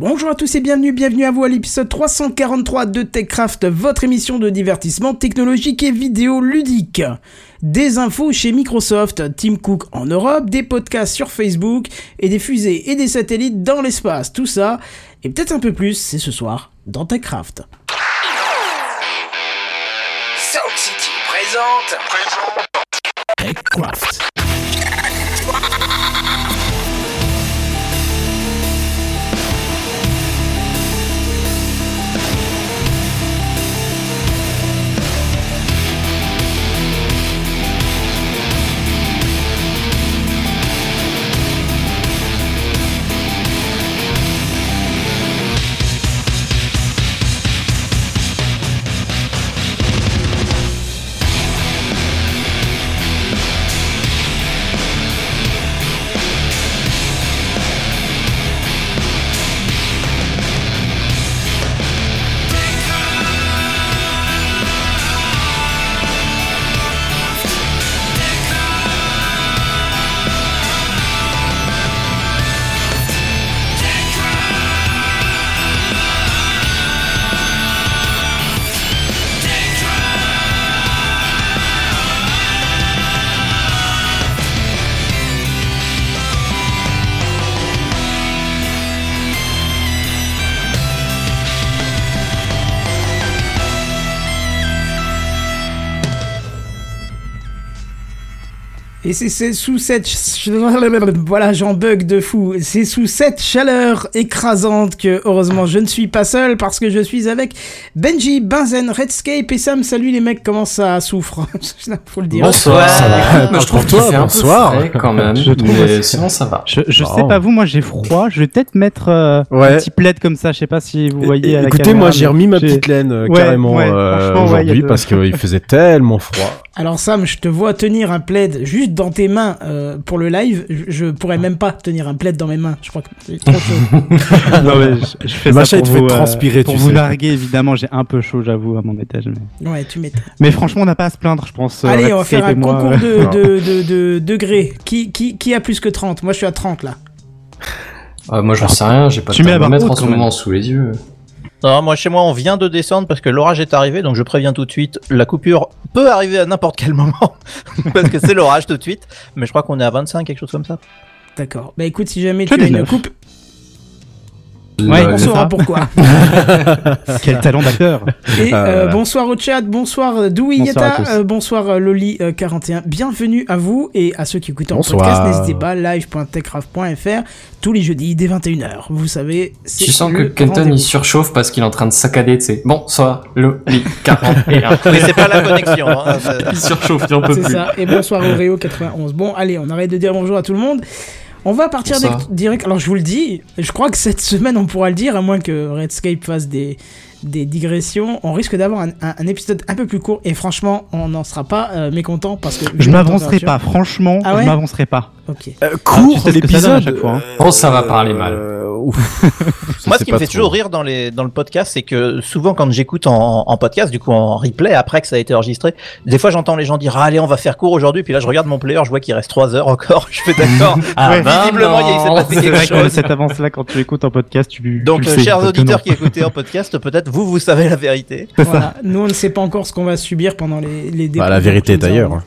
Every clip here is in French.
Bonjour à tous et bienvenue, bienvenue à vous à l'épisode 343 de TechCraft, votre émission de divertissement technologique et vidéo ludique. Des infos chez Microsoft, Tim Cook en Europe, des podcasts sur Facebook et des fusées et des satellites dans l'espace. Tout ça, et peut-être un peu plus, c'est ce soir dans TechCraft. Sound City présente. TechCraft. Et c'est- sous cette... Voilà, j'en bug de fou. C'est sous cette chaleur écrasante que, heureusement, je ne suis pas seul parce que je suis avec Benji, Benzen, Redscape et Sam. Salut les mecs, comment ça souffre? Faut le dire. Bonsoir. Ça va. Pas je trouve pour qu'il toi, fait un peu bonsoir. frais quand même, Je trouve mais aussi. sinon ça va. Je, sais pas vous, moi j'ai froid. Je vais peut-être mettre euh, Ouais. un petit plaid comme ça. Je sais pas si vous voyez. à la Écoutez, caméra, moi j'ai remis ma petite laine euh, Ouais, carrément ouais, euh, ouais, aujourd'hui de- parce qu'il faisait tellement froid. Alors Sam, je te vois tenir un plaid juste dans tes mains euh, pour le live. Je, je pourrais même pas tenir un plaid dans mes mains. Je crois que c'est trop chaud. non, mais je, je fais Le ça machin, il pour vous, euh, transpirer, pour tu vous sais. larguer, évidemment. J'ai un peu chaud, j'avoue, à mon étage. Mais, ouais, tu m'étonnes. mais franchement, on n'a pas à se plaindre, je pense. euh, Allez, on va faire un moi, concours euh, de, de, de, de degrés. Qui, qui, qui a plus que 30 Moi, je suis à 30 là. Euh, moi j'en sais rien, j'ai pas Tu le mets barre thermomètre en ce moment sous les yeux. Non, moi chez moi on vient de descendre parce que l'orage est arrivé, donc je préviens tout de suite. La coupure peut arriver à n'importe quel moment parce que c'est l'orage tout de suite. Mais je crois qu'on est à 25, quelque chose comme ça. D'accord. Bah écoute, si jamais tu as une 19. coupe, Ouais, on c'est saura pourquoi. Quel talent d'acteur. Et Ah, euh, voilà. bonsoir au chat, bonsoir euh, Doui Bonsoir à Yeta, tous. euh, bonsoir euh, Loli41. Bienvenue à vous et à ceux qui écoutent en podcast. N'hésitez pas, live.techcraft.fr tous les jeudis dès 21h. Vous savez, c'est Tu sens que Kenton il surchauffe parce qu'il est en train de saccader, tu sais. Bonsoir, le lit 41. Mais c'est pas la connexion. Hein, c'est- il surchauffe, il en peut C'est plus. ça. Et bonsoir Oreo91. Bon, allez, on arrête de dire bonjour à tout le monde. On va partir direct. Alors, je vous le dis, je crois que cette semaine, on pourra le dire, à moins que Redscape fasse des, des digressions. On risque d'avoir un, un- un épisode un peu plus court. Et franchement, on n'en sera pas euh, mécontent parce que. Je m'avancerai pas, franchement, Ah ouais je m'avancerai pas. Ok. Euh, tu court à l'épisode. chaque fois, hein. Oh, ça va parler mal. euh, Moi, ce qui me fait trop. toujours rire dans, les, dans le podcast, c'est que souvent, quand j'écoute en, en podcast, du coup en replay, après que ça a été enregistré, des fois j'entends les gens dire ah, Allez, on va faire court aujourd'hui. Puis là, je regarde mon player, je vois qu'il reste 3 heures encore. Je fais d'accord. Ah, Ouais, visiblement, il s'est passé C'est quelque vrai que chose. cette avance-là, quand tu écoutes en podcast, tu. Donc, tu euh, chers auditeurs qui écoutez en podcast, peut-être vous, vous savez la vérité. Voilà. Nous, on ne sait pas encore ce qu'on va subir pendant les, les Bah, débats. la vérité est ailleurs.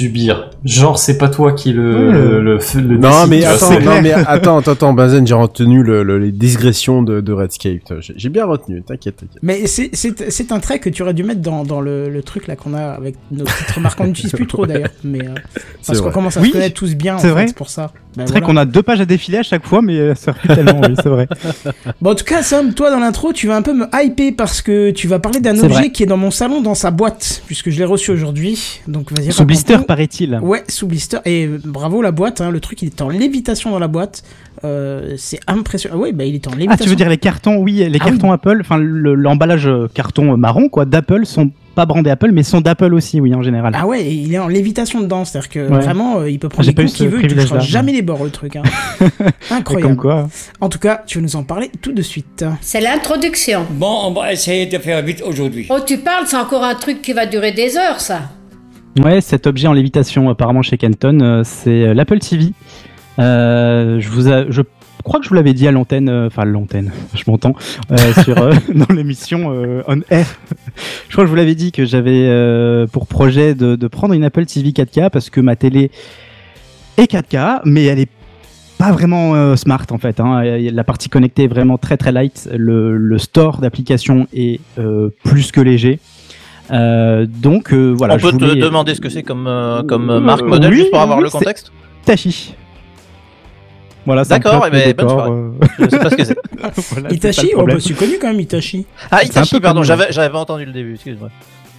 Subir. Genre, c'est pas toi qui le, Ouais. le, le, le, le Non décide, mais attends, non mais attends, attends, attends, Benzen, j'ai retenu le, le- les digressions de, de Redscape. J'ai bien retenu, t'inquiète, t'inquiète. Mais c'est- c'est c'est un trait que tu aurais dû mettre dans, dans le, le truc là qu'on a avec nos petites remarques. On n'utilise plus trop d'ailleurs. Mais euh, parce qu'on vrai. commence à Oui, se connaître tous bien. en c'est vrai. C'est pour ça. Ben, C'est vrai voilà. qu'on a deux pages à défiler à chaque fois, mais euh, ça tellement, oui, c'est vrai. Bon, en tout cas, Sam, toi dans l'intro, tu vas un peu me hyper parce que tu vas parler d'un objet vrai. qui est dans mon salon, dans sa boîte, puisque je l'ai reçu aujourd'hui. Donc vas-y. Sous blister. Paraît-il. Ouais, sous blister. Et bravo la boîte, hein, le truc il est en lévitation dans la boîte. Euh, c'est impressionnant. Ah ouais, bah il est en lévitation. Ah, tu veux dire les cartons Oui, les Ah oui. cartons Apple, enfin le- l'emballage euh, carton marron quoi d'Apple sont pas brandés Apple, mais sont d'Apple aussi, oui, en général. Ah ouais, il est en lévitation dedans, c'est-à-dire que Ouais. vraiment, euh, il peut prendre les coups qu'il veut, il touchera jamais les bords le truc. Hein. Incroyable. comme quoi. En tout cas, tu vas nous en parler tout de suite. C'est l'introduction. Bon, on va essayer de faire vite aujourd'hui. Oh, tu parles, c'est encore un truc qui va durer des heures, ça. Ouais, cet objet en lévitation apparemment chez Kenton, euh, c'est euh, l'Apple TV. Euh, je vous je crois que je vous l'avais dit à l'antenne, enfin l'antenne, je m'entends, sur dans l'émission on air. je crois que je vous l'avais dit que j'avais pour projet de, prendre une Apple TV 4K parce que ma télé est 4K, mais elle est pas vraiment smart en fait. Hein. La partie connectée est vraiment très très light. Le, le store d'applications est plus que léger. Euh, donc euh, voilà. On je peut te demander ce que c'est comme, euh, comme Euh, marque modèle, oui, juste pour avoir oui, le contexte Itachi. Voilà, D'accord, peu eh ben, bonne soirée. euh, Je sais pas ce que c'est. voilà, Itachi, oh, bah, c'est connu quand même Itachi. Ah, Itachi, peu pardon, j'avais j'avais pas entendu le début, excuse-moi.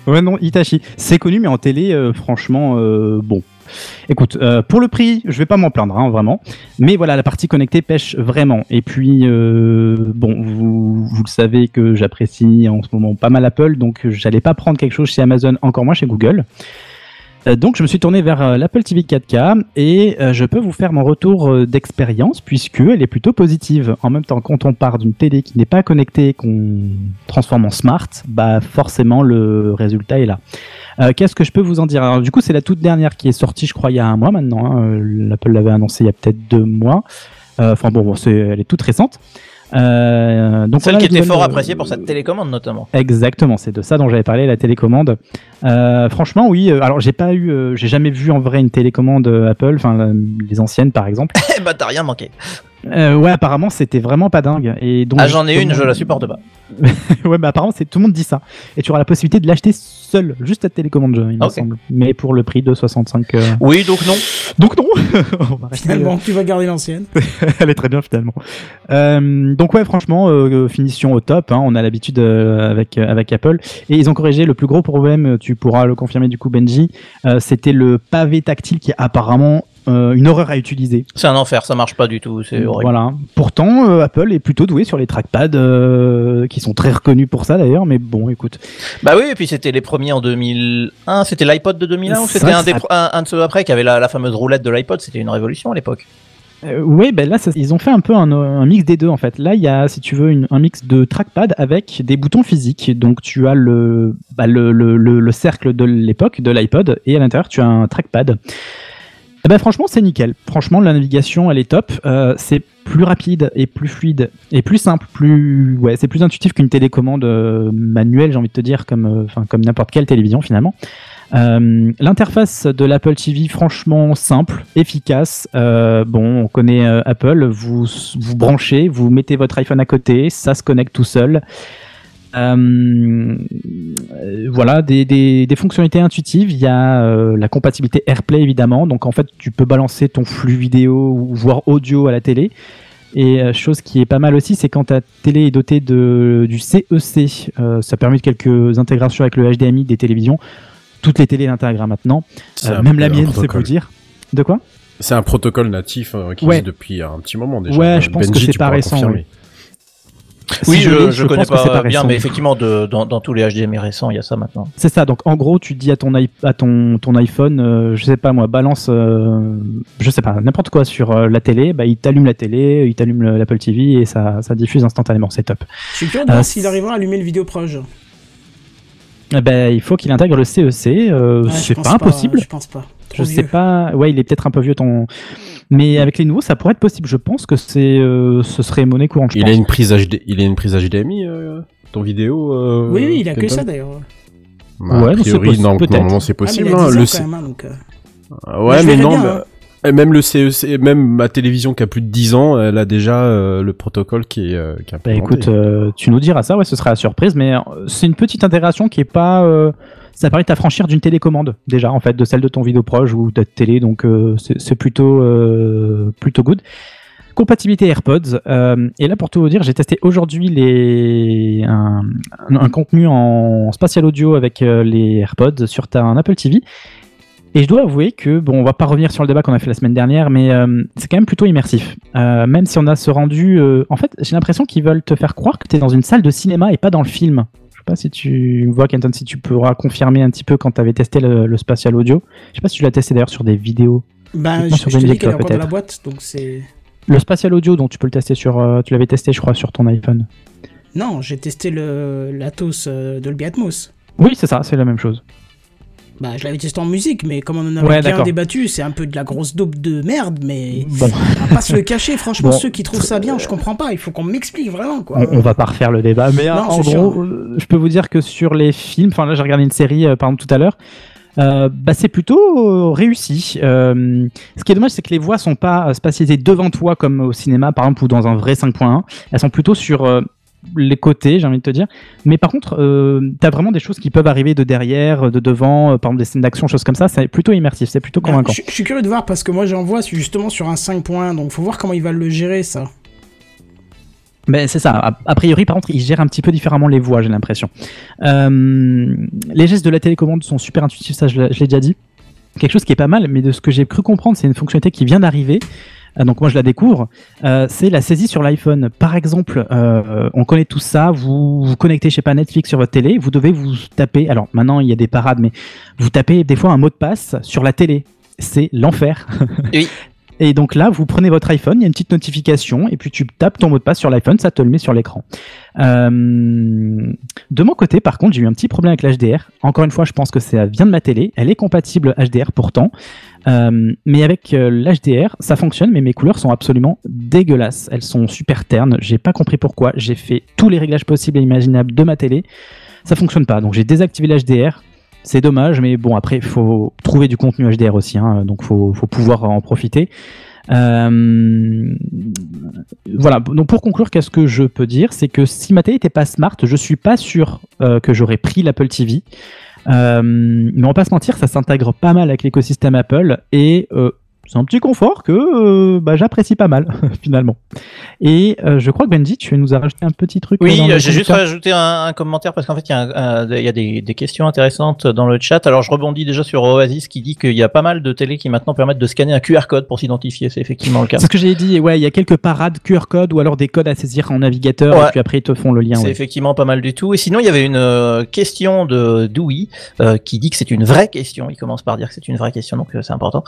Ouais, non, Itachi. C'est connu, mais en télé, euh, franchement, euh, bon. Écoute, euh, pour le prix, je vais pas m'en plaindre, hein, vraiment. Mais voilà, la partie connectée pêche vraiment. Et puis, euh, bon, vous, vous le savez que j'apprécie en ce moment pas mal Apple, donc j'allais pas prendre quelque chose chez Amazon, encore moins chez Google. Euh, donc je me suis tourné vers euh, l'Apple TV 4K et euh, je peux vous faire mon retour d'expérience puisque elle est plutôt positive. En même temps, quand on part d'une télé qui n'est pas connectée, qu'on transforme en smart, bah forcément le résultat est là. Qu'est-ce que je peux vous en dire? Alors du coup, c'est la toute dernière qui est sortie, je crois, il y a un mois maintenant. hein. L'Apple l'avait annoncé il y a peut-être deux mois. Enfin bon, elle est toute récente. Euh, donc Celle qui était fort appréciée pour sa télécommande notamment. Exactement, c'est de ça dont j'avais parlé, la télécommande. Euh, franchement, oui. euh, Alors, j'ai pas eu, euh, j'ai jamais vu en vrai une télécommande Apple, enfin les anciennes par exemple. Eh bah t'as rien manqué. Euh, ouais, apparemment, c'était vraiment pas dingue. Et donc, Ah j'en ai une, je la supporte pas. ouais, mais apparemment, c'est tout le monde dit ça. Et tu auras la possibilité de l'acheter seul, juste la télécommande, il me semble. Mais pour le prix de 65. euh, Oui, donc non. Donc non. On va rester, Finalement, tu vas garder l'ancienne. Elle est très bien finalement. Euh, donc ouais, franchement, euh, finition au top. hein, on a l'habitude euh, avec euh, avec Apple et ils ont corrigé le plus gros problème. euh, Tu pourras le confirmer du coup, Benji. euh, C'était le pavé tactile qui est apparemment euh, une horreur à utiliser. C'est un enfer, ça marche pas du tout, c'est horrible. Voilà. Pourtant, euh, Apple est plutôt doué sur les trackpads, euh, qui sont très reconnus pour ça d'ailleurs. Mais bon, écoute. Bah oui, et puis c'était les premiers en 2001, c'était l'iPod de 2001 ou c'était un, des ça- pro- un, un de ceux après qui avait la, la fameuse roulette de l'iPod, c'était une révolution à l'époque. Oui, ben là, ça- ils ont fait un peu un, un mix des deux en fait. Là, il y a, si tu veux, une- un mix de trackpad avec des boutons physiques. Donc, tu as le, bah, le, le, le, le cercle de l'époque de l'iPod et à l'intérieur, tu as un trackpad. Eh ben, franchement, c'est nickel. Franchement, la navigation, elle est top. Euh, c'est plus rapide et plus fluide et plus simple, plus ouais, c'est plus intuitif qu'une télécommande euh, manuelle, j'ai envie de te dire, comme euh, comme n'importe quelle télévision finalement. L'interface de l'Apple TV, franchement simple, efficace. Bon, on connaît Apple, vous vous branchez, vous mettez votre iPhone à côté, ça se connecte tout seul. Euh, voilà, des, des, des fonctionnalités intuitives. Il y a euh, la compatibilité AirPlay évidemment. Donc en fait, tu peux balancer ton flux vidéo ou voire audio à la télé. Et euh, chose qui est pas mal aussi, c'est quand ta télé est dotée de, du CEC. Euh, ça permet quelques intégrations avec le HDMI des télévisions. Toutes les télés l'intègrent maintenant. Euh, un- même la mienne, c'est pour dire. De quoi? C'est un protocole natif euh, qui Ouais. existe depuis un petit moment déjà. Ouais, je pense que c'est pas récent. Oui, Si je, l'ai, je connais pense pas, bien, mais effectivement, de, dans, dans tous les HDMI récents, il y a ça maintenant. C'est ça. Donc en gros, tu dis à ton, i- à ton, ton iPhone, euh, je sais pas moi, balance, euh, je sais pas, n'importe quoi sur euh, la télé, bah, il t'allume la télé, il t'allume le- l'Apple TV et ça, ça diffuse instantanément. C'est top. Je suis curieux de voir Euh, s'il arrivera à allumer le vidéo proche. Eh ben, il faut qu'il intègre le CEC. euh, Ouais, je c'est pas impossible. Je pense pas. Je sais pas. Ouais, il est peut-être un peu vieux ton. Mais avec les nouveaux, ça pourrait être possible. Je pense que c'est, euh, ce serait monnaie courante. Je Il pense. a une prise HD, il a une prise HDMI, euh, ton vidéo. euh, Oui, oui, il a que ça d'ailleurs. Bah, Ouais, a priori, non, normalement c'est Ah, mais possible. il a hein, 10 ans le quand même, hein, donc, euh, Ouais, mais non, bien, mais- hein. Et même le CEC, même ma télévision qui a plus de 10 ans, elle a déjà euh, le protocole qui est, euh, qui est Bah écoute, euh, tu nous diras ça, ouais, ce sera la surprise, mais euh, c'est une petite intégration qui est pas. euh, ça permet de t'affranchir d'une télécommande déjà, en fait, de celle de ton vidéo proche ou de ta télé, donc euh, c'est plutôt euh, plutôt good. Compatibilité AirPods. euh, et là, pour tout vous dire, j'ai testé aujourd'hui les un, un- contenu en spatial audio avec les AirPods sur ta un Apple TV. Et je dois avouer que, bon, on va pas revenir sur le débat qu'on a fait la semaine dernière, mais euh, c'est quand même plutôt immersif. Euh, même si on a ce rendu. euh, en fait, j'ai l'impression qu'ils veulent te faire croire que tu es dans une salle de cinéma et pas dans le film. Je sais pas si tu vois, Kenton, si tu pourras confirmer un petit peu quand tu avais testé le, le spatial audio. Je sais pas si tu l'as testé d'ailleurs sur des vidéos. Ben, je, sur je te dis qu'elle est encore dans la boîte, donc c'est. Le spatial audio, dont tu peux le tester sur. tu l'avais testé, je crois, sur ton iPhone. Non, j'ai testé le l'Atos Dolby Atmos. Oui, c'est ça, c'est la même chose. Bah, je l'avais testé en musique, mais comme on en avait Ouais, bien débattu, c'est un peu de la grosse dope de merde, mais Bon, on va pas se le cacher. Franchement, Bon. ceux qui trouvent ça bien, je comprends pas. Il faut qu'on m'explique vraiment, quoi. on, on va pas refaire le débat, mais Non, en gros, euh, je peux vous dire que sur les films, enfin là j'ai regardé une série euh, par exemple tout à l'heure, euh, bah, c'est plutôt euh, réussi. Euh, ce qui est dommage, c'est que les voix sont pas euh, spatialisées devant toi comme au cinéma par exemple ou dans un vrai 5.1. Elles sont plutôt sur euh, les côtés, j'ai envie de te dire. Mais par contre, euh, t'as vraiment des choses qui peuvent arriver de derrière, de devant, euh, par exemple des scènes d'action, choses comme ça. C'est plutôt immersif, c'est plutôt Bah, convaincant. je, je suis curieux de voir parce que moi j'en vois justement sur un 5.1, donc faut voir comment il va le gérer ça. Ben, c'est ça. A, a priori, par contre, ils gèrent un petit peu différemment les voix, j'ai l'impression. Euh, les gestes de la télécommande sont super intuitifs, ça je l'ai déjà dit. Quelque chose qui est pas mal, mais de ce que j'ai cru comprendre, c'est une fonctionnalité qui vient d'arriver. Euh, donc moi je la découvre, euh, c'est la saisie sur l'iPhone. Par exemple, euh, on connaît tout ça, vous vous connectez, je sais pas, Netflix sur votre télé, vous devez vous taper, alors maintenant il y a des parades, mais vous tapez des fois un mot de passe sur la télé. C'est l'enfer. Oui. Et donc là, vous prenez votre iPhone, il y a une petite notification, et puis tu tapes ton mot de passe sur l'iPhone, ça te le met sur l'écran. Euh, de mon côté, par contre, j'ai eu un petit problème avec l'HDR. Encore une fois, je pense que ça vient de ma télé. Elle est compatible HDR pourtant. Euh, mais avec euh, l'HDR, ça fonctionne, mais mes couleurs sont absolument dégueulasses. Elles sont super ternes. J'ai pas compris pourquoi. J'ai fait tous les réglages possibles et imaginables de ma télé. Ça fonctionne pas. Donc j'ai désactivé l'HDR. C'est dommage, mais bon, après, il faut trouver du contenu HDR aussi, hein, donc faut, faut pouvoir en profiter. Euh, voilà, donc pour conclure, qu'est-ce que je peux dire? C'est que si ma télé n'était pas smart, je suis pas sûr euh, que j'aurais pris l'Apple TV. Euh, mais on va pas se mentir, ça s'intègre pas mal avec l'écosystème Apple et c'est un petit confort que euh, bah, j'apprécie pas mal finalement. Et euh, je crois que Benji, tu nous as rajouté un petit truc. Oui, euh, j'ai juste rajouté un, un commentaire parce qu'en fait, il y a, un- y a des, des questions intéressantes dans le chat. Alors, je rebondis déjà sur Oasis qui dit qu'il y a pas mal de télé qui maintenant permettent de scanner un QR code pour s'identifier. C'est effectivement le cas. C'est ce que j'ai dit, ouais, il y a quelques parades QR code ou alors des codes à saisir en navigateur Ouais. et puis après ils te font le lien. C'est ouais. effectivement pas mal du tout. Et sinon, il y avait une question de Dewey euh, qui dit que c'est une vraie question. Il commence par dire que c'est une vraie question, donc c'est important.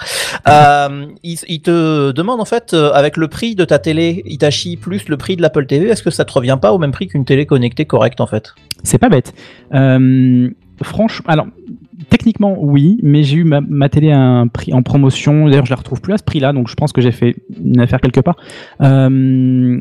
Euh, il, il te demande en fait, euh, avec le prix de ta télé Hitachi plus le prix de l'Apple TV, est-ce que ça te revient pas au même prix qu'une télé connectée correcte en fait? C'est pas bête. Euh, franchement, alors techniquement oui, mais j'ai eu ma, ma télé à un prix en promotion. D'ailleurs, je la retrouve plus à ce prix-là, donc je pense que j'ai fait une affaire quelque part. Euh,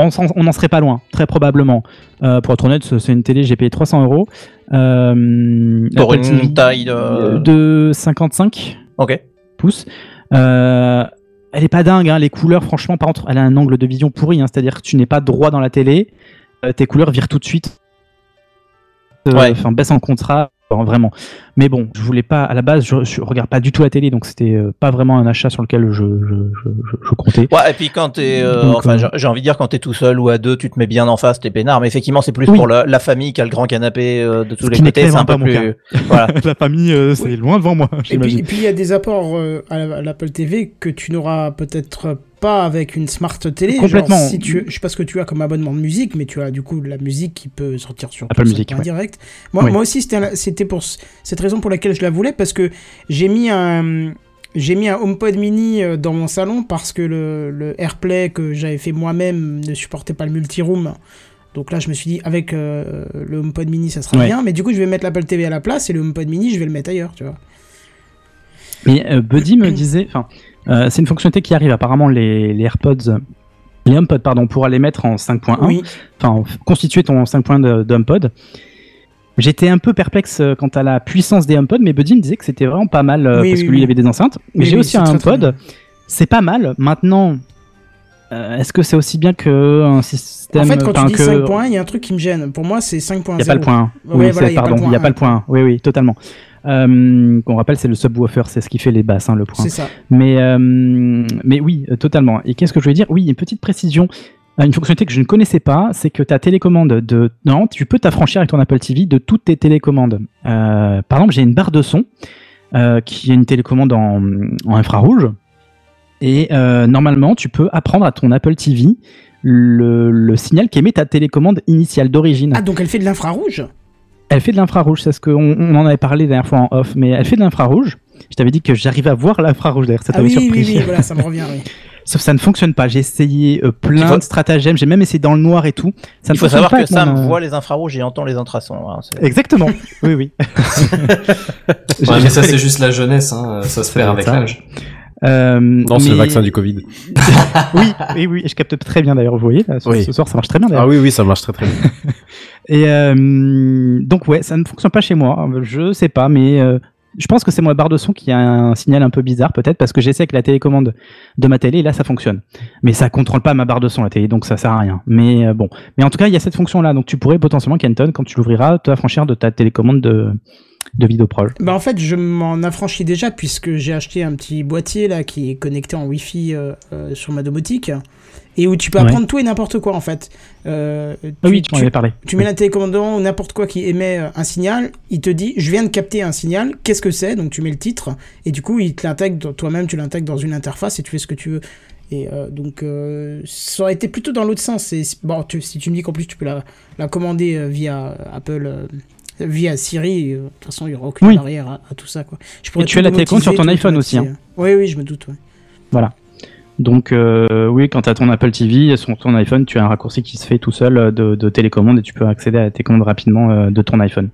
on n'en serait pas loin, très probablement. Euh, pour être honnête, c'est une télé, j'ai payé 300 euros. Euh, Pour une taille de- de 55 Ok. pouces. Euh, elle est pas dingue, hein, les couleurs, franchement, par contre, elle a un angle de vision pourri, hein, c'est-à-dire que tu n'es pas droit dans la télé, euh, tes couleurs virent tout de suite. Euh, Ouais. Enfin, baisse en contrat, vraiment. Mais bon, je voulais pas, à la base, je, je regarde pas du tout la télé, donc c'était euh, pas vraiment un achat sur lequel je, je, je, comptais. Ouais, et puis quand t'es, euh, Donc, enfin, euh, j'ai- envie de dire quand t'es tout seul ou à deux, tu te mets bien en face, t'es peinard. Mais effectivement, c'est plus Oui. pour la, la famille qui a le grand canapé euh, de tous Ce les côtés. C'est un peu pas plus, voilà. la famille, euh, c'est loin devant moi, Et puis, il y a des apports euh, à la- à l'Apple TV que tu n'auras peut-être pas avec une smart télé. Genre, Complètement. si tu, je sais pas ce que tu as comme abonnement de musique, mais tu as du coup de la musique qui peut sortir sur Apple Music, ouais. direct. Moi, Oui. moi aussi, c'était pour cette raison pour laquelle je la voulais parce que j'ai mis un j'ai mis un HomePod mini euh, dans mon salon parce que le, le AirPlay que j'avais fait moi-même ne supportait pas le multiroom. Donc là, je me suis dit, avec euh, le HomePod mini, ça sera Ouais. bien. Mais du coup, je vais mettre l'Apple TV à la place et le HomePod mini, je vais le mettre ailleurs, tu vois. Mais euh, Buddy me disait, enfin, euh, c'est une fonctionnalité qui arrive apparemment les, les AirPods, les HomePod pardon, pourra les mettre en 5.1, Oui. enfin constituer ton 5.1 de, de HomePod. J'étais un peu perplexe euh, quant à la puissance des HomePod, mais Buddy me disait que c'était vraiment pas mal euh, Oui, parce oui, que lui il avait des enceintes. Mais j'ai aussi un très, HomePod, c'est pas mal. Maintenant, euh, est-ce que c'est aussi bien qu'un système En fait, quand tu dis que- 5 points, il y a un truc qui me gêne. Pour moi, c'est 5.0. Il n'y a pas le point 1. Ouais, oui, voilà, a pardon, il n'y a un. pas le point 1. Oui, oui, totalement. Euh, qu'on rappelle, c'est le subwoofer, c'est ce qui fait les basses, hein, le point. C'est ça. Mais, euh, mais oui, euh, totalement. Et qu'est-ce que je voulais dire? Oui, une petite précision. Euh, Une fonctionnalité que je ne connaissais pas, c'est que ta télécommande de. Non, tu peux t'affranchir avec ton Apple TV de toutes tes télécommandes. Euh, par exemple, j'ai une barre de son qui est une télécommande en, en infrarouge. Et normalement, tu peux apprendre à ton Apple TV le, le signal qu'émet ta télécommande initiale d'origine. Ah, donc elle fait de l'infrarouge? Elle fait de l'infrarouge, c'est ce qu'on on en avait parlé la dernière fois en off, mais elle fait de l'infrarouge. Je t'avais dit que j'arrivais à voir l'infrarouge d'ailleurs, ça Ah t'avait oui, surpris. oui, oui, voilà, ça me revient, oui. Sauf que ça ne fonctionne pas. J'ai essayé euh, plein faut- de stratagèmes, j'ai même essayé dans le noir et tout. Ça Il ne faut fonctionne savoir pas que mon, Sam euh, voit les infrarouges et entend les ultrasons. hein, Exactement. oui, oui. Ouais, mais ça, c'est juste la jeunesse, hein. Ça se perd avec l'âge. Euh, Non, c'est le vaccin du Covid. oui, oui, oui, je capte très bien d'ailleurs. Vous voyez, là, ce, Oui. ce soir, ça marche très bien d'ailleurs. Ah oui, oui, ça marche très très bien. Et euh, donc ouais, ça ne fonctionne pas chez moi. Je sais pas, mais euh, je pense que c'est ma barre de son qui a un signal un peu bizarre peut-être parce que j'essaie avec la télécommande de ma télé et là ça fonctionne. Mais ça contrôle pas ma barre de son la télé, donc ça sert à rien. Mais euh, bon, mais en tout cas il y a cette fonction là, donc tu pourrais potentiellement Kenton quand tu l'ouvriras te affranchir de ta télécommande de de vidéoproche. Bah en fait, je m'en affranchis déjà puisque j'ai acheté un petit boîtier là qui est connecté en Wi-Fi euh, euh, sur ma domotique et où tu peux Ouais. apprendre tout et n'importe quoi en fait. Euh, tu, Ah oui, tu m'en avais parlé. tu mets la télécommande devant ou n'importe quoi qui émet euh, un signal, il te dit je viens de capter un signal, qu'est-ce que c'est? Donc tu mets le titre et du coup il te l'intègre toi-même, tu l'intègres dans une interface et tu fais ce que tu veux. Et euh, donc euh, ça aurait été plutôt dans l'autre sens. Et, bon, tu- si tu me dis qu'en plus tu peux la, la commander via Apple, via Siri, euh, de toute façon il n'y aura aucune Oui. barrière à, à tout ça. Quoi. Je pourrais tu as la télécommande sur ton iPhone aussi, hein. automatiser. Oui, oui, je me doute. ouais. Donc euh, oui, quand tu as ton Apple TV sur ton iPhone, tu as un raccourci qui se fait tout seul euh, de, de télécommande et tu peux accéder à la télécommande rapidement euh, de ton iPhone.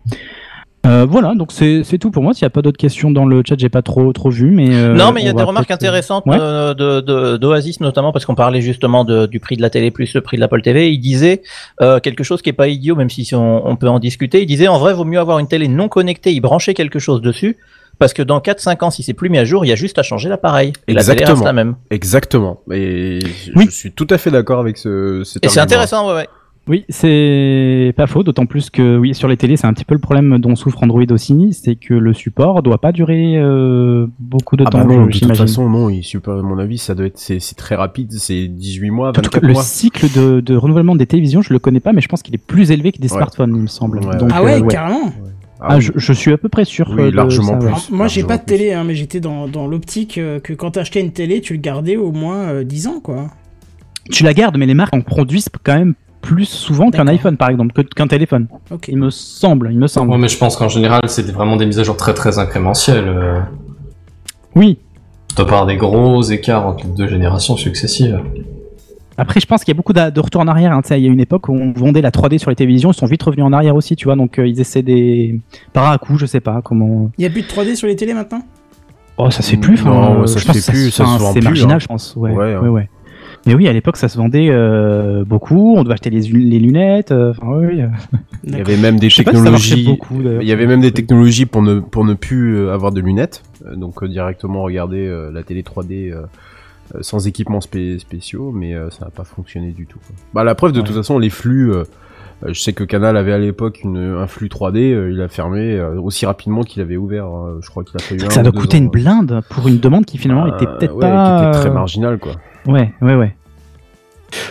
Euh, voilà, donc c'est c'est tout pour moi. S'il n'y a pas d'autres questions dans le chat, j'ai pas trop trop vu, mais euh, non, mais il y a des remarques euh, intéressantes ouais. euh, de de- d'Oasis notamment parce qu'on parlait justement de- du prix de la télé plus le prix de l'Apple TV. Il disait euh, quelque chose qui est pas idiot, même si on, on peut en discuter. Il disait en vrai, vaut mieux avoir une télé non connectée, y brancher quelque chose dessus. Parce que dans 4-5 ans, si c'est plus mis à jour, il y a juste à changer l'appareil. Et la télé reste Exactement. la même. Exactement. Et je- Oui. je suis tout à fait d'accord avec ce. cet Et c'est intéressant, ouais, ouais. Oui, c'est pas faux, d'autant plus que oui, sur les télés, c'est un petit peu le problème dont souffre Android aussi, c'est que le support doit pas durer euh, beaucoup de Ah temps, bah non, de toute façon, non, il à mon avis, ça doit être, c'est c'est très rapide, c'est 18 mois, En tout cas, 24 le mois. cycle de, de renouvellement des télévisions, je le connais pas, mais je pense qu'il est plus élevé que des Ouais. smartphones, il me semble. Ouais, Donc, Ah ouais, euh, carrément. Ah, je, je suis à peu près sûr. Oui, euh, largement ça, plus. Alors, moi, j'ai pas de télé, hein, mais j'étais dans, dans l'optique que quand t'achetais une télé, tu le gardais au moins euh, 10 ans, quoi. Tu la gardes, mais les marques en produisent quand même plus souvent qu'un iPhone, par exemple, que- qu'un téléphone. Ok. Il me semble, il me semble. Ouais, mais je pense qu'en général, c'est vraiment des mises à jour très très incrémentielles. euh. Oui. Pas avoir des gros écarts entre les deux générations successives. Après, je pense qu'il y a beaucoup de retours en arrière. hein. Il y a une époque où on vendait la 3D sur les télévisions, ils sont vite revenus en arrière aussi, tu vois. Donc, euh, ils essaient des. Par à coup, je sais pas comment. Il y a plus de 3D sur les télés maintenant? Oh, ça se fait plus. Non, ça je se pense plus, ça C'est marginal, hein. je pense. Ouais, Ouais, ouais, hein. ouais. Mais oui, à l'époque, ça se vendait euh, beaucoup. On devait acheter les, les lunettes. euh, Enfin, oui. Il y avait même des si technologies. beaucoup. Il y avait même des technologies pour ne pour ne plus euh, avoir de lunettes, donc directement regarder euh, la télé 3D euh, euh, sans équipements spé- spéciaux, mais euh, ça n'a pas fonctionné du tout. quoi. Bah la preuve de Ouais. toute façon les flux. je sais que Canal avait à l'époque un flux 3D, euh, il a fermé euh, aussi rapidement qu'il avait ouvert. je crois qu'il a un Ça doit coûter ans, une blinde pour une demande qui finalement était euh, peut-être ouais, pas. qui était très euh, marginal quoi. Ouais, ouais, ouais.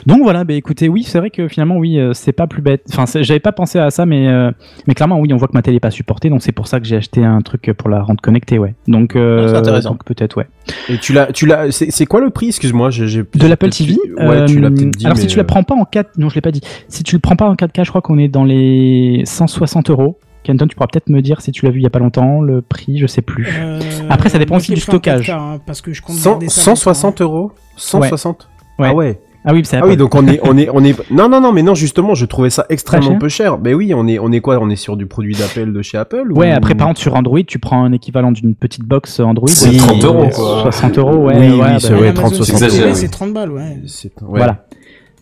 Donc voilà, bah écoutez, oui, c'est vrai que finalement, oui, euh, c'est pas plus bête. Enfin, j'avais pas pensé à ça, mais, euh, mais clairement, oui, on voit que ma télé est pas supportée, donc c'est pour ça que j'ai acheté un truc pour la rendre connectée, ouais. Donc, euh, c'est intéressant. donc peut-être, ouais. Et tu l'as, tu l'as, c'est quoi le prix? Excuse-moi, j'ai, De l'Apple TV. Ouais, tu l'as euh, peut-être dit. Alors, si tu la prends pas en 4, non, je l'ai pas dit. Si tu le prends pas en 4K, je crois qu'on est dans les 160 euros. Kenton, tu pourras peut-être me dire si tu l'as vu il y a pas longtemps, le prix, je sais plus. Euh, Après, ça dépend aussi du stockage. 4K, hein, parce que je compte 100 garder ça 160 euros 160 Ouais. Ah ouais. Ah oui, c'est Ah oui, donc on est, on est, on est. Non, non, non, mais non, justement, je trouvais ça extrêmement cher peu cher. Mais oui, on est, on est quoi On est sur du produit d'Apple de chez Apple ou- Ouais, après, par contre, sur Android, tu prends un équivalent d'une petite box Android. C'est Oui, 30 euros, euh, quoi. 60 euros, ouais. Oui, ouais, c'est bah, Amazon 30, 60 euros. c'est 30 balles, ouais. C'est- ouais. Voilà.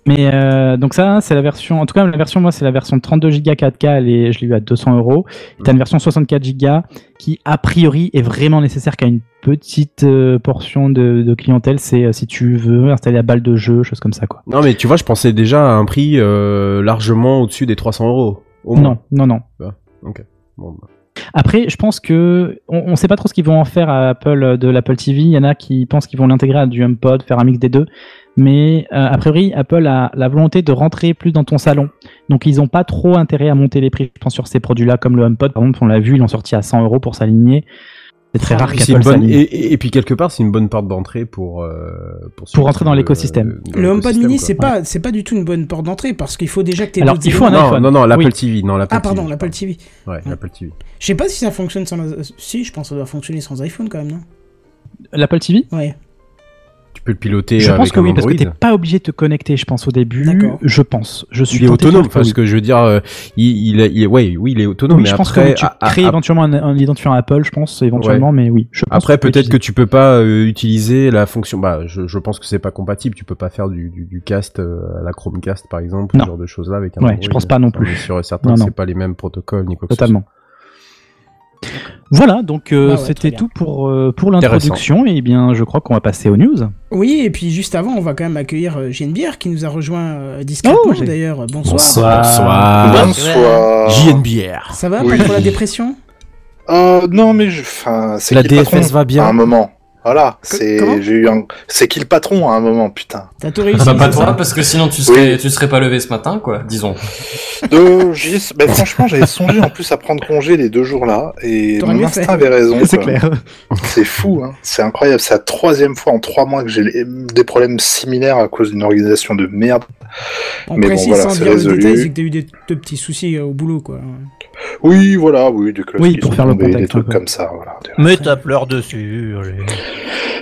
Mais euh, donc ça, c'est la version. En tout cas, la version, moi, c'est la version 32 Go 4K. Elle est, je l'ai eu à 200 euros. Mm. T'as une version 64 Go qui, a priori, est vraiment nécessaire qu'à une petite euh, portion de, de clientèle. C'est euh, si tu veux installer la balle de jeu, choses comme ça, quoi. Non, mais tu vois, je pensais déjà à un prix largement au-dessus des 300 euros. Au moins. Non, non, non. Bon, bah. Après, je pense que on, on sait pas trop ce qu'ils vont en faire à Apple de l'Apple TV. Il y en a qui pensent qu'ils vont l'intégrer à du HomePod, faire un mix des deux. Mais euh, a priori, Apple a la volonté de rentrer plus dans ton salon. Donc, ils ont pas trop intérêt à monter les prix, je pense, sur ces produits-là, comme le HomePod. Par exemple, on l'a vu, ils l'ont sorti à 100 euros pour s'aligner. C'est très rare C'est une qu'Apple bonne... s'aligne. et, et- puis quelque part, c'est une bonne porte d'entrée pour euh, pour, Pour rentrer dans l'écosystème. Le HomePod Mini, c'est pas, c'est pas du tout une bonne porte d'entrée parce qu'il faut déjà que tu Alors, il faut un Non, iPhone. non, non, l'Apple Oui. TV, non, l'Apple Ah, pardon, TV. l'Apple TV. Ouais, l'Apple TV. Je sais pas si ça fonctionne sans. Si, je pense que ça doit fonctionner sans iPhone quand même, non? L'Apple TV Ouais. Tu peux le piloter Je avec pense que un oui, parce que t'es pas obligé de te connecter, je pense, au début. D'accord. Je pense. Je suis il est autonome, parce oui. que je veux dire, euh, il, il, il- ouais, oui, il est autonome, Oui, mais je pense après, que tu à- à- crées éventuellement un, un identifiant Apple, je pense, éventuellement, mais oui. Je pense Après, peut-être que tu peux pas euh, utiliser la fonction. Bah, je, je pense que c'est pas compatible. Tu peux pas faire du, du, du cast euh, à la Chromecast, par exemple, Non. ce genre de choses là avec un Ouais, Android. je pense pas non plus. on est sûr et certain Non, que non. c'est pas les mêmes protocoles ni quoi que ce Totalement. Voilà, donc euh, Ah ouais, très c'était tout pour, euh, pour l'introduction. Et bien, je crois qu'on va passer aux news. Oui, et puis juste avant, on va quand même accueillir euh, Genevière qui nous a rejoint euh, discrètement Oh, d'ailleurs. Bonsoir. Bonsoir. Bonsoir. Bonsoir. JNBR. Ça va Oui. pas trop la dépression? Euh, non, mais je, enfin, c'est La DFS patron va bien À un moment. Voilà, c'est, j'ai eu un, c'est qui le patron à un moment, putain. T'as tout réussi Ah bah pas c'est toi, parce que sinon tu serais, tu serais pas levé ce matin, quoi, disons. De, j'y- ben, franchement, j'avais songé en plus à prendre congé les deux jours-là, et T'aurais mon instinct fait. avait raison. C'est clair. C'est fou, hein. C'est incroyable. C'est la troisième fois en trois mois que j'ai des problèmes similaires à cause d'une organisation de merde. On Mais bon, précise voilà, sans c'est résolu. détail, c'est que t'as eu des, de petits soucis euh, au boulot, quoi. Oui, voilà, oui, des classes Oui, pour faire le contexte, des trucs quoi. comme ça, voilà. Mais t'as pleure dessus. j'ai-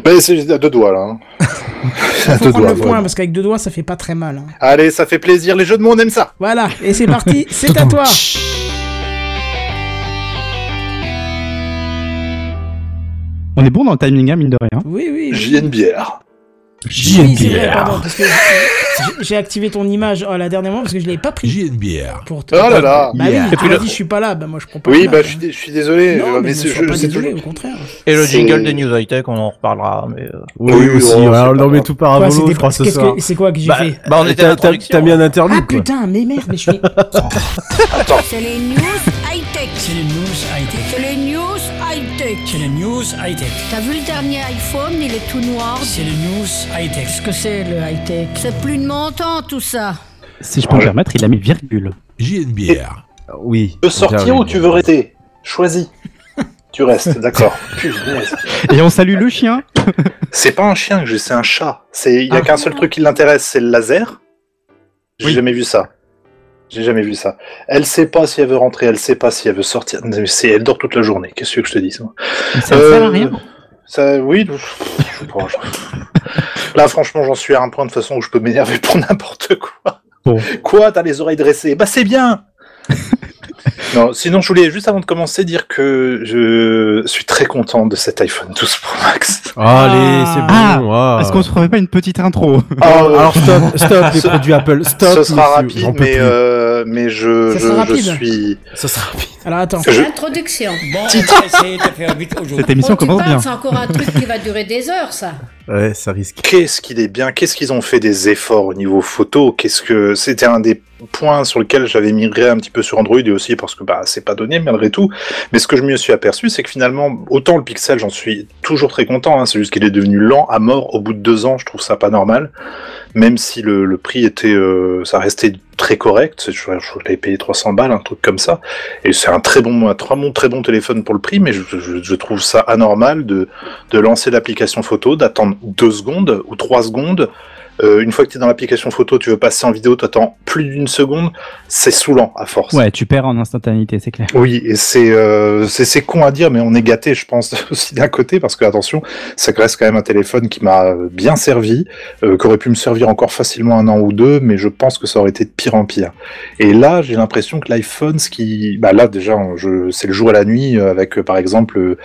Ben, c'est à deux doigts, là. hein. Faut deux prendre doigts, le point, parce qu'avec deux doigts, ça fait pas très mal. hein. Allez, ça fait plaisir. Les jeux de mots, on aime ça. Voilà, et c'est parti, c'est à toi On est bon dans le timing, hein, mine de rien. Oui, oui. JNBR. Oui, j'ai- activé ton image à la dernière moment parce que je l'avais pas pris. JNBR. Pour te... Oh là là. Bah oui, Et tu dit je suis pas là, bah moi je prends pas Oui, bah, je suis, dé- je suis désolé. Non, mais, mais je suis pas je- c'est désolé, toujours. au contraire. Et le jingle des News High Tech, on en reparlera. Mais euh, Oui, Oui, aussi. oh, pas non, mais grave. tout par c'était je crois, ce soir. que- C'est quoi que j'ai bah, fait bah, on était à T'as- mis un Ah interlude, quoi. putain, mais merde, mais je suis. C'est les news high-tech. C'est les news high-tech. C'est les news high-tech. C'est les news high-tech. T'as vu le dernier iPhone, il est tout noir. C'est les news high-tech. Qu'est-ce que c'est le high-tech? C'est plus de mon temps tout ça. Si je peux me permettre, il a mis virgule. JNBR. Oui. Tu veux sortir ou tu veux rester? Choisis. tu restes, d'accord. Et on salue le chien. C'est pas un chien que j'ai, c'est un chat. C'est, il y a Ah. qu'un seul truc qui l'intéresse, c'est le laser. J'ai Oui. jamais vu ça. J'ai jamais vu ça. Elle sait pas si elle veut rentrer, elle sait pas si elle veut sortir. Elle dort toute la journée. Qu'est-ce que je te dis ça? Ça ne sert à Euh, rien. Ça, oui. je Là, franchement, j'en suis à un point de façon où je peux m'énerver pour n'importe quoi. Bon. Quoi T'as les oreilles dressées? Bah, c'est bien Non, sinon, je voulais juste avant de commencer dire que je suis très content de cet iPhone 12 Pro Max. Allez, c'est Ah. bon. ah. Est-ce qu'on se ferait pas une petite intro? Alors, alors, stop, stop les produits Apple, stop. Ce sera rapide, mais, euh, mais je, Ça je, sera je rapide. suis. Ce sera rapide. Alors attends. Je- Introduction. Bon, on va essayer de faire vite aujourd'hui. Cette émission Oh, commence bien. C'est encore un truc qui va durer des heures, ça? Ouais, ça risque. Qu'est-ce qu'il est bien, qu'est-ce qu'ils ont fait des efforts au niveau photo, qu'est-ce que c'était un des points sur lequel j'avais migré un petit peu sur Android et aussi parce que bah c'est pas donné malgré tout. Mais ce que je me suis aperçu, c'est que finalement autant le Pixel, j'en suis toujours très content. hein, c'est juste qu'il est devenu lent à mort au bout de deux ans. Je trouve ça pas normal, même si le, prix était, euh, ça restait très correct. Je, je l'avais payé 300 balles, un truc comme ça. Et c'est un très bon, un très bon, très bon téléphone pour le prix, mais je, je- je trouve ça anormal de de lancer l'application photo, d'attendre deux secondes ou trois secondes. Euh, une fois que tu es dans l'application photo, tu veux passer en vidéo, tu attends plus d'une seconde. C'est saoulant à force. Ouais, tu perds en instantanéité, c'est clair. Oui, et c'est euh, c'est con à dire, mais on est gâté, je pense aussi d'un côté, parce que attention, ça reste quand même un téléphone qui m'a bien servi, euh, qui aurait pu me servir encore facilement un an ou deux, mais je pense que ça aurait été de pire en pire. Et là, j'ai l'impression que l'iPhone, ce qui, bah là déjà, c'est le jour et la nuit euh, avec par exemple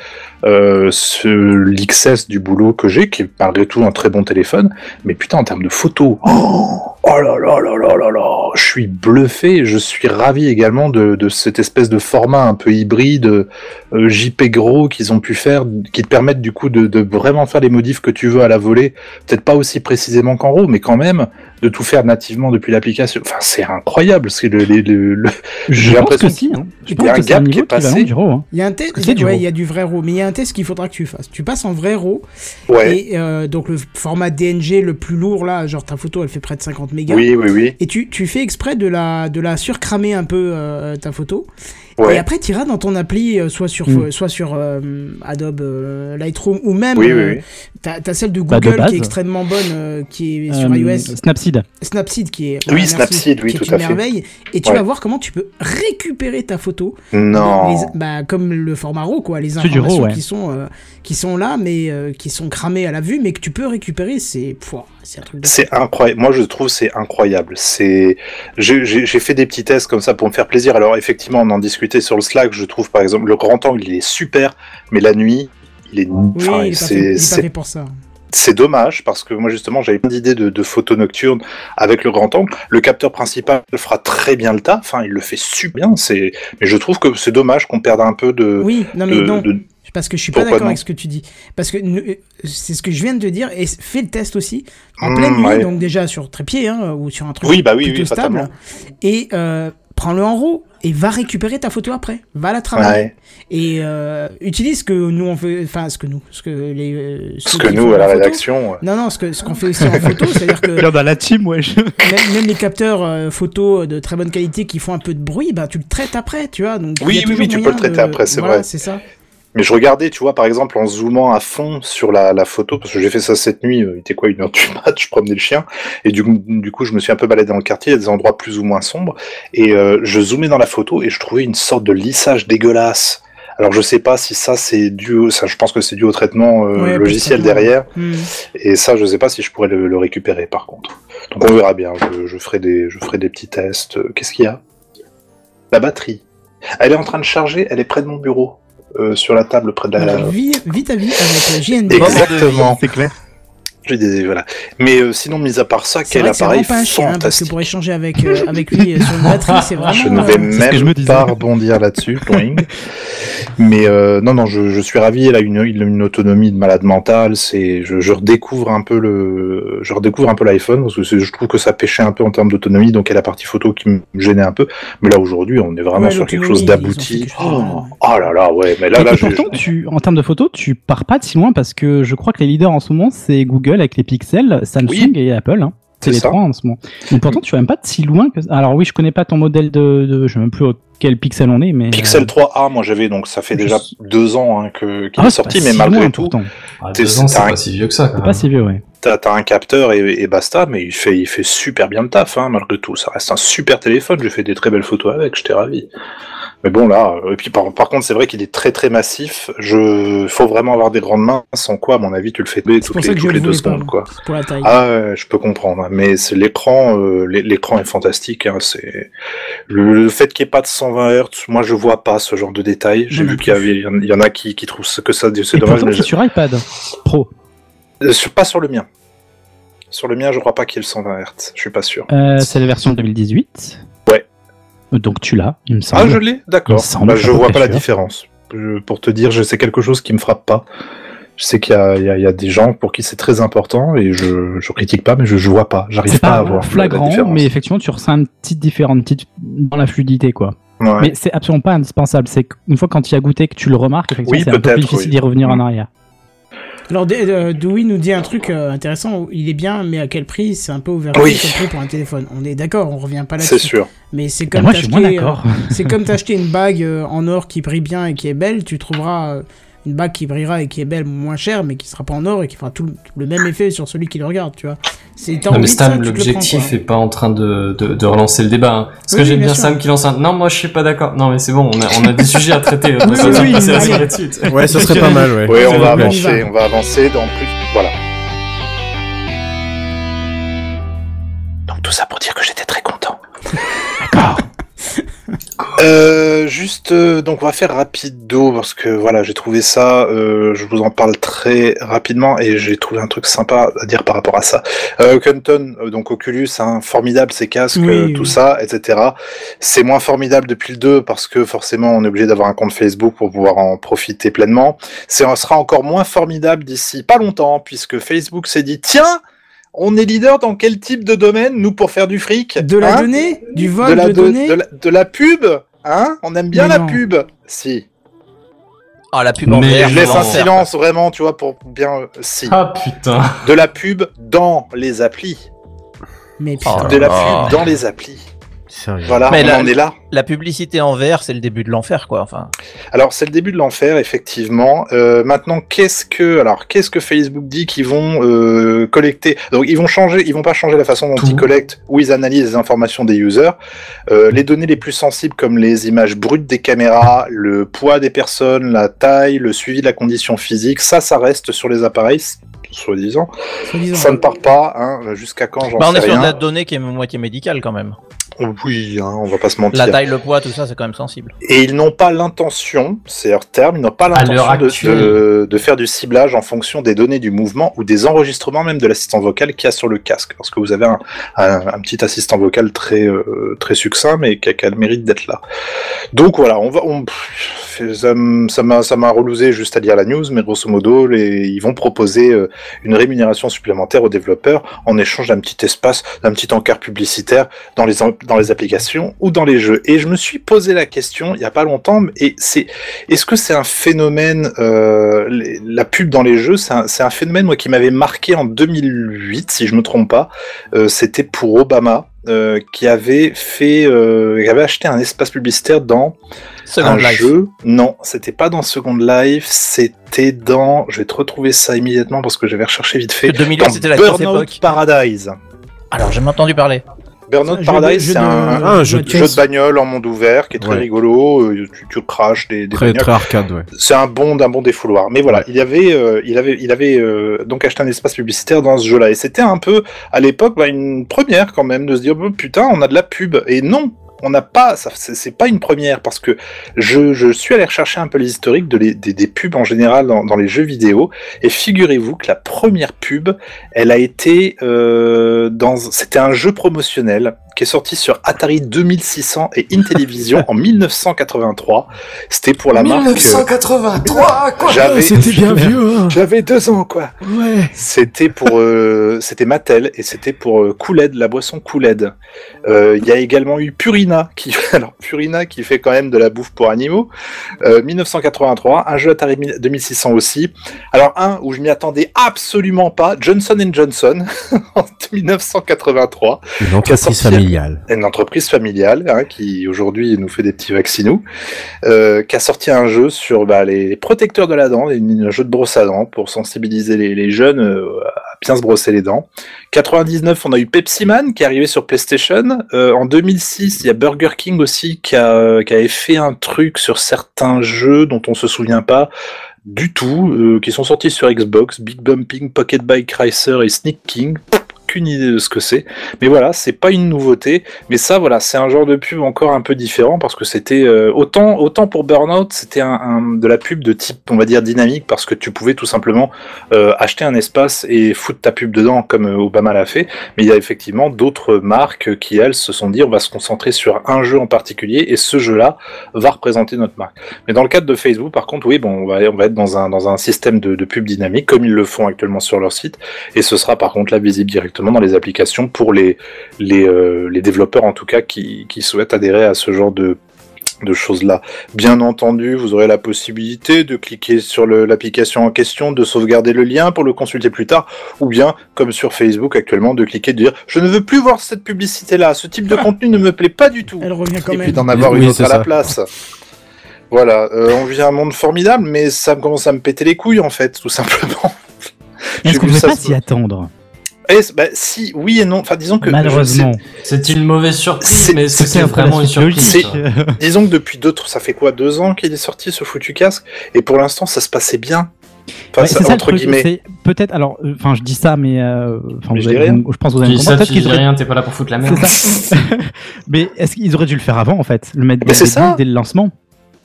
ce l'XS du boulot que j'ai, qui est malgré tout un très bon téléphone, mais putain en termes de photos, oh, oh là là là là là là, je suis bluffé, je suis ravi également de, de cette espèce de format un peu hybride euh, JP gros qu'ils ont pu faire, qui te permettent du coup de, de vraiment faire les modifs que tu veux à la volée, peut-être pas aussi précisément qu'en RAW, mais quand même de tout faire nativement depuis l'application. Enfin, c'est incroyable, c'est le, le, le- le- J'ai l'impression que si. Hein. Il y a un gap qui est passé. du RAW, hein. Il y a un test, du ouais, il y a du vrai RAW, mais il y a un test qu'il faudra que tu fasses. Tu passes en vrai RAW, Ouais. et euh, donc le format DNG le plus lourd là, genre ta photo elle fait près de 50 mégas. Oui, oui, oui. Et tu, tu fais exprès de la, de la surcramer un peu euh, ta photo. Ouais. Et après, tu iras dans ton appli, euh, soit sur, Mm. soit sur euh, Adobe euh, Lightroom, ou même, Oui, euh, oui, oui. t'as as celle de Bah, de Google qui est extrêmement bonne, euh, qui est sur Euh, iOS. Snapseed. Snapseed qui est Oui, merci, Snapseed, oui, qui est tout une à fait. merveille et tu Ouais. vas voir comment tu peux récupérer ta photo Non. Les- bah, comme le format RAW quoi les informations RAW, ouais. qui sont euh, qui sont là mais euh, qui sont cramées à la vue mais que tu peux récupérer c'est pouah, c'est un truc de C'est incroyable. Moi, je trouve c'est incroyable. C'est, j'ai fait des petits tests comme ça pour me faire plaisir. Alors effectivement, on en discutait sur le Slack. Je trouve par exemple le grand angle, il est super, mais la nuit, il est, oui enfin, c'est- c'est fait pour ça c'est dommage parce que moi justement j'avais plein d'idées de, de photos nocturnes avec le grand angle. Le capteur principal fera très bien le taf, hein, il le fait super bien. C'est, mais je trouve que c'est dommage qu'on perde un peu de. oui non mais de- non de- parce que je suis pas d'accord avec ce que tu dis parce que euh, c'est ce que je viens de te dire et fais le test aussi en Mmh, pleine nuit ouais. donc déjà sur trépied hein, ou sur un truc Oui, bah oui, plutôt oui, stable et euh, prends-le en RAW et va récupérer ta photo après va la travailler Ouais. et euh, utilise ce que nous on fait enfin ce que nous ce que les euh, Ce que nous à la photo. rédaction. ouais. non non ce que ce qu'on fait aussi en photo c'est à dire que dans la team, ouais. je- même, même les capteurs euh, photo de très bonne qualité qui font un peu de bruit bah tu le traites après tu vois donc Oui, oui, oui, tu peux le traiter de- après, c'est voilà, vrai. c'est ça Mais je regardais, tu vois, par exemple, en zoomant à fond sur la, la photo, parce que j'ai fait ça cette nuit, euh, il était quoi, une heure du mat, je promenais le chien, et du coup, du coup, je me suis un peu baladé dans le quartier, il y a des endroits plus ou moins sombres, et euh, je zoomais dans la photo et je trouvais une sorte de lissage dégueulasse. Alors je sais pas si ça c'est dû, au- ça je pense que c'est dû au traitement euh, Ouais, logiciel derrière, Hmm. et ça je sais pas si je pourrais le, le récupérer par contre. Donc on verra bien, je, je ferai des, je ferai des petits tests. Euh, Qu'est-ce qu'il y a? La batterie. Elle est en train de charger, elle est près de mon bureau, sur la table près de la, Alors, vis, vis ta vie avec euh, JNB Exactement. C'est clair. J'ai des voilà. Mais euh, sinon, mis à part ça, quel appareil vraiment pas un chien hein, parce que fantastique. pour échanger avec euh, avec lui euh, sur une batterie c'est vraiment Je ne vais que je me même pas rebondir là-dessus. Mais euh, non, non, je, je suis ravi. Elle a une, il a une autonomie de malade mental. C'est, je, je redécouvre un peu le, je redécouvre un peu l'iPhone parce que je trouve que ça pêchait un peu en termes d'autonomie. Donc, il y a la partie photo qui me gênait un peu. Mais là, aujourd'hui, on est vraiment Ouais, sur quelque chose d'abouti. Oh, oh là là, ouais. Mais là, Et là, je, pourtant, tu, en termes de photos, tu pars pas de si loin parce que je crois que les leaders en ce moment, c'est Google avec les pixels, Samsung Oui. et Apple. Hein. C'est les ça. trois en ce moment. Mais pourtant, tu vas même pas de si loin que. Alors oui, je connais pas ton modèle de. de je sais même plus quel pixel on est, mais. Pixel 3A, moi j'avais donc ça fait Je déjà deux ans hein, que qu'il Ah, est sorti, mais si malgré loin, tout. Ah, T'es- deux ans, c'est t'as un- pas si vieux que ça. Quand C'est même. pas si vieux, ouais. T'as t'as un capteur et, et basta, mais il fait, il fait super bien le taf, hein, malgré tout. Ça reste un super téléphone, j'ai fait des très belles photos avec, j'étais ravi. Mais bon, là, euh, et puis par, par contre, c'est vrai qu'il est très très massif. Je, faut vraiment avoir des grandes mains, sans quoi, à mon avis, tu le fais toutes pour les, ça que je toutes le les deux secondes, quoi. pour la taille Ah ouais, je peux comprendre, mais c'est l'écran, euh, l'é- l'écran est fantastique. Hein, c'est le, le fait qu'il n'y ait pas de 120 Hz, moi je vois pas ce genre de détails. J'ai vu qu'il y avait, il y en- il y en a qui, qui trouvent que ça, c'est dommage. mais c'est sur iPad Pro. je- euh, pas sur le mien. Sur le mien, je crois pas qu'il y ait le 120 Hz. Je suis pas sûr. Euh, c'est la version 2018. Donc tu l'as, il me semble. Ah, je l'ai, d'accord. Bah, je vois pas la différence. Je- pour te dire, je sais quelque chose qui me frappe pas. Je sais qu'il y a, y y des gens pour qui c'est très important et je, je critique pas, mais je, je vois pas. J'arrive pas, pas à voir la- la flagrant, mais effectivement, tu ressens une petite différence, une petite dans la fluidité, quoi. Ouais. Mais c'est absolument pas indispensable. C'est qu'une fois quand tu y as goûté que tu le remarques, effectivement, Oui, c'est un peu difficile oui. d'y revenir en Mm. arrière. Alors euh, Dewey nous dit un truc euh, intéressant il est bien mais à quel prix c'est un peu ouvert Oui. quel prix pour un téléphone on est d'accord on revient pas C'est là-dessus sûr. mais c'est comme moi, je suis moins t'acheter, euh, d'accord. C'est comme t'acheter une bague euh, en or qui brille bien et qui est belle, tu trouveras euh, une bague qui brillera et qui est belle moins chère, mais qui sera pas en or et qui fera tout le, le même effet sur celui qui le regarde, tu vois. Non, mais Stam, l'objectif est pas en train de, de, de relancer le débat. hein. Parce que j'aime bien. Sam qui lance un. Non, moi je suis pas d'accord. Non, mais c'est bon, on a, on a des sujets à traiter. Oui, on va oui, passer à la soirée. Ouais, ça serait pas mal, ouais. Oui, on va avancer, va. on va avancer dans plus. Voilà. Donc tout ça pour dire que j'étais très content. Euh, juste, euh, donc on va faire rapido parce que voilà, j'ai trouvé ça. euh, je vous en parle très rapidement et j'ai trouvé un truc sympa à dire par rapport à ça. Euh, Kenton, euh, donc Oculus, hein, formidable ces casques, Oui, euh, oui. tout ça, etc. C'est moins formidable depuis le 2 parce que forcément on est obligé d'avoir un compte Facebook pour pouvoir en profiter pleinement. C'est sera encore moins formidable d'ici pas longtemps puisque Facebook s'est dit tiens. On est leader dans quel type de domaine, nous, pour faire du fric? De la hein? donnée? Du vol de la, de, données? de la, de la pub? Hein? On aime bien Mais la non. pub Si. Ah, la pub en Mais je laisse un silence vraiment, tu vois, pour bien... euh, si. Ah putain. De la pub dans les applis. Mais Oh putain. De la pub dans les applis. Sérieux. Voilà, Mais on la- en est là. La publicité en VR, c'est le début de l'enfer, quoi. Enfin, Alors c'est le début de l'enfer, effectivement. Euh, maintenant, qu'est-ce que alors qu'est-ce que Facebook dit qu'ils vont euh, collecter? Donc ils vont changer, ils vont pas changer la façon dont Tout. ils collectent ou ils analysent les informations des users. Euh, les données les plus sensibles comme les images brutes des caméras, le poids des personnes, la taille, le suivi de la condition physique, ça, ça reste sur les appareils, soi-disant. Soi-disant. Ça ne part pas, hein, jusqu'à quand j'en bah, on sais est sur rien. de la donnée qui est moitié médicale quand même. Oui, hein, on va pas se mentir. La taille, le poids, tout ça, c'est quand même sensible. Et ils n'ont pas l'intention, c'est leur terme, ils n'ont pas l'intention de, actuelle. de, de faire du ciblage en fonction des données du mouvement ou des enregistrements même de l'assistant vocal qu'il y a sur le casque. Parce que vous avez un, un, un petit assistant vocal très, euh, très succinct, mais qui a, qui a le mérite d'être là. Donc voilà, on va, on, ça m'a, ça m'a relousé juste à lire la news, mais grosso modo, les, ils vont proposer euh, une rémunération supplémentaire aux développeurs en échange d'un petit espace, d'un petit encart publicitaire dans les, dans les applications ou dans les jeux. Et je me suis posé la question il y a pas longtemps, et c'est est-ce que c'est un phénomène, euh, la pub dans les jeux, c'est un, un phénomène moi qui m'avait marqué en 2008, si je me trompe pas. Euh, C'était pour Obama. qui avait fait, qui avait acheté un espace publicitaire dans Second un Life. jeu. Non, c'était pas dans Second Life, c'était dans. Je vais te retrouver ça immédiatement parce que j'avais recherché vite fait. Que 2008, Dans c'était la Burnout époque. Paradise. Alors, j'ai entendu parler. Burnout Jeu de- Paradise, c'est de- un, Ah, un jeu de jeu de bagnole en monde ouvert qui est très Ouais. rigolo. euh, Tu, tu craches des, des Très, bagnoles. très arcade, ouais. C'est un bon d'un bon défouloir. Mais voilà, Ouais. il avait, euh, il avait, il avait euh, donc acheté un espace publicitaire dans ce jeu-là. Et c'était un peu, à l'époque, bah, une première quand même de se dire, Oh, putain, on a de la pub. Et non, on n'a pas, c'est pas une première parce que je, je suis allé rechercher un peu les historiques de les- des, des pubs en général dans, dans les jeux vidéo. Et figurez-vous que la première pub, elle a été euh, dans, c'était un jeu promotionnel qui est sorti sur Atari 2600 et Intellivision en 1983. C'était pour la marque. euh, 1983 quoi J'avais, C'était bien vieux, hein. j'avais deux ans, quoi. Ouais. C'était pour, euh, c'était Mattel et c'était pour euh, Kool-Aid, la boisson Kool-Aid. Euh, Il y a également eu Purina qui, alors Purina qui fait quand même de la bouffe pour animaux. Euh, 1983, un jeu Atari 2600 aussi. Alors un où je m'y attendais absolument pas, Johnson Johnson en 1983. Une entreprise familiale. une entreprise familiale hein, qui aujourd'hui nous fait des petits vaccinous, euh, qui a sorti un jeu sur bah, les protecteurs de la dent, un jeu de brosse à dents pour sensibiliser les, les jeunes euh, à bien se brosser les dents. 99, on a eu Pepsi Man qui est arrivé sur PlayStation. Euh, en 2006, il y a Burger King aussi qui, a, qui avait fait un truc sur certains jeux dont on se souvient pas du tout, euh, qui sont sortis sur Xbox, Big Bumping, Pocket Bike Racer et Sneak King. Aucune idée de ce que c'est. Mais voilà, c'est pas une nouveauté. Mais ça, voilà, c'est un genre de pub encore un peu différent parce que c'était euh, autant autant pour Burnout, c'était un, de la pub de type, on va dire dynamique parce que tu pouvais tout simplement euh, acheter un espace et foutre ta pub dedans comme euh, Obama l'a fait. Mais il y a effectivement d'autres marques qui elles se sont dit on va se concentrer sur un jeu en particulier et ce jeu-là va représenter notre marque. Mais dans le cadre de Facebook, par contre, oui, bon, on va on va être dans un dans un système de, de pub dynamique comme ils le font actuellement sur leur site et ce sera par contre là visible directement dans les applications pour les les, euh, les développeurs en tout cas qui, qui souhaitent adhérer à ce genre de de choses-là. Bien entendu, vous aurez la possibilité de cliquer sur l'application en question, de sauvegarder le lien pour le consulter plus tard, ou bien, comme sur Facebook actuellement, de cliquer, de dire « Je ne veux plus voir cette publicité-là, ce type de contenu ne me plaît pas du tout ». Elle revient quand Et même. puis d'en avoir Oui, une autre à la place. Voilà, euh, on vit un monde formidable, mais ça commence à me péter les couilles en fait, tout simplement. Est-ce qu'on ne peut pas s'y attendre? Eh, bah, si, oui et non. Enfin, disons que Malheureusement. C'est une mauvaise surprise, C'est- mais c'est vraiment une surprise Disons que depuis d'autres, ça fait quoi, deux ans qu'il est sorti ce foutu casque, et pour l'instant, ça se passait bien. Enfin, Ouais, ça- c'est ça le entre truc, guillemets. c'est peut-être alors euh, enfin je dis ça mais euh, Mais vous je je pense que vous allez comprendre tu peut-être qu'ils dis auraient rien, t'es pas là pour foutre la merde. c'est ça. mais est-ce qu'ils auraient dû le faire avant en fait? Le mettre dès, ça. dès le lancement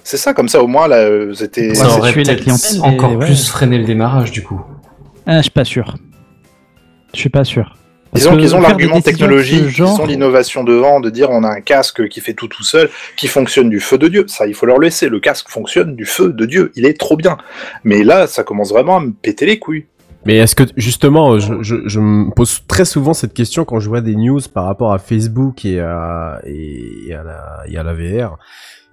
C'est ça, comme ça, au moins, là, euh, c'était. Ouais, Ça aurait tuer la clientèle, encore et ouais. plus freiné le démarrage du coup. ah, je suis pas sûr je suis pas sûr Parce Disons qu'ils ont l'argument technologique, ils ont l'innovation devant, de dire on a un casque qui fait tout tout seul, qui fonctionne du feu de Dieu. Ça, il faut leur laisser. Le casque fonctionne du feu de Dieu. Il est trop bien. Mais là, ça commence vraiment à me péter les couilles. Mais est-ce que justement, je, je, je me pose très souvent cette question quand je vois des news par rapport à Facebook et à, et à, la, et à la VR.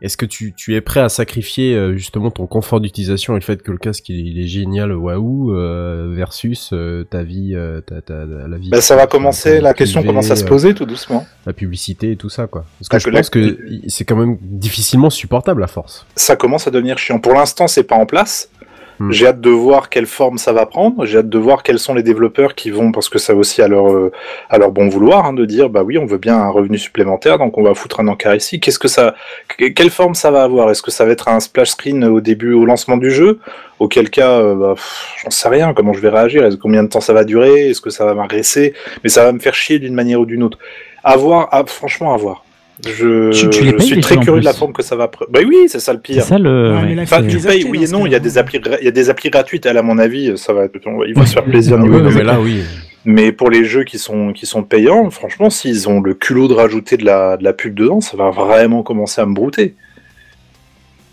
Est-ce que tu, tu es prêt à sacrifier euh, justement ton confort d'utilisation et le fait que le casque il, il est génial, waouh, euh, versus euh, ta vie, euh, ta, ta, la vie. Ben, ça va commencer, la question commence à se euh, poser tout doucement. La publicité et tout ça, quoi. Parce que Ah, je que la- pense que c'est quand même difficilement supportable à force. Ça commence à devenir chiant. Pour l'instant, c'est pas en place. Hmm. J'ai hâte de voir quelle forme ça va prendre. J'ai hâte de voir quels sont les développeurs qui vont, parce que ça aussi à leur euh, à leur bon vouloir, hein, de dire bah oui, on veut bien un revenu supplémentaire, donc on va foutre un encart ici. Qu'est-ce que ça, que- quelle forme ça va avoir? Est-ce que ça va être un splash screen au début, au lancement du jeu? Auquel cas, euh, bah, j'en sais rien. Comment je vais réagir? Combien de temps ça va durer? Est-ce que ça va m'agresser? Mais ça va me faire chier d'une manière ou d'une autre. À voir, à- franchement, à voir. Je, Tu- tu les je payes, suis très curieux de la forme que ça va. Bah oui, c'est ça le C'est pire. ça le. Ouais, là, Enfin, tu payes, oui et non, il y a des applis, il y a des applis gratuites. Elle, à mon avis, ça va, il va se faire plaisir. Niveau mais là, oui. Mais pour les jeux qui sont qui sont payants, franchement, s'ils ont le culot de rajouter de la de la pub dedans, ça va vraiment commencer à me brouter.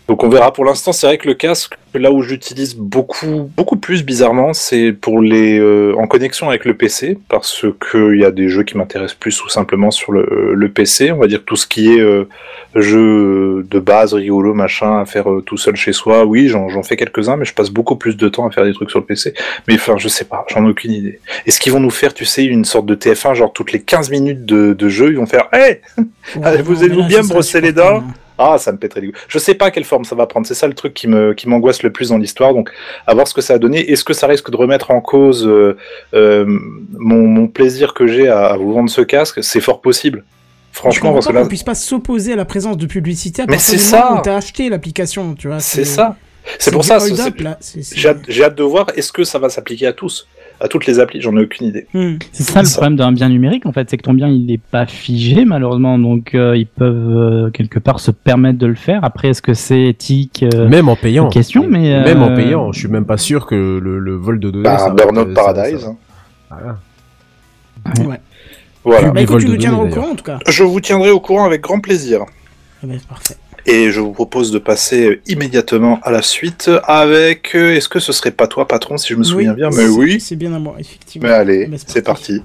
Donc on verra. Pour l'instant, c'est vrai que le casque, là où j'utilise beaucoup beaucoup plus bizarrement, c'est pour les euh, en connexion avec le PC, parce que il y a des jeux qui m'intéressent plus ou simplement sur le, le PC. On va dire tout ce qui est euh, jeu de base, rigolo, machin, à faire euh, tout seul chez soi. Oui, j'en fais quelques-uns, mais je passe beaucoup plus de temps à faire des trucs sur le PC. Mais enfin, je sais pas, j'en ai aucune idée. Est-ce qu'ils vont nous faire, tu sais, une sorte de TF1, genre toutes les 15 minutes de, de jeu, ils vont faire Hey Allez, vous allez-vous bien brosser les dents? Ah, ça me pèterait les couilles. Je sais pas quelle forme ça va prendre, c'est ça le truc qui me qui m'angoisse le plus dans l'histoire, donc à voir ce que ça a donné. Est-ce que ça risque de remettre en cause euh, euh, mon, mon plaisir que j'ai à, à vous vendre ce casque? C'est fort possible. Je Franchement, comprends parce pas que là, qu'on puisse pas s'opposer à la présence de publicité à Mais partir c'est du moment ça. où t'as acheté l'application, tu vois. c'est ça. C'est pour ça. j'ai hâte de voir, est-ce que ça va s'appliquer à tous? À toutes les applis, j'en ai aucune idée. Hmm. C'est ça le ça. problème d'un bien numérique en fait, c'est que ton bien il n'est pas figé malheureusement, donc euh, ils peuvent euh, quelque part se permettre de le faire. Après, est-ce que c'est éthique euh, Même en payant. question, mais, Même en payant, je suis même pas sûr que le, le vol de données. Bah, Burnout Paradise. ça hein. Voilà. Ouais. Voilà. Bah écoute, tu nous tiendras au courant en tout cas. Je vous tiendrai au courant avec grand plaisir. Eh ben, c'est parfait. Et je vous propose de passer immédiatement à la suite avec. euh, Est-ce que ce serait pas toi, patron, si je me souviens bien Mais oui. C'est bien à moi, effectivement. Mais allez, c'est parti.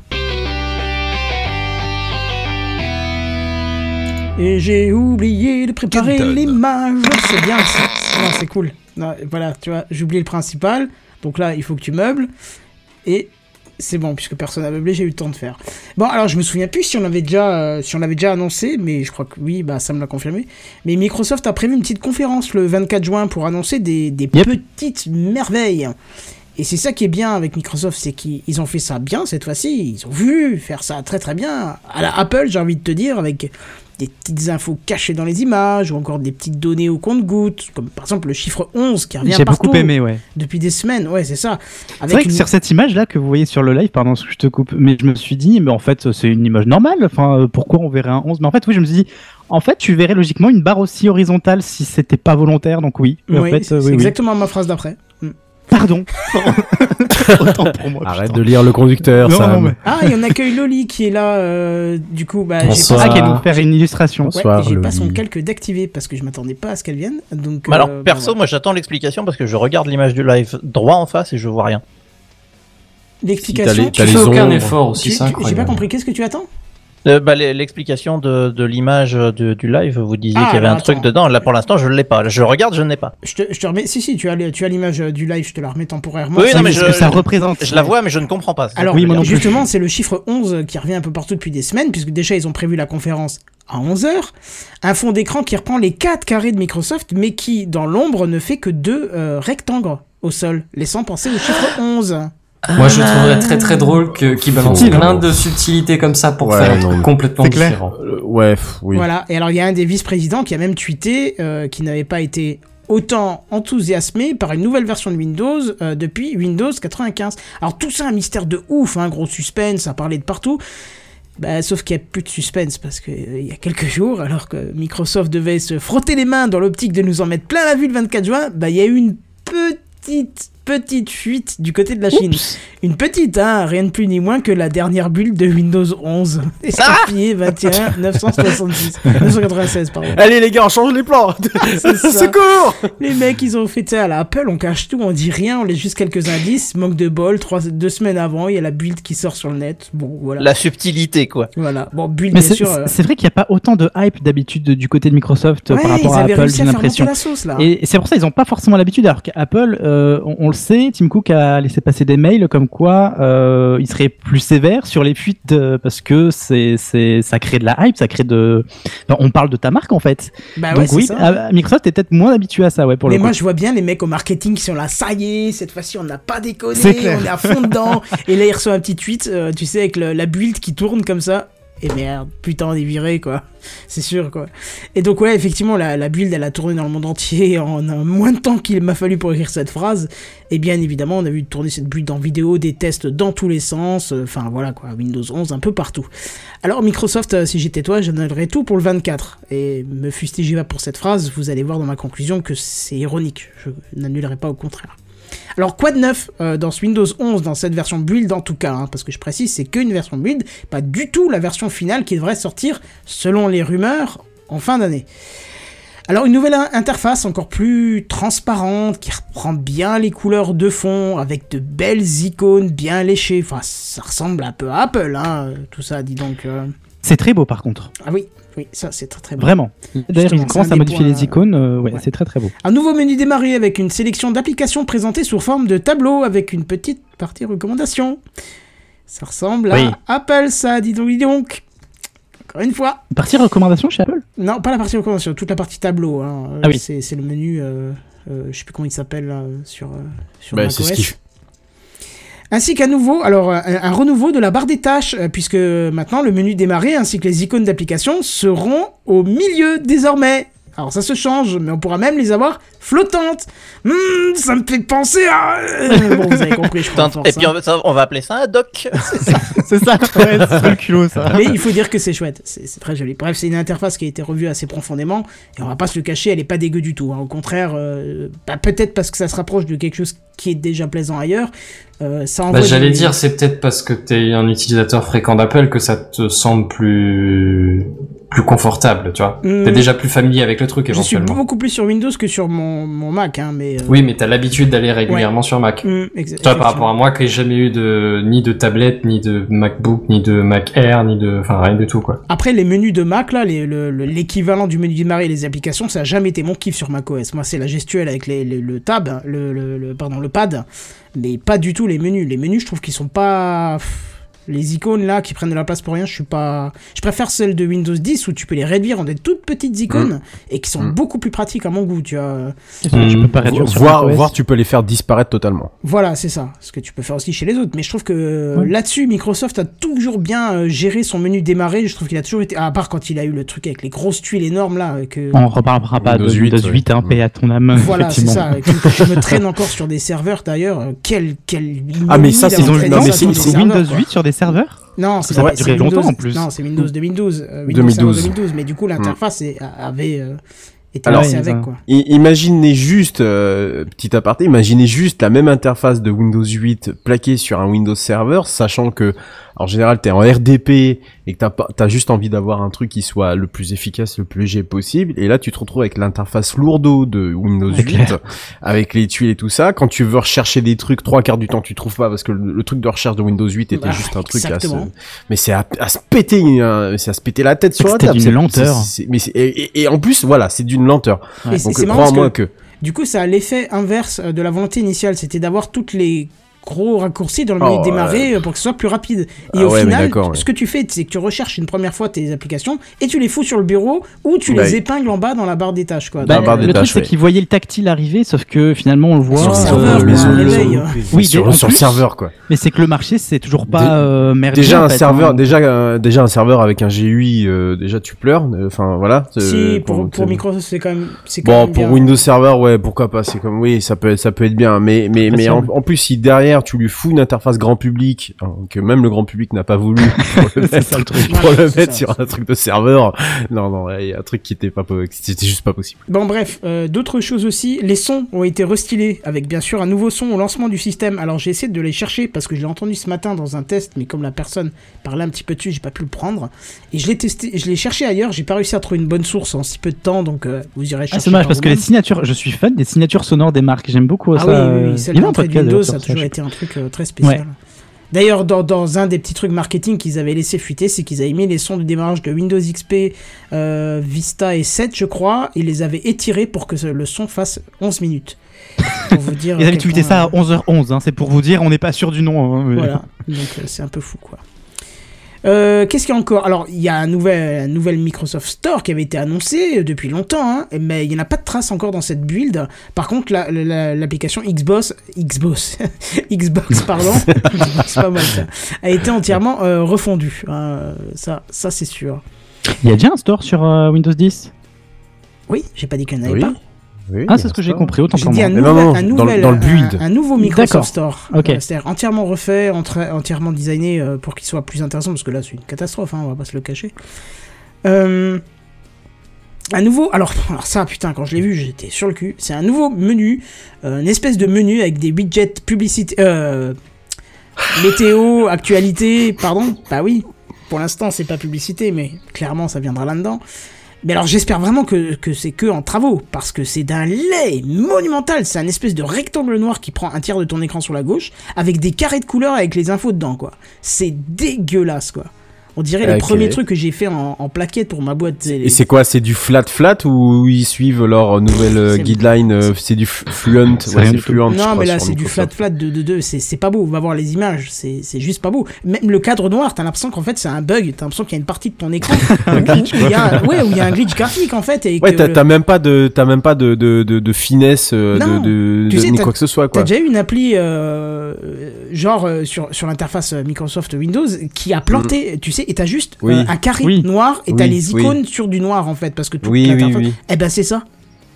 Et j'ai oublié de préparer l'image. C'est bien, c'est non, c'est cool. Non, voilà, tu vois, j'ai oublié le principal. Donc là, il faut que tu meubles. Et c'est bon, puisque personne n'a meublé, j'ai eu le temps de faire. Bon, alors je me souviens plus si on l'avait déjà, euh, si on l'avait déjà annoncé, mais je crois que oui, bah ça me l'a confirmé. Mais Microsoft a prévu une petite conférence le 24 juin pour annoncer des, des Yep. petites merveilles. Et c'est ça qui est bien avec Microsoft, c'est qu'ils ils ont fait ça bien cette fois-ci. Ils ont vu faire ça très très bien. À la Apple, j'ai envie de te dire, avec des petites infos cachées dans les images, ou encore des petites données au compte-gouttes, comme par exemple le chiffre 11 qui revient J'ai partout beaucoup aimé, ouais. depuis des semaines. Ouais, c'est ça. C'est vrai que sur cette image là que vous voyez sur le live, pardon, je te coupe, mais je me suis dit, mais en fait, c'est une image normale. Enfin, euh, pourquoi on verrait un 11 Mais en fait, oui, je me suis dit, en fait, tu verrais logiquement une barre aussi horizontale si c'était pas volontaire. Donc oui, en Oui, fait, c'est euh, c'est oui, exactement ma phrase d'après. Pardon. Autant pour moi. Arrête putain. de lire le conducteur, Non, Sam. non, mais- Ah, il y en accueil Loli qui est là. euh, du coup, bah, j'ai pas, Ah, qu'elle nous faire une illustration. ouais, Bonsoir, et j'ai pas son calque d'activer parce que je m'attendais pas à ce qu'elle vienne. Donc, Mais alors, euh, perso, voilà. moi j'attends l'explication parce que je regarde l'image du live droit en face et je vois rien. l'explication. Si tu fais aucun effort aussi, J'ai pas compris. Qu'est-ce que tu attends? Euh, bah, l'explication de, de l'image de- du live, vous disiez Ah, qu'il y avait un alors, truc dedans. Là, pour l'instant, je l'ai pas. Je regarde, je ne l'ai pas. je te, je te remets. Si, si, tu as, l'image euh, du live. Je te la remets temporairement. Oui, non, mais je- que ça représente. Je la vois, mais je ne comprends pas. Alors, Oui, justement, c'est le chiffre 11 qui revient un peu partout depuis des semaines, puisque déjà, ils ont prévu la conférence à 11h. Un fond d'écran qui reprend les 4 carrés de Microsoft, mais qui, dans l'ombre, ne fait que deux euh, rectangles au sol, laissant penser au chiffre 11. Moi, je trouverais très très drôle que qu'ils balancent Subtil, plein hein. de subtilités comme ça pour Ouais, faire non, mais- complètement C'est clair. différent. Euh, ouais, pff, oui. Voilà, et alors il y a un des vice-présidents qui a même tweeté euh, qu'il n'avait pas été autant enthousiasmé par une nouvelle version de Windows euh, depuis Windows 95. Alors tout ça un mystère de ouf, un gros suspense, à parler de partout. Bah, sauf qu'il n'y a plus de suspense parce qu'il y a quelques jours, alors que Microsoft devait se frotter les mains dans l'optique de nous en mettre plein la vue le 24 juin, bah il y a eu une petite petite fuite du côté de la Chine. Une petite, hein, rien de plus ni moins que la dernière bulle de Windows 11. Estampillé 21 966. 996, pardon. Allez les gars, on change les plans. Secours Les mecs, ils ont fait ça à la Apple, on cache tout, on dit rien, on laisse juste quelques indices. Manque de bol, trois, deux semaines avant, il y a la build qui sort sur le net. Bon, voilà. La subtilité, quoi. Voilà. Bon, build, Mais bien c'est sûr. euh, c'est vrai qu'il n'y a pas autant de hype d'habitude du côté de Microsoft euh, ouais, par rapport à Apple, j'ai l'impression. la sauce, là. Et c'est pour ça qu'ils n'ont pas forcément l'habitude. Alors qu'Apple, euh, on, on le Tim Cook a laissé passer des mails comme quoi euh, il serait plus sévère sur les fuites de- parce que c'est c'est ça crée de la hype, ça crée de. Enfin, on parle de ta marque en fait. bah ouais, Donc c'est oui, ça. à- Microsoft est peut-être moins habitué à ça, ouais, pour Mais le moi, coup. je vois bien les mecs au marketing qui sont là, ça y est, cette fois-ci, on n'a pas déconné, C'est clair. on est à fond dedans. et là, il reçoit un petit tweet, euh, tu sais, avec le- la build qui tourne comme ça. Et merde, putain, on est viré, quoi. C'est sûr, quoi. Et donc, ouais, effectivement, la, build, elle a tourné dans le monde entier en moins de temps qu'il m'a fallu pour écrire cette phrase. Et bien évidemment, on a vu tourner cette build en vidéo, des tests dans tous les sens. euh, Enfin, voilà, quoi. Windows 11, un peu partout. Alors, Microsoft, euh, si j'étais toi, j'annoncerais tout pour le 24. Et me fustigez pas pour cette phrase, vous allez voir dans ma conclusion que c'est ironique. Je n'annulerai pas au contraire. Alors quoi de neuf euh, dans ce Windows 11, dans cette version build en tout cas, hein, parce que je précise, c'est qu'une version build, pas du tout la version finale qui devrait sortir, selon les rumeurs, en fin d'année. Alors une nouvelle in- interface encore plus transparente, qui reprend bien les couleurs de fond, avec de belles icônes bien léchées, enfin ça ressemble un peu à Apple, hein, tout ça, dis donc. euh. C'est très beau par contre. Ah oui, oui, ça c'est très très bon. Vraiment. D'ailleurs, ils commencent à modifier points, les icônes. euh, ouais, ouais. c'est très très beau. Un nouveau menu démarré avec une sélection d'applications présentées sous forme de tableau avec une petite partie recommandation. Ça ressemble Oui. à Apple, ça, dis donc, dis donc. Encore une fois. Partie recommandation chez Apple? Non, pas la partie recommandation, toute la partie tableau. hein. Euh, Ah oui. C'est c'est le menu, euh, euh, je sais plus comment il s'appelle sur, euh, sur Bah, c'est ce Ainsi qu'un nouveau, alors un, un renouveau de la barre des tâches, euh, puisque maintenant le menu démarrer ainsi que les icônes d'application seront au milieu désormais. Alors ça se change, mais on pourra même les avoir flottantes. Hmm, ça me fait penser à... Euh, bon, vous avez compris, je crois. Et puis hein. on va, ça, on va appeler ça un doc. C'est ça, ouais, c'est le culot ça. Mais il faut dire que c'est chouette, c'est c'est très joli. Bref, c'est une interface qui a été revue assez profondément, et on va pas se le cacher, elle est pas dégueu du tout. hein. Au contraire, euh, bah, peut-être parce que ça se rapproche de quelque chose qui est déjà plaisant ailleurs. euh, ça Bah, j'allais des- dire, c'est peut-être parce que t'es un utilisateur fréquent d'Apple que ça te semble plus plus confortable, tu vois. Hmm. T'es déjà plus familier avec le truc Je suis éventuellement. beaucoup plus sur Windows que sur mon, mon Mac, hein, mais. euh, Oui, mais t'as l'habitude d'aller régulièrement sur Mac. Tu vois, par rapport à moi, qui n'ai jamais eu de ni de tablette, ni de MacBook, ni de Mac Air, ni de, enfin rien du tout quoi. Après, les menus de Mac, là, le- l'équivalent du menu démarrer et les applications, ça a jamais été mon kiff sur macOS. Moi, c'est la gestuelle avec les, les- le tab, le, le- le- pardon, le pad, mais pas du tout les menus. Les menus, je trouve qu'ils sont pas. pff, Les icônes là qui prennent de la place pour rien, je suis pas. Je préfère celles de Windows 10 où tu peux les réduire en des toutes petites icônes et qui sont Mm. beaucoup plus pratiques à mon goût, tu vois. Tu peux pas réduire Voir, voir, tu peux les faire disparaître totalement. Voilà, c'est ça. Ce que tu peux faire aussi chez les autres. Mais je trouve que là-dessus, Microsoft a toujours bien euh, géré son menu démarrer. Je trouve qu'il a toujours été. À part quand il a eu le truc avec les grosses tuiles énormes là. euh, Que... On reparlera pas de Windows Windows 8, 8, hein, ouais. paix à ton âme. Voilà, c'est ça. je me traîne encore sur des serveurs d'ailleurs. Euh, Quel, quel. Ah, mais ça, c'est- Windows quoi. 8 sur des serveurs Non, c'est Ça va durer Windows- longtemps, en plus. Non, c'est Windows 2012. euh, Windows 2012. Server 2012. Mais du coup, l'interface est- avait euh, été Alors, lancée avec quoi. Imaginez juste, euh, petit aparté, imaginez juste la même interface de Windows 8 plaquée sur un Windows Server, sachant que, en général, t'es en RDP et que t'as pas, t'as juste envie d'avoir un truc qui soit le plus efficace, le plus léger possible, et là, tu te retrouves avec l'interface lourdeau de Windows C'est 8, clair. avec les tuiles et tout ça. Quand tu veux rechercher des trucs, trois quarts du temps, tu trouves pas parce que le, le truc de recherche de Windows 8 était Bah, juste un truc à se, mais c'est à, à se péter, euh, c'est à se péter la tête sur la table. d'une C'est- lenteur. c'est- c'est- mais c'est- et, et- et en plus, voilà, c'est d'une lenteur. Donc, crois-moi que- que Du coup, ça a l'effet inverse euh, de la volonté initiale, c'était d'avoir toutes les gros raccourcis dans le Oh, menu ouais. démarrer euh, pour que ce soit plus rapide. Et Ah au ouais, final, ouais. ce que tu fais, c'est que tu recherches une première fois tes applications et tu les fous sur le bureau ou tu Bah, les épingles en bas dans la barre des tâches. Quoi. Bah, la barre des le truc, tâches, c'est ouais. qu'ils voyaient le tactile arriver, sauf que finalement, on le voit. Sur euh, serveur. Oui, sur, serveur quoi. mais c'est que le marché, c'est toujours pas euh, merdique. Déjà en un fait, serveur, hein. déjà euh, déjà un serveur avec un GUI, euh, déjà tu pleures. euh, Enfin voilà. Si, pour, Microsoft, c'est quand même. Bon, pour. Windows Server, ouais, pourquoi pas. C'est comme oui, ça peut ça peut être bien, mais mais en plus si derrière derrière tu lui fous une interface grand public hein, que même le grand public n'a pas voulu pour le C'est ça, le mettre, truc. pour Voilà, le c'est mettre ça. sur un truc de serveur. Non non, il y a un truc qui était pas c'était juste pas possible. Bon bref, euh, d'autres choses aussi, les sons ont été restylés avec bien sûr un nouveau son au lancement du système. Alors j'ai essayé de les chercher parce que je l'ai entendu ce matin dans un test, mais comme la personne parlait un petit peu dessus, j'ai pas pu le prendre. Et je l'ai testé, je l'ai cherché ailleurs, j'ai pas réussi à trouver une bonne source en si peu de temps, donc euh, vous irez chercher. Ah, c'est dommage par parce que les signatures, je suis fan des signatures sonores des marques. J'aime beaucoup Ah ça. oui, oui, euh, oui, celle il y a un podcast, ça a toujours été un truc euh, très spécial. D'ailleurs, dans, dans un des petits trucs marketing qu'ils avaient laissé fuiter, c'est qu'ils avaient mis les sons de démarrage de Windows XP, euh, Vista et 7, je crois, et les avaient étirés pour que le son fasse 11 minutes. Pour vous dire. Ils avaient tweeté ça à euh, 11h11, hein, c'est pour vous dire, on n'est pas sûr du nom. hein, mais- Voilà, donc euh, c'est un peu fou quoi. Euh, Qu'est-ce qu'il y a encore? Alors, il y a un nouvel, un nouvel Microsoft Store qui avait été annoncé depuis longtemps, hein, mais il n'y en a pas de trace encore dans cette build. Par contre, la- la- l'application Xbox, Xbox, Xbox, pardon, c'est pas mal ça, a été entièrement euh, refondue. hein, ça, ça c'est sûr. Il y a déjà un store sur euh, Windows 10 Oui, j'ai pas dit qu'il n'y en avait Oui. pas. Oui, Ah, c'est ce que j'ai compris, autant pour moi. un nouvel, non, non, un dans le- nouvel- dans le un- build. Un, nouveau. Microsoft Store. Ok. Euh, C'est-à-dire entièrement refait, entre- entièrement designé euh, pour qu'il soit plus intéressant, parce que là c'est une catastrophe, hein, on va pas se le cacher. Euh, un nouveau, alors, alors ça putain quand je l'ai vu j'étais sur le cul, c'est un nouveau menu, euh, une espèce de menu avec des widgets publicité, euh, météo, actualité, pardon, bah oui, pour l'instant c'est pas publicité mais clairement ça viendra là-dedans. Mais alors j'espère vraiment que, que c'est que en travaux, parce que c'est d'un lait monumental, c'est un espèce de rectangle noir qui prend un tiers de ton écran sur la gauche, avec des carrés de couleurs avec les infos dedans, quoi. C'est dégueulasse, quoi. On dirait les premiers trucs que j'ai fait en, en plaquette pour ma boîte. Et c'est quoi C'est du flat flat ou ils suivent leur nouvelle euh, guideline euh, C'est du fluent C'est ouais, fluent. Non, crois, mais là, c'est du flat flat de, de, de c'est c'est pas beau. Va voir les images, c'est c'est juste pas beau. Même le cadre noir, t'as l'impression qu'en fait, c'est un bug. T'as l'impression qu'il y a une partie de ton écran. un glitch, où il y a, ouais, où il y a un glitch graphique, en fait. Et Ouais, t'as le- même pas de t'as même pas de de de, de finesse euh, Non. de de, Tu de- sais, ni quoi que ce soit T'as déjà eu une appli euh, genre euh, sur, sur l'interface Microsoft Windows qui a planté, tu sais, et t'as juste Oui. euh, un carré Oui. noir et t'as Oui, les oui. icônes sur du noir en fait parce que toute Oui, oui. Eh ben c'est ça.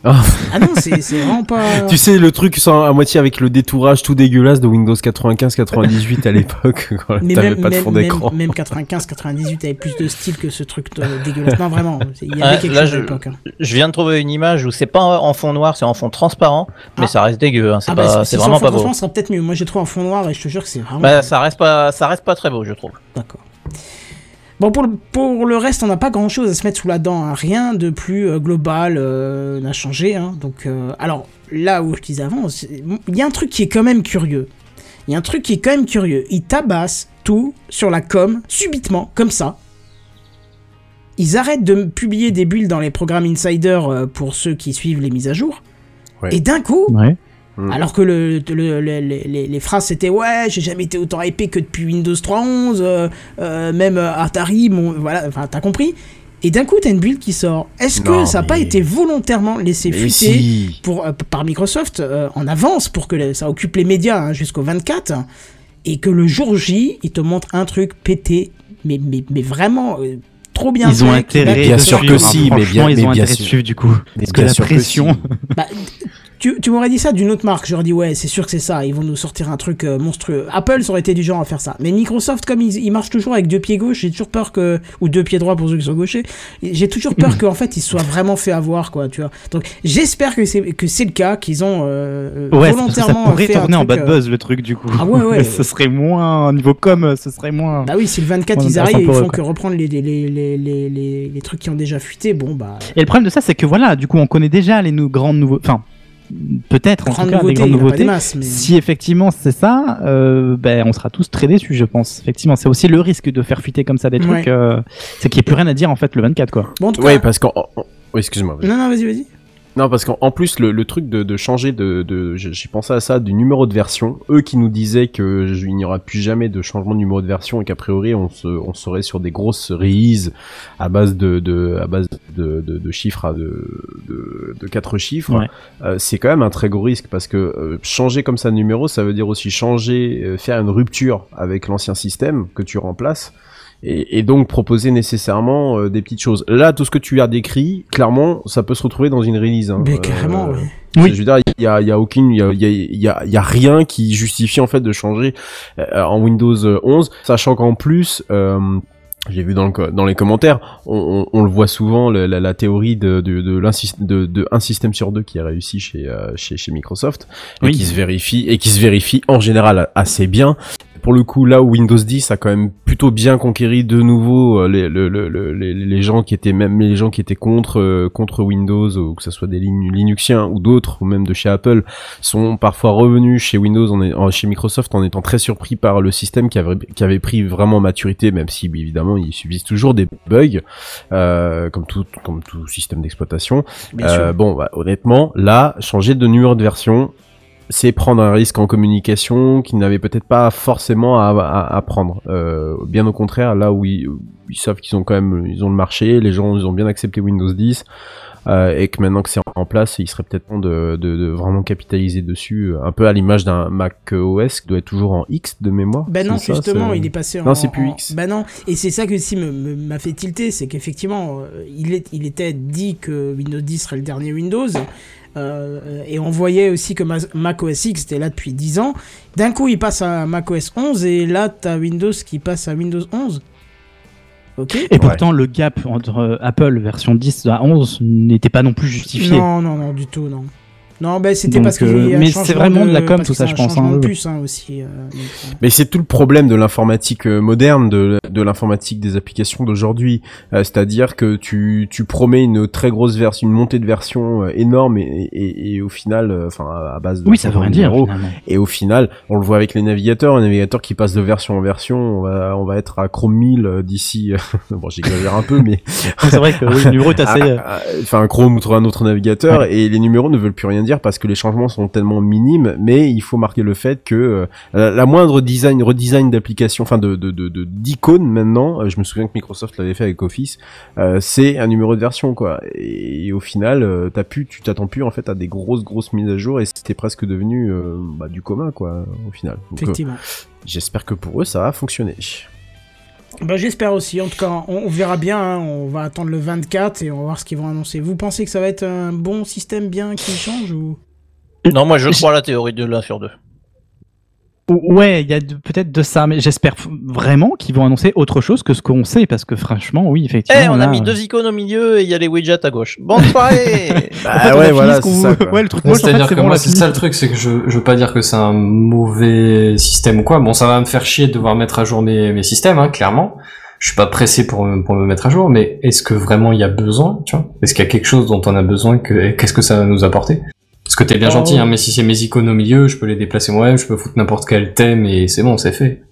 Ah. Ah non, c'est c'est vraiment pas. Tu sais le truc sans à moitié avec le détourage tout dégueulasse de Windows 95 98 à l'époque quand t'avais même, pas de fond d'écran. même 95, 98 avait plus de style que ce truc de- dégueulasse. Non, vraiment, il y avait Ah, quelque là, chose je- à l'époque. hein. Je viens de trouver une image où c'est pas en fond noir, c'est en fond transparent, mais Ah. ça reste dégueu. hein, C'est Ah bah, pas- si c'est c'est vraiment en pas fond beau. transparent, ce sera peut-être mieux. Moi, j'ai trouvé en fond noir et je te jure que c'est vraiment. Bah, ça reste pas, ça reste pas très beau, je trouve. D'accord. Bon, pour le, pour le reste, on n'a pas grand chose à se mettre sous la dent. hein. Rien de plus euh, global euh, n'a changé. hein. Donc, euh, alors, là où je disais avant, il y a un truc qui est quand même curieux. Il y a un truc qui est quand même curieux. Ils tabassent tout sur la com, subitement, comme ça. Ils arrêtent de publier des bulles dans les programmes Insider euh, pour ceux qui suivent les mises à jour. Ouais. Et d'un coup, Ouais. Mm. alors que le, le- le- les, les- les phrases c'était ouais, j'ai jamais été autant hypé que depuis Windows 3.11, euh, euh, même euh, Atari, mon, voilà, enfin t'as compris. Et d'un coup t'as une build qui sort. Est-ce que Non, ça n'a pas été volontairement laissé Mais fuiter si. pour, euh, par Microsoft euh, en avance pour que ça occupe les médias hein, jusqu'au 24 et que le jour J il te montre un truc pété, mais, mais, mais vraiment euh, trop bien Ils ont fait, intérêt Bien sûr que si, mais bien- ils mais ont bien intérêt de sûr. suivre du coup. Parce que la pression. Bah, tu, tu m'aurais dit ça d'une autre marque, j'aurais dit ouais, c'est sûr que c'est ça, ils vont nous sortir un truc euh, monstrueux. Apple, ça aurait été du genre à faire ça. Mais Microsoft, comme ils, ils marchent toujours avec deux pieds gauche, j'ai toujours peur que. ou deux pieds droits pour ceux qui sont gauchers, j'ai toujours peur qu'en fait ils se soient vraiment fait avoir, quoi, tu vois. Donc j'espère que c'est le cas, qu'ils ont euh, Ouais, parce que ça volontairement pourrait fait un tourner en truc, bad euh, buzz le truc du coup. Ah ouais, ouais. ce serait moins, au niveau com, ce serait moins. Bah oui, si le 24 Ouais, ils arrivent et ils font que reprendre les, les, les, les, les, trucs qui ont déjà fuité, bon bah. Et le problème de ça, c'est que voilà, du coup, on connaît déjà les grandes nouveautés. Enfin, peut-être en tout cas nouveauté, les grandes nouveautés. des masses, mais- Si effectivement c'est ça, euh, ben on sera tous très déçus, je pense. Effectivement, c'est aussi le risque de faire fuiter comme ça des trucs, Ouais. euh, c'est qu'il n'y ait plus rien à dire en fait le 24 quoi. Bon, en tout Ouais, cas. parce qu'en en- en- oui, excuse-moi. Non, non, vas-y, vas-y. Non, parce qu'en en plus, le, le truc de, de changer de, de j'ai pensé à ça, du numéro de version. Eux qui nous disaient que je- il n'y aura plus jamais de changement de numéro de version et qu'a priori on se, on serait sur des grosses releases à base de, de à base de, de, de chiffres à de, de, de quatre chiffres. Ouais. Euh, c'est quand même un très gros risque parce que euh, changer comme ça de numéro, ça veut dire aussi changer, euh, faire une rupture avec l'ancien système que tu remplaces. Et, et donc proposer nécessairement euh, des petites choses. Là, tout ce que tu as décrit, clairement, ça peut se retrouver dans une release. Hein. Mais Euh, carrément, oui. Oui. Je veux dire, il y a, y a aucune, il y a, il y a, il y a- il y a rien qui justifie en fait de changer euh, en Windows 11, sachant qu'en plus. Euh, j'ai vu dans, le, co- dans les commentaires, on, on, on le voit souvent, le- la, la théorie de, de, de, l'insys- de, de un système sur deux qui a réussi chez, euh, chez, chez Microsoft et Oui. qui se vérifie et qui se vérifie en général assez bien. Pour le coup, là où Windows 10 a quand même plutôt bien conquéri de nouveau euh, les, le- le- le- les, les gens qui étaient même les gens qui étaient contre euh, contre Windows ou que ce soit des Lin- Linuxiens ou d'autres ou même de chez Apple sont parfois revenus chez Windows en, chez Microsoft en étant très surpris par le système qui avait qui avait pris vraiment maturité même si évidemment il subsiste toujours des bugs euh, comme tout comme tout système d'exploitation. Euh, bon, bah, honnêtement, là, changer de numéro de version, c'est prendre un risque en communication qu'ils n'avaient peut-être pas forcément à, à, à prendre. Euh, bien au contraire, là où ils, savent qu'ils ont quand même, ils ont le marché, les gens, ils ont bien accepté Windows 10. euh, et que maintenant que c'est en place, il serait peut-être temps de, de, de vraiment capitaliser dessus, un peu à l'image d'un Mac OS qui doit être toujours en X de mémoire. Ben non, ça, justement, il est passé en. Non, c'est plus en- X. Ben non, et c'est ça que me- m'a fait tilter, c'est qu'effectivement, euh, il, est, il était dit que Windows 10 serait le dernier Windows, euh, et on voyait aussi que Ma- Mac OS X était là depuis 10 ans. D'un coup, il passe à Mac OS 11, et là, t'as Windows qui passe à Windows 11. Ok Et pourtant, le gap entre euh, Apple version 10 à 11 n'était pas non plus justifié. Non, non, non, du tout, non. Non, ben c'était parce qu'il euh, mais c'est vraiment de la com, tout que ça, je pense, hein, puce, hein, aussi. euh, donc, euh. Mais c'est tout le problème de l'informatique moderne, de, de l'informatique des applications d'aujourd'hui. Euh, C'est-à-dire que tu, tu promets une très grosse version, une montée de version énorme et, et, et au final, enfin à, à base de Oui, ça veut rien dire finalement. Et au final, on le voit avec les navigateurs, un navigateur qui passe de version en version, on va, on va être à Chrome 1000 euh, d'ici. bon, j'exagère un peu, mais C'est vrai que oui, le numéro est assez. ah, ah, enfin Chrome ou un autre navigateur et les numéros ne veulent plus rien dire parce que les changements sont tellement minimes mais il faut marquer le fait que euh, la, la moindre design redesign d'application enfin de de d'icône maintenant euh, je me souviens que Microsoft l'avait fait avec Office euh, c'est un numéro de version quoi. Et, au final t'as pu tu t'attends plus en fait à des grosses grosses mises à jour et c'était presque devenu bah, du commun quoi au final. Donc, Effectivement. j'espère que pour eux ça va fonctionner Bah, J'espère aussi. En tout cas, on, on verra bien. hein. On va attendre le 24 et on va voir ce qu'ils vont annoncer. Vous pensez que ça va être un bon système bien qui change ou? Non, moi je crois à la théorie de l'un sur deux. Ouais, il y a peut-être de ça, mais j'espère f- vraiment qu'ils vont annoncer autre chose que ce qu'on sait, parce que franchement, oui, Eh, effectivement. on a mis euh, deux icônes au milieu et il y a les widgets à gauche. Bonne soirée en fait, bah ouais voilà ce qu'on c'est veut. ça quoi. Ouais, le truc Ouais, moche, en fait, C'est-à-dire que bon, on moi, c'est ça le truc, c'est que je, je veux pas dire que c'est un mauvais système ou quoi. Bon, ça va me faire chier de devoir mettre à jour mes, mes systèmes, hein, clairement. Je suis pas pressé pour, me- pour me mettre à jour, mais est-ce que vraiment il y a besoin, tu vois? Est-ce qu'il y a quelque chose dont on a besoin que, et qu'est-ce que ça va nous apporter? Parce que t'es bien Oh. gentil, hein, mais si c'est mes icônes au milieu, je peux les déplacer moi-même, je peux foutre n'importe quel thème et c'est bon, c'est fait.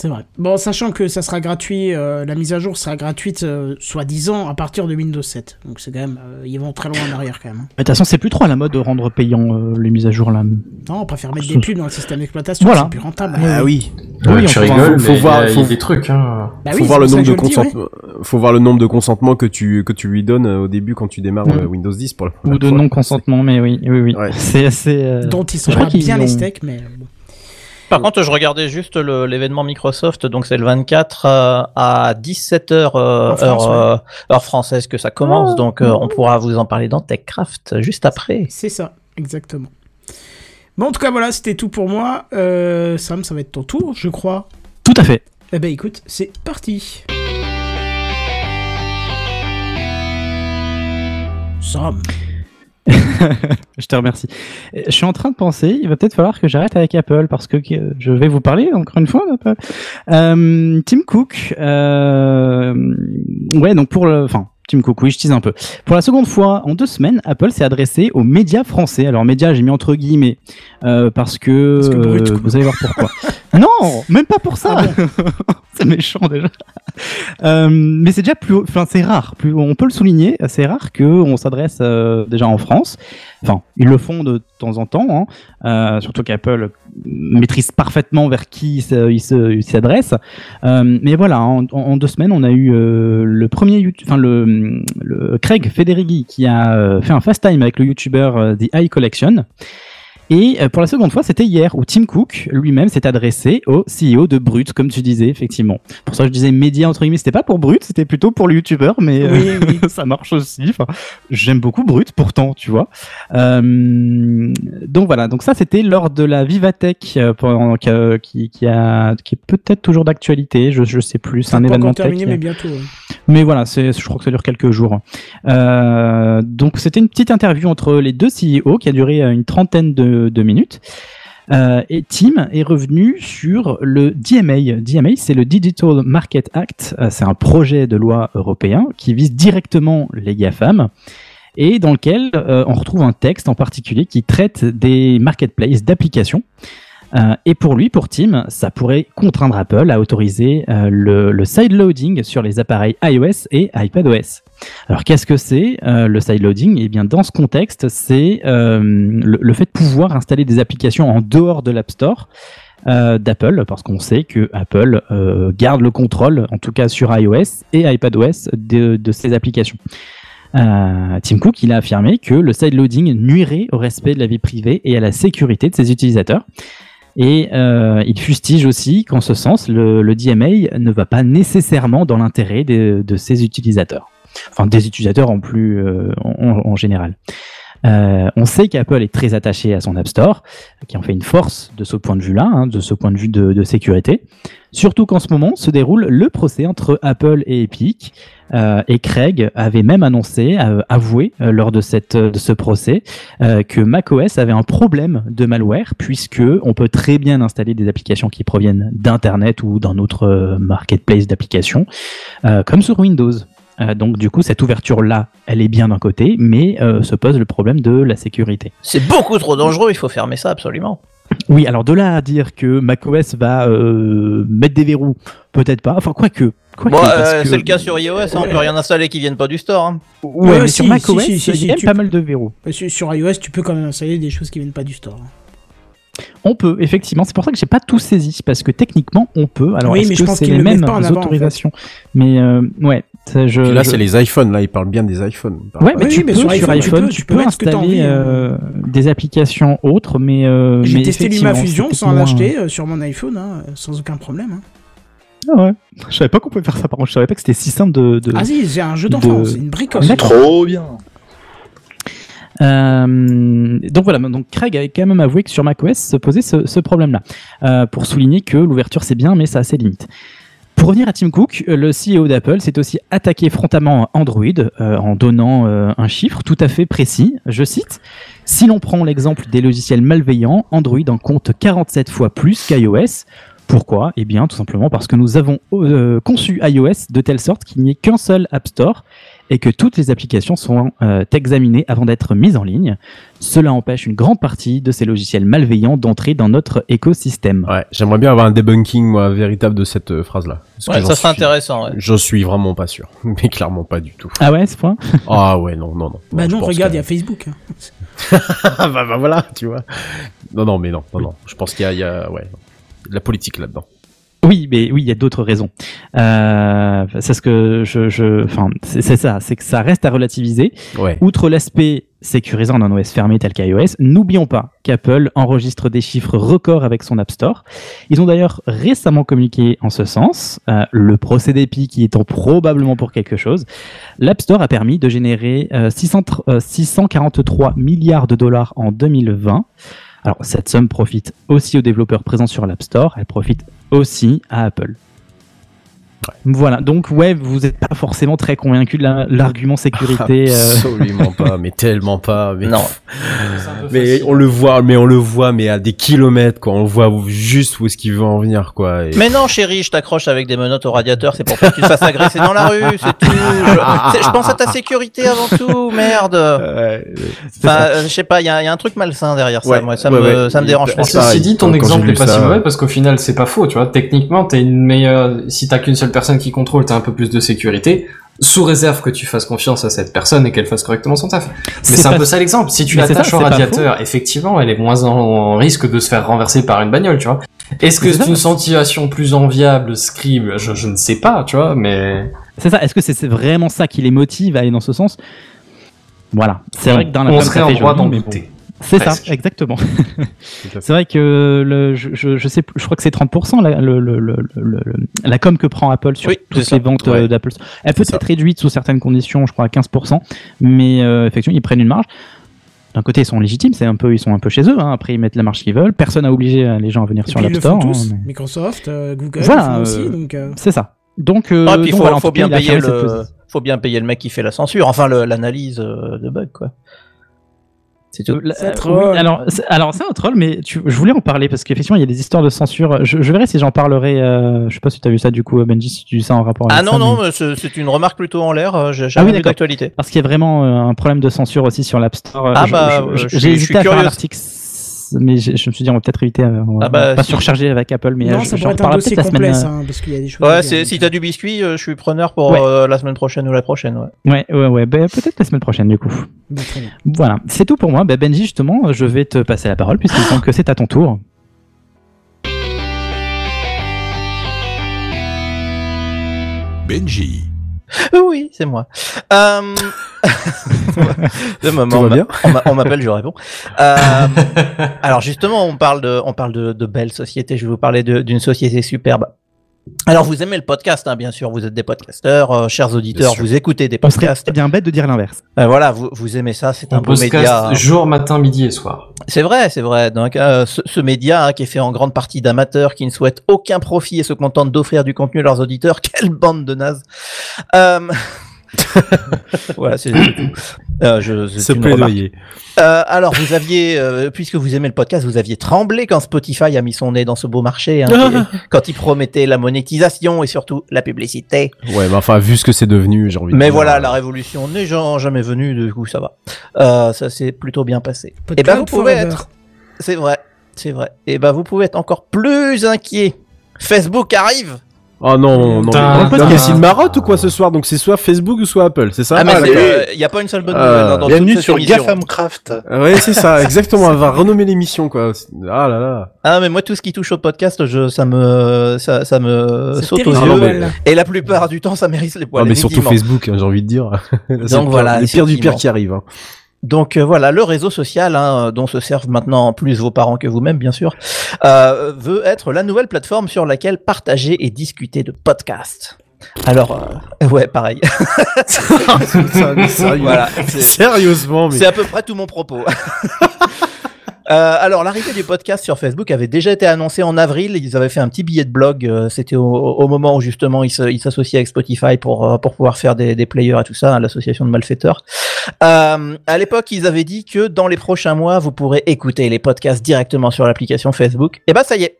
C'est vrai. Bon, sachant que ça sera gratuit, euh, la mise à jour sera gratuite, euh, soi-disant, à partir de Windows 7. Donc c'est quand même, euh, ils vont très loin en arrière quand même. hein. Mais De toute façon, c'est plus trop à la mode de rendre payant euh, les mises à jour là. Non, on préfère mettre des pubs dans le système d'exploitation, Voilà. c'est plus rentable. ah oui Oui, Ouais, tu rigoles, faut mais voir- il faut- des trucs, hein. Bah faut oui, voir le nombre de dis, ouais. faut voir le nombre de consentements que tu que tu lui donnes au début quand tu démarres Mm. Windows 10 pour la Ou de fois. non-consentement, mais oui, oui, oui. Ouais. C'est assez. euh, Dont ils sont pas qu'ils bien les steaks, mais bon. Par contre, je regardais juste l'événement Microsoft, donc c'est le 24 euh, à 17h En France, heure, euh, heure française que ça commence, donc euh, on pourra vous en parler dans TechCraft juste après. C'est ça, exactement. Bon, en tout cas, voilà, c'était tout pour moi. Euh, Sam, ça va être ton tour, je crois. Tout à fait. Eh ben, écoute, c'est parti. Sam. Je te remercie. Euh, Je suis en train de penser, il va peut-être falloir que j'arrête avec Apple parce que je vais vous parler encore une fois d'Apple. Euh, Tim Cook, euh, ouais, donc pour le, enfin. Tim Cook, oui, je tease un peu. Pour la seconde fois en deux semaines, Apple s'est adressé aux médias français. Alors médias, j'ai mis entre guillemets euh, parce que, Parce que brut, vous allez voir pourquoi. non, même pas pour ça. c'est méchant déjà. Euh, mais c'est déjà plus, enfin c'est rare. Plus, on peut le souligner, c'est rare que on s'adresse euh, déjà en France. Enfin, ils le font de temps en temps, hein. Euh, surtout qu'Apple maîtrise parfaitement vers qui il se- il se- il s'adresse. Mais voilà, en, deux semaines, on a eu le premier, YouTube- enfin le, le Craig Federighi qui a fait un fast time avec le YouTuber The Eye Collection. Et euh, pour la seconde fois, c'était hier où Tim Cook lui-même s'est adressé au CEO de Brut, comme tu disais, effectivement. Pour ça, je disais média entre guillemets, c'était pas pour Brut, c'était plutôt pour le youtubeur, mais euh, Oui, ça marche aussi. Enfin, j'aime beaucoup Brut, pourtant, tu vois. Euh, donc voilà, donc ça, c'était lors de la Vivatech euh, qui, qui, a, qui est peut-être toujours d'actualité, je, je sais plus, c'est un événement encore terminé, tech. mais bientôt. ouais. Mais voilà, je crois que ça dure quelques jours. Donc c'était une petite interview entre les deux CEO qui a duré une trentaine de, de minutes. Euh, et Tim est revenu sur le DMA. DMA, c'est le Digital Market Act. Euh, c'est un projet de loi européen qui vise directement les GAFAM et dans lequel euh, on retrouve un texte en particulier qui traite des marketplaces d'applications. Euh, et pour lui, pour Tim, ça pourrait contraindre Apple à autoriser euh, le, sideloading sur les appareils iOS et iPadOS. Alors qu'est-ce que c'est euh, le sideloading Eh bien, dans ce contexte, c'est le, fait de pouvoir installer des applications en dehors de l'App Store d'Apple, parce qu'on sait que Apple garde le contrôle, en tout cas sur iOS et iPadOS, de, de ces applications. Tim Cook, il a affirmé que le sideloading nuirait au respect de la vie privée et à la sécurité de ses utilisateurs. Et euh, il fustige aussi qu'en ce sens, le, DMA ne va pas nécessairement dans l'intérêt de, ses utilisateurs. Enfin, des utilisateurs en plus euh, en général. Euh, on sait qu'Apple est très attaché à son App Store, qui en fait une force de ce point de vue-là, hein, de ce point de vue de, sécurité. Surtout qu'en ce moment se déroule le procès entre Apple et Epic. Euh, et Craig avait même annoncé, euh, avoué euh, lors de, cette, de ce procès, que macOS avait un problème de malware, puisque on peut très bien installer des applications qui proviennent d'Internet ou d'un autre marketplace d'applications, comme sur Windows. Euh, donc du coup, cette ouverture-là, elle est bien d'un côté, mais euh, se pose le problème de la sécurité. C'est beaucoup trop dangereux, il faut fermer ça absolument. Oui, alors de là à dire que macOS va euh, mettre des verrous, peut-être pas. Enfin, quoique. Bon, euh, que- c'est le cas sur iOS, hein, on peut rien installer qui viennent pas du store. hein. Ouais, Ouais, mais si, sur macOS, si, si, si, il y a tu- pas mal de verrous. Sur, sur iOS, tu peux quand même installer des choses qui viennent pas du store. On peut, effectivement. C'est pour ça que j'ai pas tout saisi, parce que techniquement, on peut. Alors, Oui, est-ce mais je que pense c'est qu'ils les mêmes pas en avant, en fait. autorisations? Mais euh, ouais, je. Puis là, je- c'est les iPhones. Là, il parle bien des iPhones. Ouais, mais Oui, tu mais peux sur sur iPhone, iPhone, tu tu peux- tu installer envie, euh, des applications autres, mais. euh, J'ai testé LumaFusion c'est sans moins- l'acheter euh, sur mon iPhone, hein, sans aucun problème. hein. Ah ouais. Je savais pas qu'on pouvait faire ça. Par contre, je savais pas que c'était si simple de. de... Ah si, c'est un jeu d'enfant, de- c'est une bricosse. D'accord. Trop bien. Euh, donc voilà, donc Craig avait quand même avoué que sur macOS se posait ce, ce problème-là, euh, pour souligner que l'ouverture c'est bien, mais ça a ses limites. Pour revenir à Tim Cook, euh, le CEO d'Apple s'est aussi attaqué frontalement Android euh, en donnant euh, un chiffre tout à fait précis. Je cite Si l'on prend l'exemple des logiciels malveillants, Android en compte 47 fois plus qu'iOS. Pourquoi? Eh bien, tout simplement parce que nous avons conçu iOS de telle sorte qu'il n'y ait qu'un seul App Store et que toutes les applications sont euh, examinées avant d'être mises en ligne. Cela empêche une grande partie de ces logiciels malveillants d'entrer dans notre écosystème. Ouais, j'aimerais bien avoir un debunking moi, véritable de cette euh, phrase-là. Ouais, ça serait intéressant. ouais. Je suis vraiment pas sûr, mais clairement pas du tout. Ah ouais, ce point? Ah ouais, non, non, non. Bah non, pense regarde, il y a Facebook. hein. Ah bah, bah voilà, tu vois. Non, non, mais non, non, non. Je pense qu'il y a, il y a ouais, de la politique là-dedans. Oui, mais oui, il y a d'autres raisons. Euh, c'est ce que je, je enfin, c'est c'est ça, c'est que ça reste à relativiser. Ouais. Outre l'aspect sécurisant d'un OS fermé tel qu'iOS, n'oublions pas qu'Apple enregistre des chiffres records avec son App Store. Ils ont d'ailleurs récemment communiqué en ce sens, euh, le procédé PI qui étant probablement pour quelque chose. L'App Store a permis de générer euh, 600 euh, 643 milliards de dollars en 2020. Alors cette somme profite aussi aux développeurs présents sur l'App Store, elle profite aussi à Apple. Voilà, donc ouais, vous n'êtes pas forcément très convaincu de la- l'argument sécurité. euh, Absolument pas, mais tellement pas. Mais... Non. Mais on le voit, mais on le voit, mais à des kilomètres, quoi. On voit juste où est-ce qu'il veut en venir, quoi. Et- Mais non, chérie, je t'accroche avec des menottes au radiateur, c'est pour pas que tu te fasses agresser dans la rue, c'est tout. Je, pense à ta sécurité avant tout, merde. Ouais, Enfin, euh, je sais pas, il y, a il y a un truc malsain derrière ça, Ouais, moi, ça ouais, me, ouais. ça me dérange. pas. c'est Ceci dit, ton exemple j'ai est pas si ça- mauvais parce qu'au final, c'est pas faux, tu vois. Techniquement, t'as une meilleure, si t'as qu'une seule personne qui contrôle, t'as un peu plus de sécurité. Sous réserve que tu fasses confiance à cette personne et qu'elle fasse correctement son taf. Mais c'est un peu ça l'exemple. Si tu l'attaches au radiateur, effectivement, elle est moins en risque de se faire renverser par une bagnole, tu vois. Est-ce que C'est une situation plus enviable, Scribe je, je ne sais pas, tu vois, mais... C'est ça. Est-ce que c'est vraiment ça qui les motive à aller dans ce sens? Voilà. C'est vrai que dans la on serait en droit d'en douter. C'est ça, exactement. c'est vrai que le, je, je, je sais je crois que c'est 30% la, le, le, le, le- le- la com que prend Apple sur Oui, toutes les ventes Ouais. euh, d'Apple. Elle peut être réduite sous certaines conditions, je crois à 15%, mais euh, effectivement ils prennent une marge. D'un côté ils sont légitimes, c'est un peu ils sont un peu chez eux. hein. Après ils mettent la marge qu'ils veulent. Personne n'a obligé euh, les gens à venir Et sur l'App Store. tous. hein, mais- Microsoft, euh, Google, Voilà, le font aussi. euh, C'est ça. Donc, euh, Ah, puis il donc faut, voilà, bien payer le, faut bien payer le mec qui fait la censure, enfin l'analyse euh, de bug quoi. C'est tout. Euh, la- C'est euh, un troll. oui, alors, c'est- alors c'est un troll, mais tu- je voulais en parler parce qu'effectivement il y a des histoires de censure. Je, je verrai si j'en parlerai. Euh, je sais pas si tu as vu ça du coup, Benji, si tu as vu ça en rapport avec Ah non ça, non, mais- c'est c'est une remarque plutôt en l'air. euh, J'ai Ah oui, d'actualité. Parce qu'il y a vraiment euh, un problème de censure aussi sur l'App Store. Ah Je- bah, je- euh, je- je suis- j'ai je hésité suis à faire un article, mais je me suis dit on va peut-être éviter, euh, on va Ah bah, pas si- surcharger avec Apple, mais non, euh, ça j'en pourrait être un dossier complet, semaine. ça, hein, parce qu'il y a des choses. Ouais, c'est- si euh, t'as du biscuit, euh, je suis preneur pour Ouais. euh, la semaine prochaine ou la prochaine. Ouais. Ouais, ouais, ouais, bah, peut-être la semaine prochaine du coup. bah, très bien. Voilà, c'est tout pour moi. Bah, Benji, justement, je vais te passer la parole puisqu'il semble que c'est à ton tour. Benji. Oui, c'est moi. Euh... bien on m'a- on m'appelle, je réponds. Euh, alors justement, on parle de, on parle de, de belles sociétés. Je vais vous parler d'une société superbe. Alors vous aimez le podcast, hein, bien sûr. Vous êtes des podcasteurs, euh, chers auditeurs. Vous écoutez des podcasts. bien bête de dire l'inverse. Euh, voilà, vous, vous aimez ça. C'est un beau média. podcast jour, matin, midi et soir. C'est vrai, c'est vrai. Donc, euh, ce, ce média hein, qui est fait en grande partie d'amateurs qui ne souhaitent aucun profit et se contentent d'offrir du contenu à leurs auditeurs. Quelle bande de nazes. Voilà, c'est. Euh, je, c'est Ce plaidoyer. Euh, alors, vous aviez, euh, puisque vous aimez le podcast, vous aviez tremblé quand Spotify a mis son nez dans ce beau marché, hein, et- quand il promettait la monétisation et surtout la publicité. Ouais, mais enfin, vu ce que c'est devenu, j'ai envie de Mais voilà, euh, la révolution n'est ja- jamais venue, du coup ça va. Euh, ça s'est plutôt bien passé. Et Podcast ben vous pouvez forever. être, c'est vrai, c'est vrai. Et ben vous pouvez être encore plus inquiet. Facebook arrive. Oh non, non, Putain. mais... non, mais c'est une marotte ou quoi ce soir Donc c'est soit Facebook ou soit Apple, c'est ça Ah, mais Ah, euh, il y a pas une seule bonne Euh, nouvelle hein, dans Bienvenue toute cette sur émission. GAFAMcraft. Ah Ouais, c'est ça, exactement. On va renommer l'émission, quoi. Ah là là. Ah mais moi tout ce qui touche au podcast, je, ça me, ça, ça me saute aux yeux. mais-. Et la plupart du temps, ça mérite les poils. Ah, mais surtout. Facebook, hein, j'ai envie de dire. Pire- voilà, le pire du pire qui arrive. hein. Donc euh, voilà, le réseau social, hein, dont se servent maintenant plus vos parents que vous-même, bien sûr, euh, veut être la nouvelle plateforme sur laquelle partager et discuter de podcasts. Alors, euh, ouais, pareil. Voilà, c'est- Sérieusement, mais. c'est à peu près tout mon propos. Euh, alors, l'arrivée du podcast sur Facebook avait déjà été annoncée en avril. Ils avaient fait un petit billet de blog. euh, C'était au, au moment où justement ils s'associaient avec Spotify pour, euh, pour pouvoir faire des, des players et tout ça, hein, l'association de malfaiteurs. Euh, à l'époque, ils avaient dit que dans les prochains mois, vous pourrez écouter les podcasts directement sur l'application Facebook. Et ben, ça y est.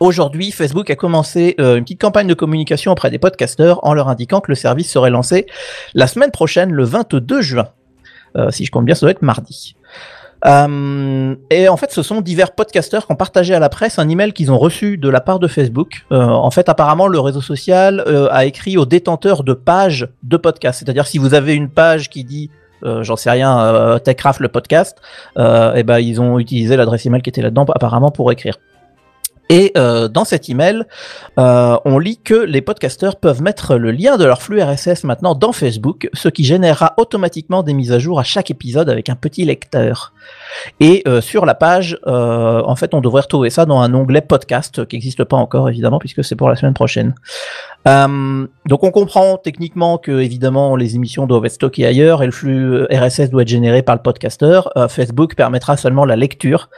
Aujourd'hui, Facebook a commencé euh, une petite campagne de communication auprès des podcasteurs en leur indiquant que le service serait lancé la semaine prochaine, le 22 juin. Euh, si je compte bien, ça doit être mardi. Euh, et en fait, ce sont divers podcasteurs qui ont partagé à la presse un email qu'ils ont reçu de la part de Facebook. En fait, apparemment, le réseau social a écrit aux détenteurs de pages de podcast. C'est-à-dire, si vous avez une page qui dit, euh, j'en sais rien, euh, le podcast, euh, et ben ils ont utilisé l'adresse email qui était là-dedans apparemment pour écrire. Et euh, dans cet email, on lit que les podcasteurs peuvent mettre le lien de leur flux RSS maintenant dans Facebook, ce qui générera automatiquement des mises à jour à chaque épisode avec un petit lecteur. Et sur la page, en fait, on devrait retrouver ça dans un onglet podcast qui n'existe pas encore évidemment puisque c'est pour la semaine prochaine. Euh, donc on comprend techniquement que évidemment les émissions doivent être stockées ailleurs et le flux euh, RSS doit être généré par le podcasteur. Euh, Facebook permettra seulement la lecture.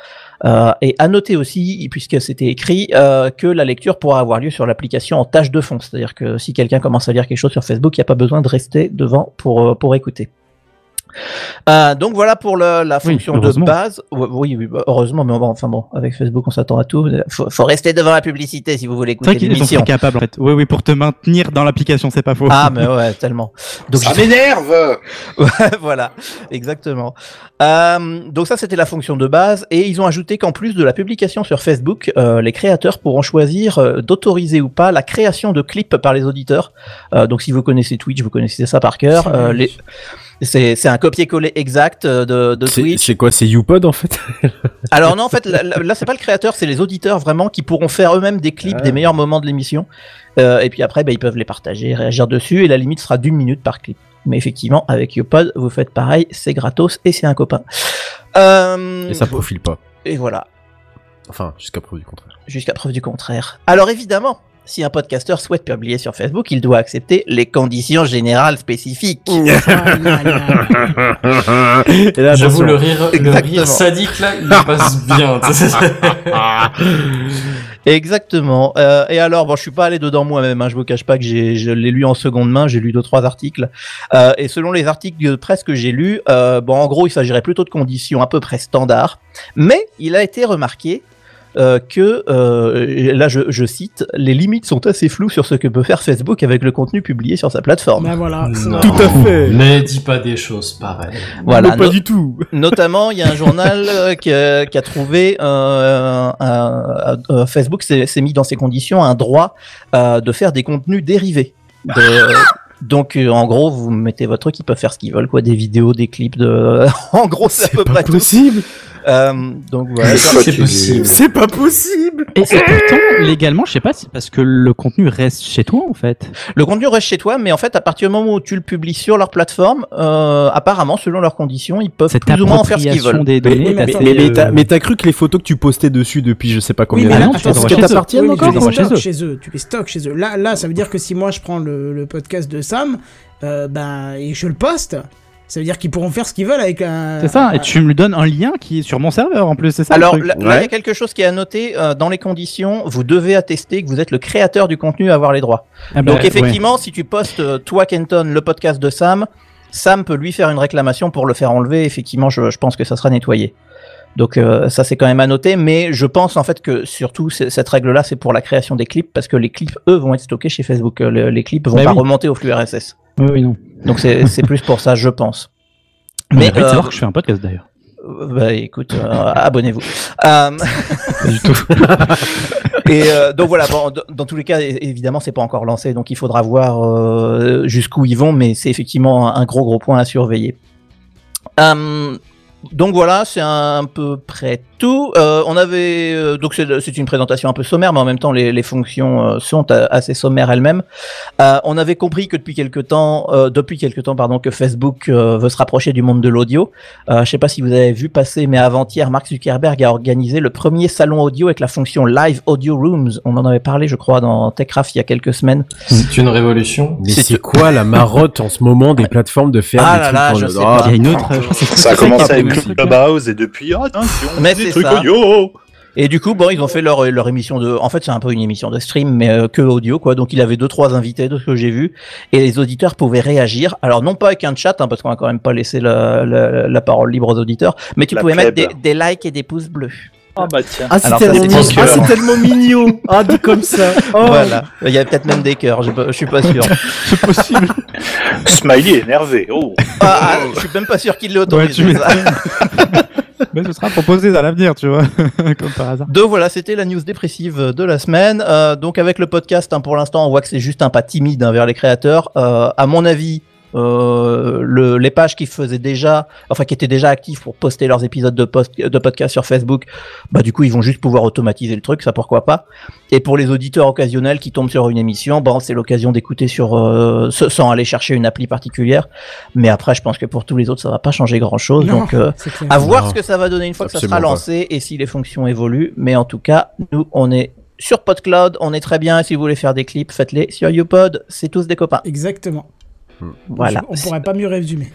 Et à noter aussi, puisque c'était écrit, que la lecture pourra avoir lieu sur l'application en tâche de fond. C'est-à-dire que si quelqu'un commence à lire quelque chose sur Facebook, il n'y a pas besoin de rester devant pour, pour écouter. Euh, donc voilà pour le- la Oui, fonction de base. Oui, oui, bah, heureusement, mais bon, enfin bon, avec Facebook, on s'attend à tout. Faut, faut rester devant la publicité si vous voulez C'est vrai écouter qu'ils sont l'émission. très capables en fait. Oui, oui, pour te maintenir dans l'application, c'est pas faux. Ah, mais ouais, tellement. Donc, Ça m'énerve Ouais, voilà, exactement. Euh, donc ça, c'était la fonction de base, et ils ont ajouté qu'en plus de la publication sur Facebook, euh, les créateurs pourront choisir d'autoriser ou pas la création de clips par les auditeurs. Euh, donc si vous connaissez Twitch, vous connaissez ça par cœur. Euh, les... C'est c'est un copier-coller exact euh, de, de C'est Twitch. c'est quoi C'est YouPod en fait? Alors non, en fait, là, là, c'est pas le créateur, c'est les auditeurs vraiment qui pourront faire eux-mêmes des clips Ah. des meilleurs moments de l'émission. Euh, et puis après, bah, ils peuvent les partager, réagir dessus, et la limite sera d'une minute par clip. Mais effectivement, avec YouPod, vous faites pareil, c'est gratos et c'est un copain. Euh, Et ça profile pas. Et voilà, Enfin, jusqu'à preuve du contraire. jusqu'à preuve du contraire. Alors évidemment, si un podcasteur souhaite publier sur Facebook, il doit accepter les conditions générales spécifiques. Et là, J'avoue, le rire, le Exactement. rire sadique, là, il passe bien. Exactement. Euh, et alors, bon, je suis pas allé dedans moi-même. Hein, je vous cache pas que j'ai, je l'ai lu en seconde main. J'ai lu deux trois articles. Euh, et selon les articles de presse que j'ai lus, euh, bon, en gros, il s'agirait plutôt de conditions à peu près standards. Mais il a été remarqué euh, que, euh, là, je, je cite, les limites sont assez floues sur ce que peut faire Facebook avec le contenu publié sur sa plateforme. Ben voilà. Non. Tout à fait. Mais dis pas des choses pareilles. Voilà. Non, pas No- du tout. Notamment, il y a un journal euh, qui, a, qui a trouvé euh, un- un- Facebook s'est mis dans ces conditions un droit euh, de faire des contenus dérivés. De- donc, euh, en gros, vous mettez votre truc, ils peuvent faire ce qu'ils veulent, quoi, des vidéos, des clips, de. en gros, c'est à peu pas près tout. Euh, donc voilà. C'est possible. C'est pas possible. Et, pourtant, légalement, je sais pas, c'est parce que le contenu reste chez toi, en fait. Le contenu reste chez toi, mais en fait, à partir du moment où tu le publies sur leur plateforme, euh, apparemment, selon leurs conditions, ils peuvent Cette plus ou moins en faire ce qu'ils veulent. des Mais, données. mais- mais, mais euh, t'as- mais t'as cru que les photos que tu postais dessus depuis je sais pas combien tu t'appartiennent Oui, encore tu eux. chez eux. Tu les stocks chez eux. Là, là, ça veut dire que si moi je prends le, le podcast de Sam, euh, ben et je le poste, ça veut dire qu'ils pourront faire ce qu'ils veulent avec un. C'est ça, et tu me donnes un lien qui est sur mon serveur en plus, c'est ça Alors le là, truc. là, il y a quelque chose qui est à noter euh, dans les conditions. Vous devez attester que vous êtes le créateur du contenu à avoir les droits. Ah bah, Donc ouais. effectivement, si tu postes euh, toi Kenton le podcast de Sam, Sam peut lui faire une réclamation pour le faire enlever. Effectivement, je, je pense que ça sera nettoyé. Donc euh, ça c'est quand même à noter, mais je pense en fait que surtout cette règle-là c'est pour la création des clips parce que les clips eux vont être stockés chez Facebook, Euh, le- les clips vont Bah pas oui. remonter au flux RSS. Oui, oui, non. Donc c'est plus pour ça, je pense. Mais euh, savoir que je fais un podcast d'ailleurs. bah écoute, euh, abonnez-vous. Euh, Pas du tout. Et euh, donc voilà, bon, dans tous les cas, évidemment, c'est pas encore lancé, donc il faudra voir euh, jusqu'où ils vont, mais c'est effectivement un gros gros point à surveiller. Donc voilà, c'est un peu près tout. Euh, on avait euh, donc c'est une présentation un peu sommaire, mais en même temps les, les fonctions euh, sont a- assez sommaires elles-mêmes. Euh, on avait compris que depuis quelque temps, euh, depuis quelque temps pardon, que Facebook euh, veut se rapprocher du monde de l'audio. Euh, je sais pas si vous avez vu passer, mais avant-hier, Mark Zuckerberg a organisé le premier salon audio avec la fonction Live Audio Rooms. On en avait parlé, je crois, dans TechCraft il y a quelques semaines. C'est une révolution. Mais C'est- quoi la marotte en ce moment des plateformes de faire Ah des là trucs là, je sais Ah, pas. Il y a une autre, je Ça a commencé avec. Clubhouse et depuis, attention, Mais des c'est trucs ça. audio. Et du coup, bon, ils ont fait leur, leur émission de. En fait, c'est un peu une émission de stream, mais euh, que audio, quoi. Donc, il avait deux, trois invités de ce que j'ai vu, et les auditeurs pouvaient réagir. Alors, non pas avec un chat, hein, parce qu'on va quand même pas laisser la, la, la parole libre aux auditeurs, mais tu La pouvais mettre des, des likes et des pouces bleus. Ah bah tiens. Ah, c'est tellement, Ah, cœurs. c'est tellement mignon. Ah, dit comme ça. Oh. Voilà. Il y avait peut-être même des cœurs. pas- Je suis pas sûr. C'est possible. Smiley énervé. Oh. Ah, ah, je suis même pas sûr qu'il l'ait autorisé. Ouais. Mais ce sera proposé à l'avenir, tu vois, comme par hasard. Donc voilà, c'était la news dépressive de la semaine. Euh, donc avec le podcast, hein, pour l'instant, on voit que c'est juste un pas timide hein, vers les créateurs. Euh, à mon avis, euh, le, les pages qui faisaient déjà, enfin qui étaient déjà actifs pour poster leurs épisodes de, post, de podcast sur Facebook, bah du coup ils vont juste pouvoir automatiser le truc, ça pourquoi pas. Et pour les auditeurs occasionnels qui tombent sur une émission, bon c'est l'occasion d'écouter sur euh, sans aller chercher une appli particulière. Mais après, je pense que pour tous les autres, ça va pas changer grand chose. Non, Donc euh, à voir Non. ce que ça va donner une fois que ça sera pas. lancé et si les fonctions évoluent. Mais en tout cas, nous, on est sur PodCloud, on est très bien. Si vous voulez faire des clips, faites-les sur YouPod. C'est tous des copains. Exactement. Voilà. On pourrait pas mieux résumer.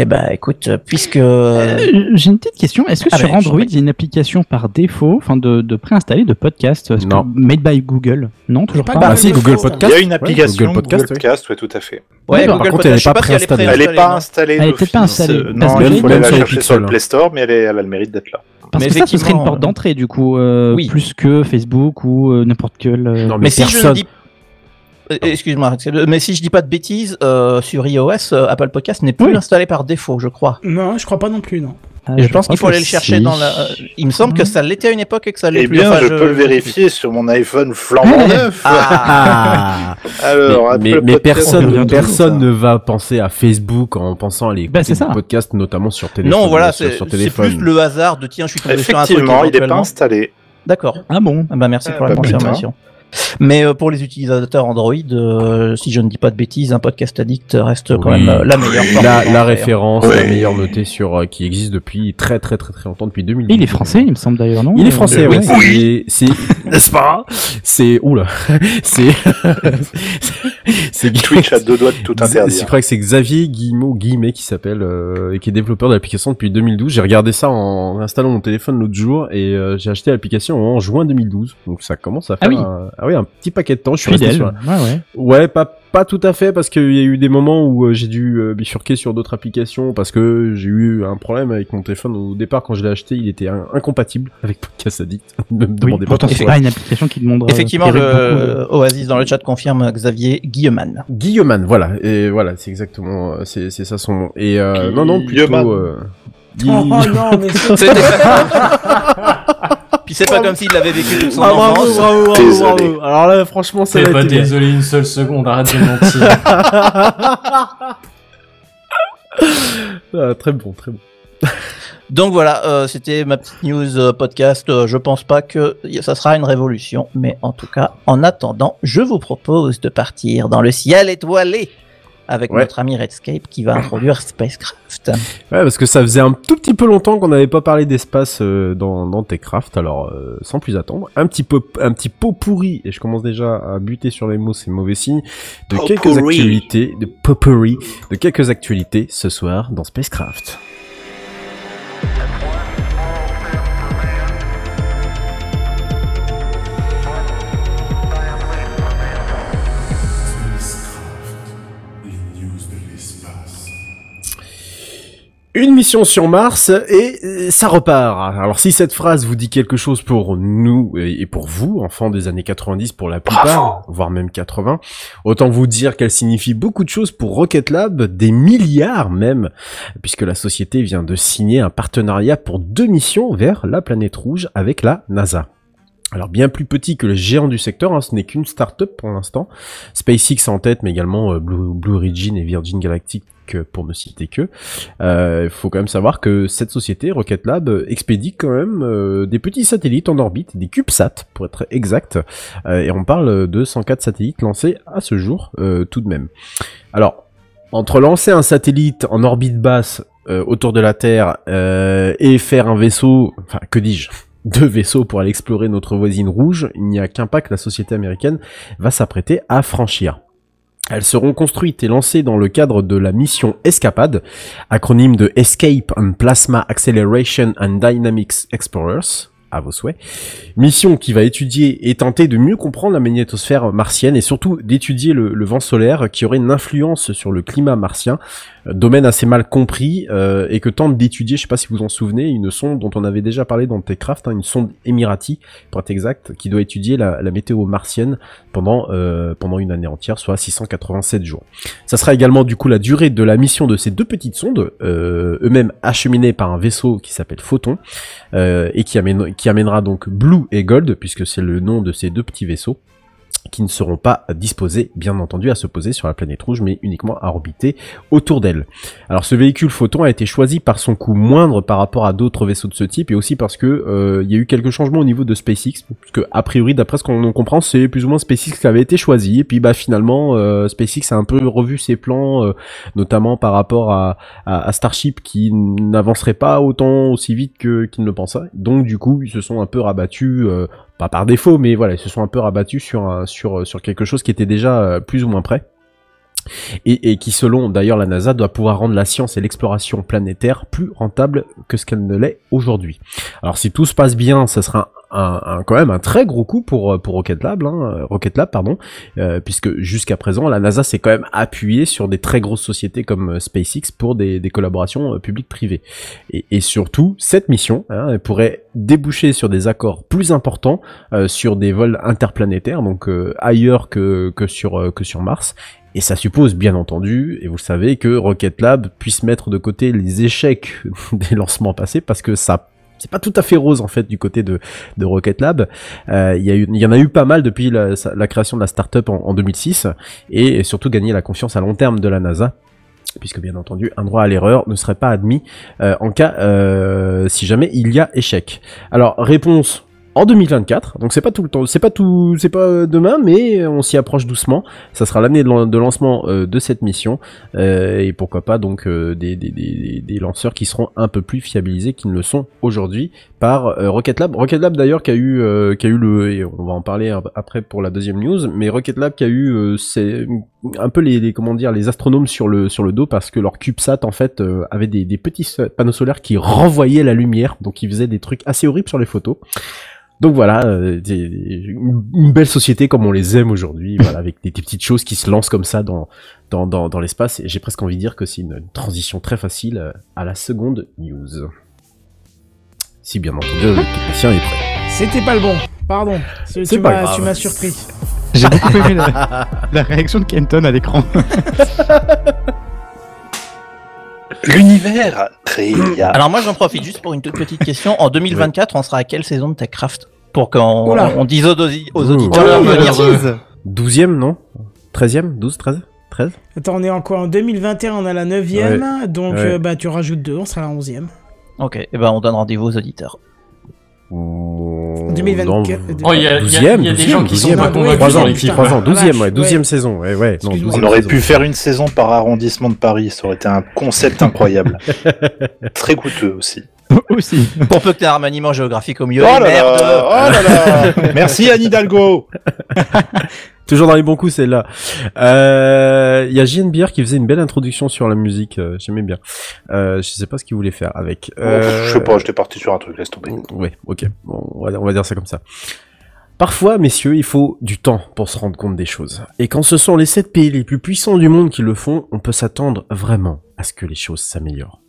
Eh ben, écoute, puisque Euh, J'ai une petite question. Est-ce que Ah sur ben, Android, il y a une application par défaut, enfin de, de préinstaller de podcast que- Non. Made by Google? Non, toujours Pas pas. Ah, si, Google ça. Il Podcast. y a une Ouais, application Google Google Podcast, Podcast, ouais. ouais, tout à fait. ouais, Par Google contre, Podcast, elle est je sais pas si préinstallée. Elle préinstallée. est pas installée. Elle est peut-être pas installée. Euh, Parce Non, que il faut aller la chercher sur le. Play Store, mais elle, est- elle a le mérite d'être là. Parce Mais que ça, ce serait une porte d'entrée, du coup, euh, oui. plus que Facebook ou euh, n'importe quel. euh, Non, Mais si personne- dis Euh, Excuse-moi, Axel, mais si je dis pas de bêtises, euh, sur iOS, euh, Apple Podcast n'est plus Oui. installé par défaut, je crois. Non, je crois pas non plus, non. ah, je pense qu'il faut aller le chercher si. dans la. euh, Il me semble que ça l'était à une époque et que ça l'est Eh plus. bien, Enfin, je peux le vérifier sur mon iPhone flambant neuf. Ah. Alors, mais, personne, personne ne va penser à Facebook en pensant à les Bah, c'est ça. podcasts, notamment sur téléphone. non, voilà, c'est plus le hasard de tiens, je suis tombé sur un truc. Effectivement, il n'est pas installé. D'accord. Ah bon Ah bah merci Ah pour bah la putain. Mais euh, pour les utilisateurs Android, euh, si je ne dis pas de bêtises, un podcast addict reste quand Oui. même euh, la meilleure. La, la en faire. référence, Ouais. la meilleure notée sur euh, qui existe depuis très très très très longtemps, depuis 2000. Il est français, il me semble d'ailleurs, non? Il est Euh, français, ouais. oui. C'est, c'est, n'est-ce pas? C'est, oula, c'est, c'est Twitch a deux doigts de tout interdire. crois que c'est Xavier Guillemot Guillemet qui s'appelle euh, et qui est développeur de l'application depuis 2012. J'ai regardé ça en installant mon téléphone l'autre jour et euh, j'ai acheté l'application en juin 2012. Donc ça commence à faire Ah oui. un, ah oui, un petit paquet de temps. Je suis resté Fidèle. sur. Ouais, ouais. Ouais, pas pas tout à fait parce qu'il y a eu des moments où euh, j'ai dû euh, bifurquer sur d'autres applications parce que j'ai eu un problème avec mon téléphone au départ quand je l'ai acheté, il était in- incompatible avec Podcast Addict. ne me Oui, demandez pas pourtant, c'est pas une application qui demande. Effectivement, le Oasis dans le chat confirme Xavier Guilleman. Guilleman, voilà, et voilà, c'est exactement, euh, c'est c'est ça son nom. Et euh, non non plutôt. Guilleman. Euh, Oh non, mais c'est- C'était Puis c'est pas comme s'il l'avait vécu toute son Ah bravo, enfance. bravo, bravo, Désolé. bravo. Alors là, franchement, ça va pas été bien. désolé une seule seconde, arrête de mentir. Ah, très bon, très bon. Donc voilà, euh, c'était ma petite news euh, podcast. Euh, je pense pas que ça sera une révolution, mais en tout cas, en attendant, je vous propose de partir dans le ciel étoilé avec Ouais. notre ami Redscape qui va introduire Spacecraft. Ouais, parce que ça faisait un tout petit peu longtemps qu'on n'avait pas parlé d'espace euh, dans, dans Techcraft. Alors, euh, sans plus attendre, un petit peu, un petit pot pourri, et je commence déjà à buter sur les mots, c'est mauvais signe, de Pot quelques pourri. actualités, de potpourri, de quelques actualités ce soir dans Spacecraft. Une mission sur Mars et euh, ça repart. Alors si cette phrase vous dit quelque chose pour nous et et pour vous, enfants des années 90 pour la plupart, voire même 80, autant vous dire qu'elle signifie beaucoup de choses pour Rocket Lab, des milliards même, puisque la société vient de signer un partenariat pour deux missions vers la planète rouge avec la NASA. Alors bien plus petit que le géant du secteur, hein, ce n'est qu'une start-up pour l'instant. SpaceX en tête, mais également euh, Blue, Blue Origin et Virgin Galactic pour ne citer que. Euh, Il faut quand même savoir que cette société, Rocket Lab, euh, expédie quand même euh, des petits satellites en orbite, des CubeSats pour être exact, et on parle de 104 satellites lancés à ce jour tout de même. Alors, entre lancer un satellite en orbite basse autour de la Terre et faire un vaisseau, enfin que dis-je, deux vaisseaux pour aller explorer notre voisine rouge, il n'y a qu'un pas que la société américaine va s'apprêter à franchir. Elles seront construites et lancées dans le cadre de la mission Escapade, acronyme de Escape and Plasma Acceleration and Dynamics Explorers, à vos souhaits. Mission qui va étudier et tenter de mieux comprendre la magnétosphère martienne et surtout d'étudier le, le vent solaire qui aurait une influence sur le climat martien, euh, domaine assez mal compris euh, et que tente d'étudier, je sais pas si vous en souvenez, une sonde dont on avait déjà parlé dans Techcraft, hein, une sonde Emirati pour être exact, qui doit étudier la, la météo martienne pendant euh, pendant une année entière, soit 687 jours. Ça sera également du coup la durée de la mission de ces deux petites sondes, euh, eux-mêmes acheminées par un vaisseau qui s'appelle Photon euh, et qui, amène, qui amènera donc Blue et Gold, puisque c'est le nom de ces deux petits vaisseaux qui ne seront pas disposés, bien entendu, à se poser sur la planète rouge, mais uniquement à orbiter autour d'elle. Alors ce véhicule photon a été choisi par son coût moindre par rapport à d'autres vaisseaux de ce type, et aussi parce que euh, il y a eu quelques changements au niveau de SpaceX, parce que a priori, d'après ce qu'on en comprend, c'est plus ou moins SpaceX qui avait été choisi, et puis bah finalement, euh, SpaceX a un peu revu ses plans, euh, notamment par rapport à Starship qui n'avancerait pas autant aussi vite que qu'il ne le pensait. Donc du coup, ils se sont un peu rabattus, euh, pas par défaut, mais voilà, ils se sont un peu rabattus sur sur sur quelque chose qui était déjà euh, plus ou moins prêt. Et, et qui, selon d'ailleurs la NASA, doit pouvoir rendre la science et l'exploration planétaire plus rentable que ce qu'elle ne l'est aujourd'hui. Alors si tout se passe bien, ça sera un, un- quand même un très gros coup pour euh, pour Rocket Lab, hein, euh, Rocket Lab pardon, euh, puisque jusqu'à présent la NASA s'est quand même appuyée sur des très grosses sociétés comme euh, SpaceX pour des, des collaborations publiques-privées. Et, et surtout cette mission hein, elle pourrait déboucher sur des accords plus importants euh, sur des vols interplanétaires, donc euh, ailleurs que que sur que sur Mars. Et ça suppose bien entendu, et vous le savez, que Rocket Lab puisse mettre de côté les échecs des lancements passés, parce que ça c'est pas tout à fait rose en fait du côté de, de Rocket Lab. Euh, Il y, y en a eu pas mal depuis la création de la startup en, en 2006 et surtout gagner la confiance à long terme de la NASA puisque bien entendu un droit à l'erreur ne serait pas admis euh, en cas euh, si jamais il y a échec. Alors réponse en 2024. Donc c'est pas tout le temps, c'est pas tout, c'est pas euh, demain, mais on s'y approche doucement. Ça sera l'année de, lan- de lancement euh, de cette mission euh, et pourquoi pas donc euh, des, des, des, des lanceurs qui seront un peu plus fiabilisés qu'ils ne le sont aujourd'hui par euh, Rocket Lab. Rocket Lab d'ailleurs qui a eu euh, qui a eu le et on va en parler ap- après pour la deuxième news, mais Rocket Lab qui a eu euh, c'est un peu les, comment dire les astronomes sur le sur le dos parce que leur CubeSat en fait euh, avait des, des petits panneaux solaires qui renvoyaient la lumière, donc ils faisaient des trucs assez horribles sur les photos. Donc voilà, euh, des- une, belle société comme on les aime aujourd'hui, voilà, avec des, des petites choses qui se lancent comme ça dans dans, dans, dans l'espace. Et j'ai presque envie de dire que c'est une, une transition très facile euh, à la seconde news. Si bien entendu le technicien est prêt. C'était pas le bon. Pardon. Tu C'est tu pas m'as- grave. tu m'as surpris. J'ai beaucoup aimé la, la réaction de Kenton à l'écran. L'univers Réa. Alors moi j'en profite juste pour une toute petite question. En 2024, on sera à quelle saison de TechCraft Pour qu'on Oula. on dise aux, dosi- aux Ouh. auditeurs Oh de là, venir. heureux. 12e, non 13e 12, 13 13 Attends, on est en quoi En 2021, on a la 9ème. Donc, Ouais. euh, bah, tu rajoutes 2, on sera à la 11ème. Ok, et ben on donne rendez-vous aux auditeurs. 2024. Oh, il y a, il y a- 12e, il y a des gens qui sont 12e, pas ouais, convaincus 3 dans ans, l'équipe. 3 ans, Ah, 12e, vache, ouais, 12e ouais. saison, ouais, ouais. non, Excuse-moi. 12e On aurait saison. pu faire une saison par arrondissement de Paris, ça aurait été un concept incroyable. Très coûteux aussi. Aussi. Pour peu que tu aies un remaniement géographique au milieu. Oh là merde. là, oh là là Merci Anne Hidalgo Toujours dans les bons coups, celle-là. Euh, Il y a JNBR qui faisait une belle introduction sur la musique, euh, j'aimais bien. Euh, je sais pas ce qu'il voulait faire avec. Euh, Je sais pas, j'étais parti sur un truc, laisse tomber. Ouais, ok. Bon, on, va, on va dire ça comme ça. Parfois, messieurs, il faut du temps pour se rendre compte des choses. Et quand ce sont les sept pays les plus puissants du monde qui le font, on peut s'attendre vraiment à ce que les choses s'améliorent.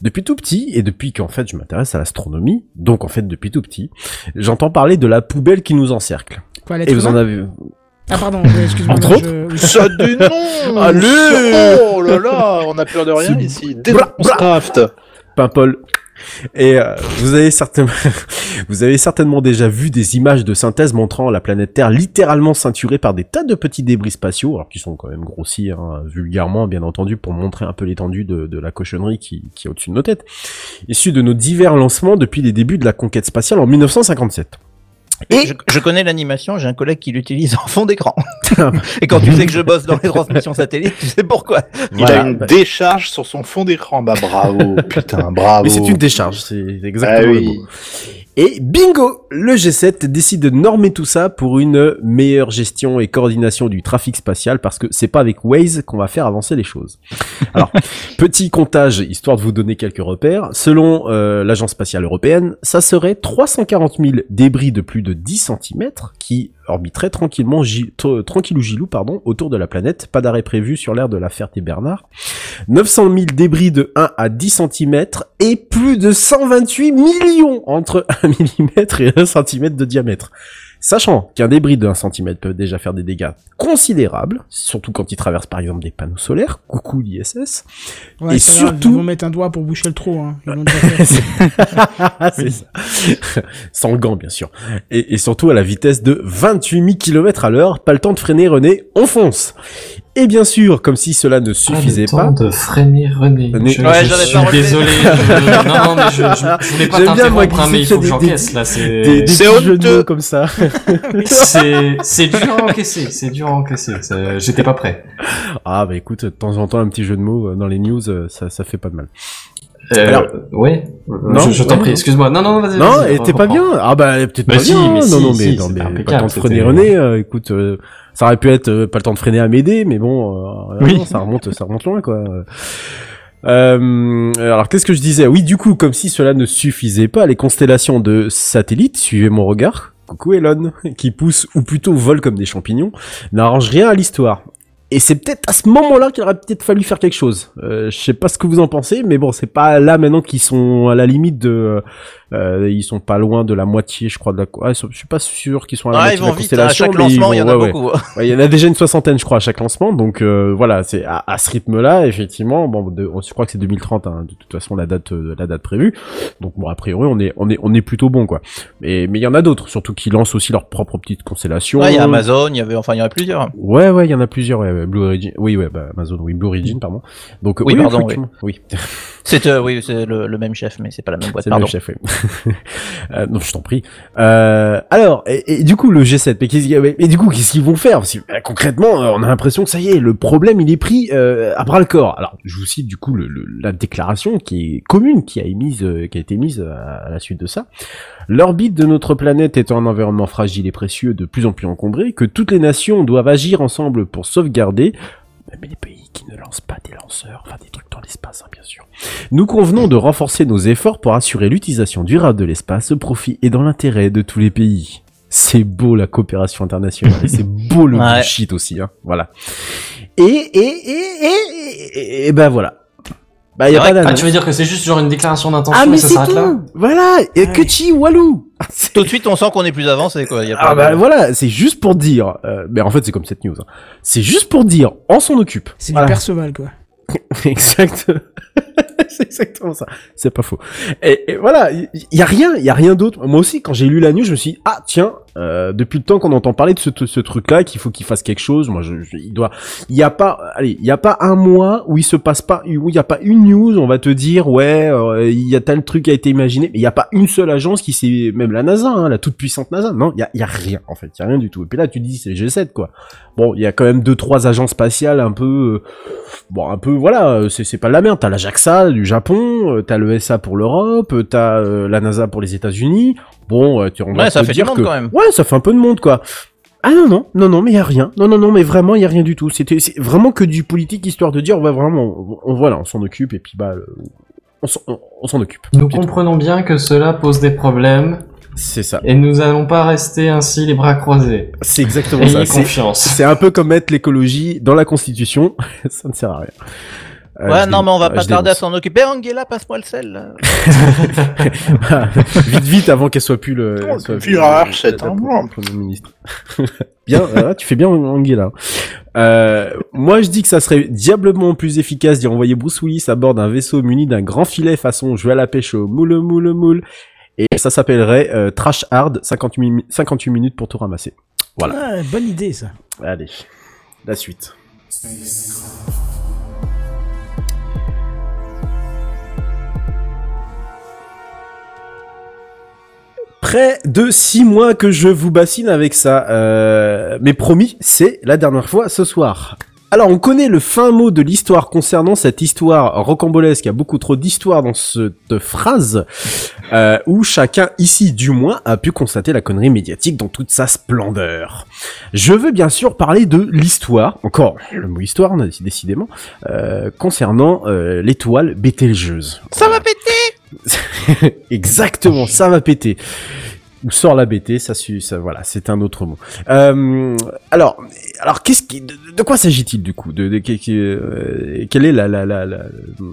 Depuis tout petit, et depuis qu'en fait je m'intéresse à l'astronomie, donc en fait depuis tout petit, j'entends parler de la poubelle qui nous encercle. Quoi, Et vous en avez... Ah, pardon, excuse-moi. Entre autres je-. Ça du nom Allez Oh là là, on a peur de rien ici. Craft Paul. Et euh, vous avez certainement, déjà vu des images de synthèse montrant la planète Terre littéralement ceinturée par des tas de petits débris spatiaux, alors qui sont quand même grossis hein, vulgairement, bien entendu, pour montrer un peu l'étendue de, la cochonnerie qui, qui est au-dessus de nos têtes, issus de nos divers lancements depuis les débuts de la conquête spatiale en 1957. Et je, je connais l'animation, j'ai un collègue qui l'utilise en fond d'écran. et quand tu sais que je bosse dans les transmissions satellites, tu sais pourquoi. Il Voilà, a une décharge sur son fond d'écran. Bah bravo, putain, bravo. Mais c'est une décharge, c'est exactement Ah le oui. mot. Et bingo Le G7 décide de normer tout ça pour une meilleure gestion et coordination du trafic spatial parce que c'est pas avec Waze qu'on va faire avancer les choses. Alors, petit comptage, histoire de vous donner quelques repères. Selon euh, l'Agence spatiale européenne, ça serait 340 000 débris de plus de 10 cm qui orbiteraient tranquillement, gi- tr- tranquillou gilou, pardon, autour de la planète. Pas d'arrêt prévu sur l'aire de la Ferté-Bernard. 900 000 débris de 1 à 10 cm et plus de 128 millions entre 1 mm et 1 cm de diamètre. Sachant qu'un débris de 1 cm peut déjà faire des dégâts considérables, surtout quand il traverse par exemple des panneaux solaires, coucou l'ISS. Ouais, Et c'est grave, surtout- Ils vont mettre un doigt pour boucher le trou. Hein. Ça. Sans gants, bien sûr. Et, et surtout à la vitesse de 28 000 km à l'heure. Pas le temps de freiner, René, on fonce. Et bien sûr, comme si cela ne suffisait Pas pas, le temps de freiner René. René. Je, Ouais, je j'en ai suis pas désolé. je- Non, non, mais je, je, je voulais pas t'interrompre, hein, mais il faut que des- j'encaisse, là. C'est, C'est petits jeux de honteux. mots comme ça. c'est, c'est dur à encaisser. C'est dur à encaisser. J'étais pas prêt. Ah bah écoute, de temps en temps un petit jeu de mots euh, dans les news, euh, ça, ça fait pas de mal. Euh, Alors- ouais. Non, je, je t'en prie. non. Excuse-moi. Non, non, vas-y. Non, vas-y, et t'es pas bien Ah bah peut-être Bah pas si, bien. mais non, si, non, si, mais, non, c'était mais pas le temps de freiner René. euh, écoute, euh, ça aurait pu être euh, pas le temps de freiner Amédée, mais bon, euh, Oui. non, ça remonte, ça remonte loin quoi. Euh, alors qu'est-ce que je disais? Oui, du coup, comme si cela ne suffisait pas, les constellations de satellites, suivez mon regard, coucou Elon, qui poussent ou plutôt volent comme des champignons, n'arrangent rien à l'histoire. Et c'est peut-être à ce moment-là qu'il aurait peut-être fallu faire quelque chose. Euh, je sais pas ce que vous en pensez, mais bon, c'est pas là maintenant qu'ils sont à la limite de, euh, ils sont pas loin de la moitié, je crois. De la... ouais, je suis pas sûr qu'ils sont à la Ah, moitié ils de la vont vite, à constellation. chaque mais ils lancement, il y en vont- a ouais, ouais. beaucoup. Ouais, il y en a déjà une soixantaine, je crois, à chaque lancement. Donc euh, voilà, c'est à, à ce rythme-là, effectivement. Bon, de- on- je crois que c'est 2030, hein, de toute façon, la date, euh, la date prévue. Donc bon, a priori, on est, on est, on est plutôt bon, quoi. Mais mais il y en a d'autres, surtout qui lancent aussi leur propre petite constellation. Ouais, il y a Amazon, il y avait, enfin, il y en a plusieurs. Ouais, ouais, il y en a plusieurs. Ouais, Blue Origin. Oui, ouais, bah, Amazon, oui, Blue Origin, pardon. Donc Oui, oui, pardon, oui. C'est euh, oui, c'est le, le même chef, mais c'est pas la même boîte. C'est le Pardon. chef, oui. Euh, non, je t'en prie. Euh, alors, et, et du coup, le G7, mais, qu'est-ce qu'il- et du coup, qu'est-ce qu'ils vont faire? Parce que, euh, concrètement, euh, on a l'impression que ça y est, le problème, il est pris euh, à bras le corps. Alors, je vous cite du coup le, le- la déclaration qui est commune, qui a émise, euh, qui a été mise à, à la suite de ça. L'orbite de notre planète étant un environnement fragile et précieux, de plus en plus encombré, que toutes les nations doivent agir ensemble pour sauvegarder. Même les pays qui ne lancent pas des lanceurs, enfin des trucs dans l'espace, hein, bien sûr. Nous convenons de renforcer nos efforts pour assurer l'utilisation durable de l'espace au profit et dans l'intérêt de tous les pays. C'est beau la coopération internationale et c'est beau le bullshit aussi, hein. Voilà. Et, et, et, et, et, et ben voilà. Bah, y a pas Ah, tu veux dire que c'est juste genre une déclaration d'intention Ah, et mais ça c'est s'arrête là tout! Voilà! Et que chi, walou! Tout de suite, on sent qu'on est plus avancé, quoi. Y a Ah bah de- voilà, c'est juste pour dire, euh, mais en fait c'est comme cette news, hein. c'est juste pour dire, on s'en occupe. C'est Voilà. du Perceval, quoi. exact. c'est exactement ça. C'est pas faux. Et, et voilà, il y, a rien, y a rien d'autre. Moi aussi, quand j'ai lu la news, je me suis dit, ah tiens, euh, depuis le temps qu'on entend parler de ce, ce truc-là, qu'il faut qu'il fasse quelque chose. Moi, je, je- il doit, il y a pas, allez, y a pas un mois où il se passe pas, où y a pas une news, on va te dire, ouais, euh, il y a tel truc qui a été imaginé, mais il y a pas une seule agence qui s'est, même la NASA, hein, la toute puissante NASA, non, il y a, y a rien en fait, il y a rien du tout. Et puis là, tu dis, c'est le G7 quoi. Bon, il y a quand même deux trois agences spatiales un peu, euh, bon, un peu, voilà, euh, c'est pas de la merde. T'as la JAXA du Japon, euh, t'as le SA pour l'Europe, euh, t'as euh, la NASA pour les États-Unis. Bon, euh, tu on va Ouais, ça te fait du monde, que quand même. ouais, ça fait un peu de monde quoi. Ah non non non non mais il y a rien non non non mais vraiment il y a rien du tout c'était c'est vraiment que du politique histoire de dire on va vraiment on, on- voilà on s'en occupe et puis bah on s'en- on- on s'en occupe Nous tout. comprenons bien que cela pose des problèmes c'est ça et nous allons pas rester ainsi les bras croisés. c'est exactement ça Ayez c'est confiance. c'est un peu comme mettre l'écologie dans la constitution ça ne sert à rien Euh, Ouais, je non, mais on va pas tarder à s'en occuper. Angela, passe-moi le sel. vite, vite, avant qu'elle soit plus le. Oh, hein. la- Premier ministre. bien, euh, tu fais bien Angela. Euh, moi, je dis que ça serait diablement plus efficace d'y envoyer Bruce Willis à bord d'un vaisseau muni d'un grand filet façon je vais à la pêche au moule moule moule. Et ça s'appellerait euh, Trash Hard, 58, mi- 58 minutes pour tout ramasser. Voilà. Ah, bonne idée, ça. Allez, la suite. Près de six mois que je vous bassine avec ça, euh, mais promis, c'est la dernière fois ce soir. Alors, on connaît le fin mot de l'histoire concernant cette histoire rocambolesque. Il y a beaucoup trop d'histoires dans cette phrase, euh, où chacun ici, du moins, a pu constater la connerie médiatique dans toute sa splendeur. Je veux bien sûr parler de l'histoire, encore le mot histoire, décidément, euh, concernant euh, l'étoile Bételgeuse. Ça va péter Exactement, ça va péter. Ou sort la BT, ça, ça voilà, c'est un autre mot. Euh, alors, alors qu'est-ce qui, de, de quoi s'agit-il du coup? De, de, que- euh, Quelle est la, la, la, la-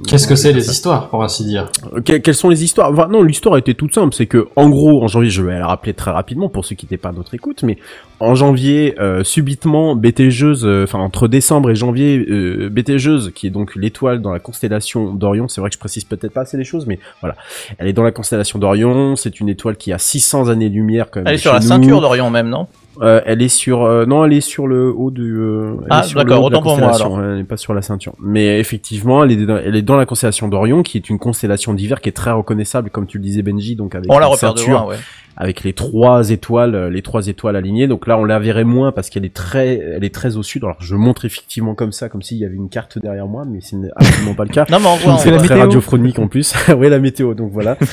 Qu'est-ce que c'est les histoires, pour ainsi dire? Que- quelles sont les histoires? Enfin, Non, l'histoire était toute simple. C'est que, en gros, en janvier, je vais la rappeler très rapidement pour ceux qui n'étaient pas à notre écoute, mais en janvier, euh, subitement, Bételgeuse, euh, enfin entre décembre et janvier, euh, Bételgeuse, qui est donc l'étoile dans la constellation d'Orion, c'est vrai que je précise peut-être pas assez les choses, mais voilà, elle est dans la constellation d'Orion. C'est une étoile qui a 600 années-lumière quand même. Elle est sur la nous. ceinture d'Orion même, non? Euh, elle est sur, euh, non, elle est sur le haut du. euh, elle Ah, d'accord, la autant pour moi, constellation, Elle n'est pas sur la ceinture. Mais effectivement, elle est dans, elle est dans la constellation d'Orion, qui est une constellation d'hiver qui est très reconnaissable, comme tu le disais Benji, donc avec On la de ceinture, loin, ouais. Avec les trois étoiles, euh, les trois étoiles alignées. Donc là, on la verrait moins parce qu'elle est très, elle est très au sud. Alors je montre effectivement comme ça, comme s'il y avait une carte derrière moi, mais ce n'est absolument pas le cas. Non, mais on voit. C'est très radiophonique en plus. oui, la météo. Donc voilà.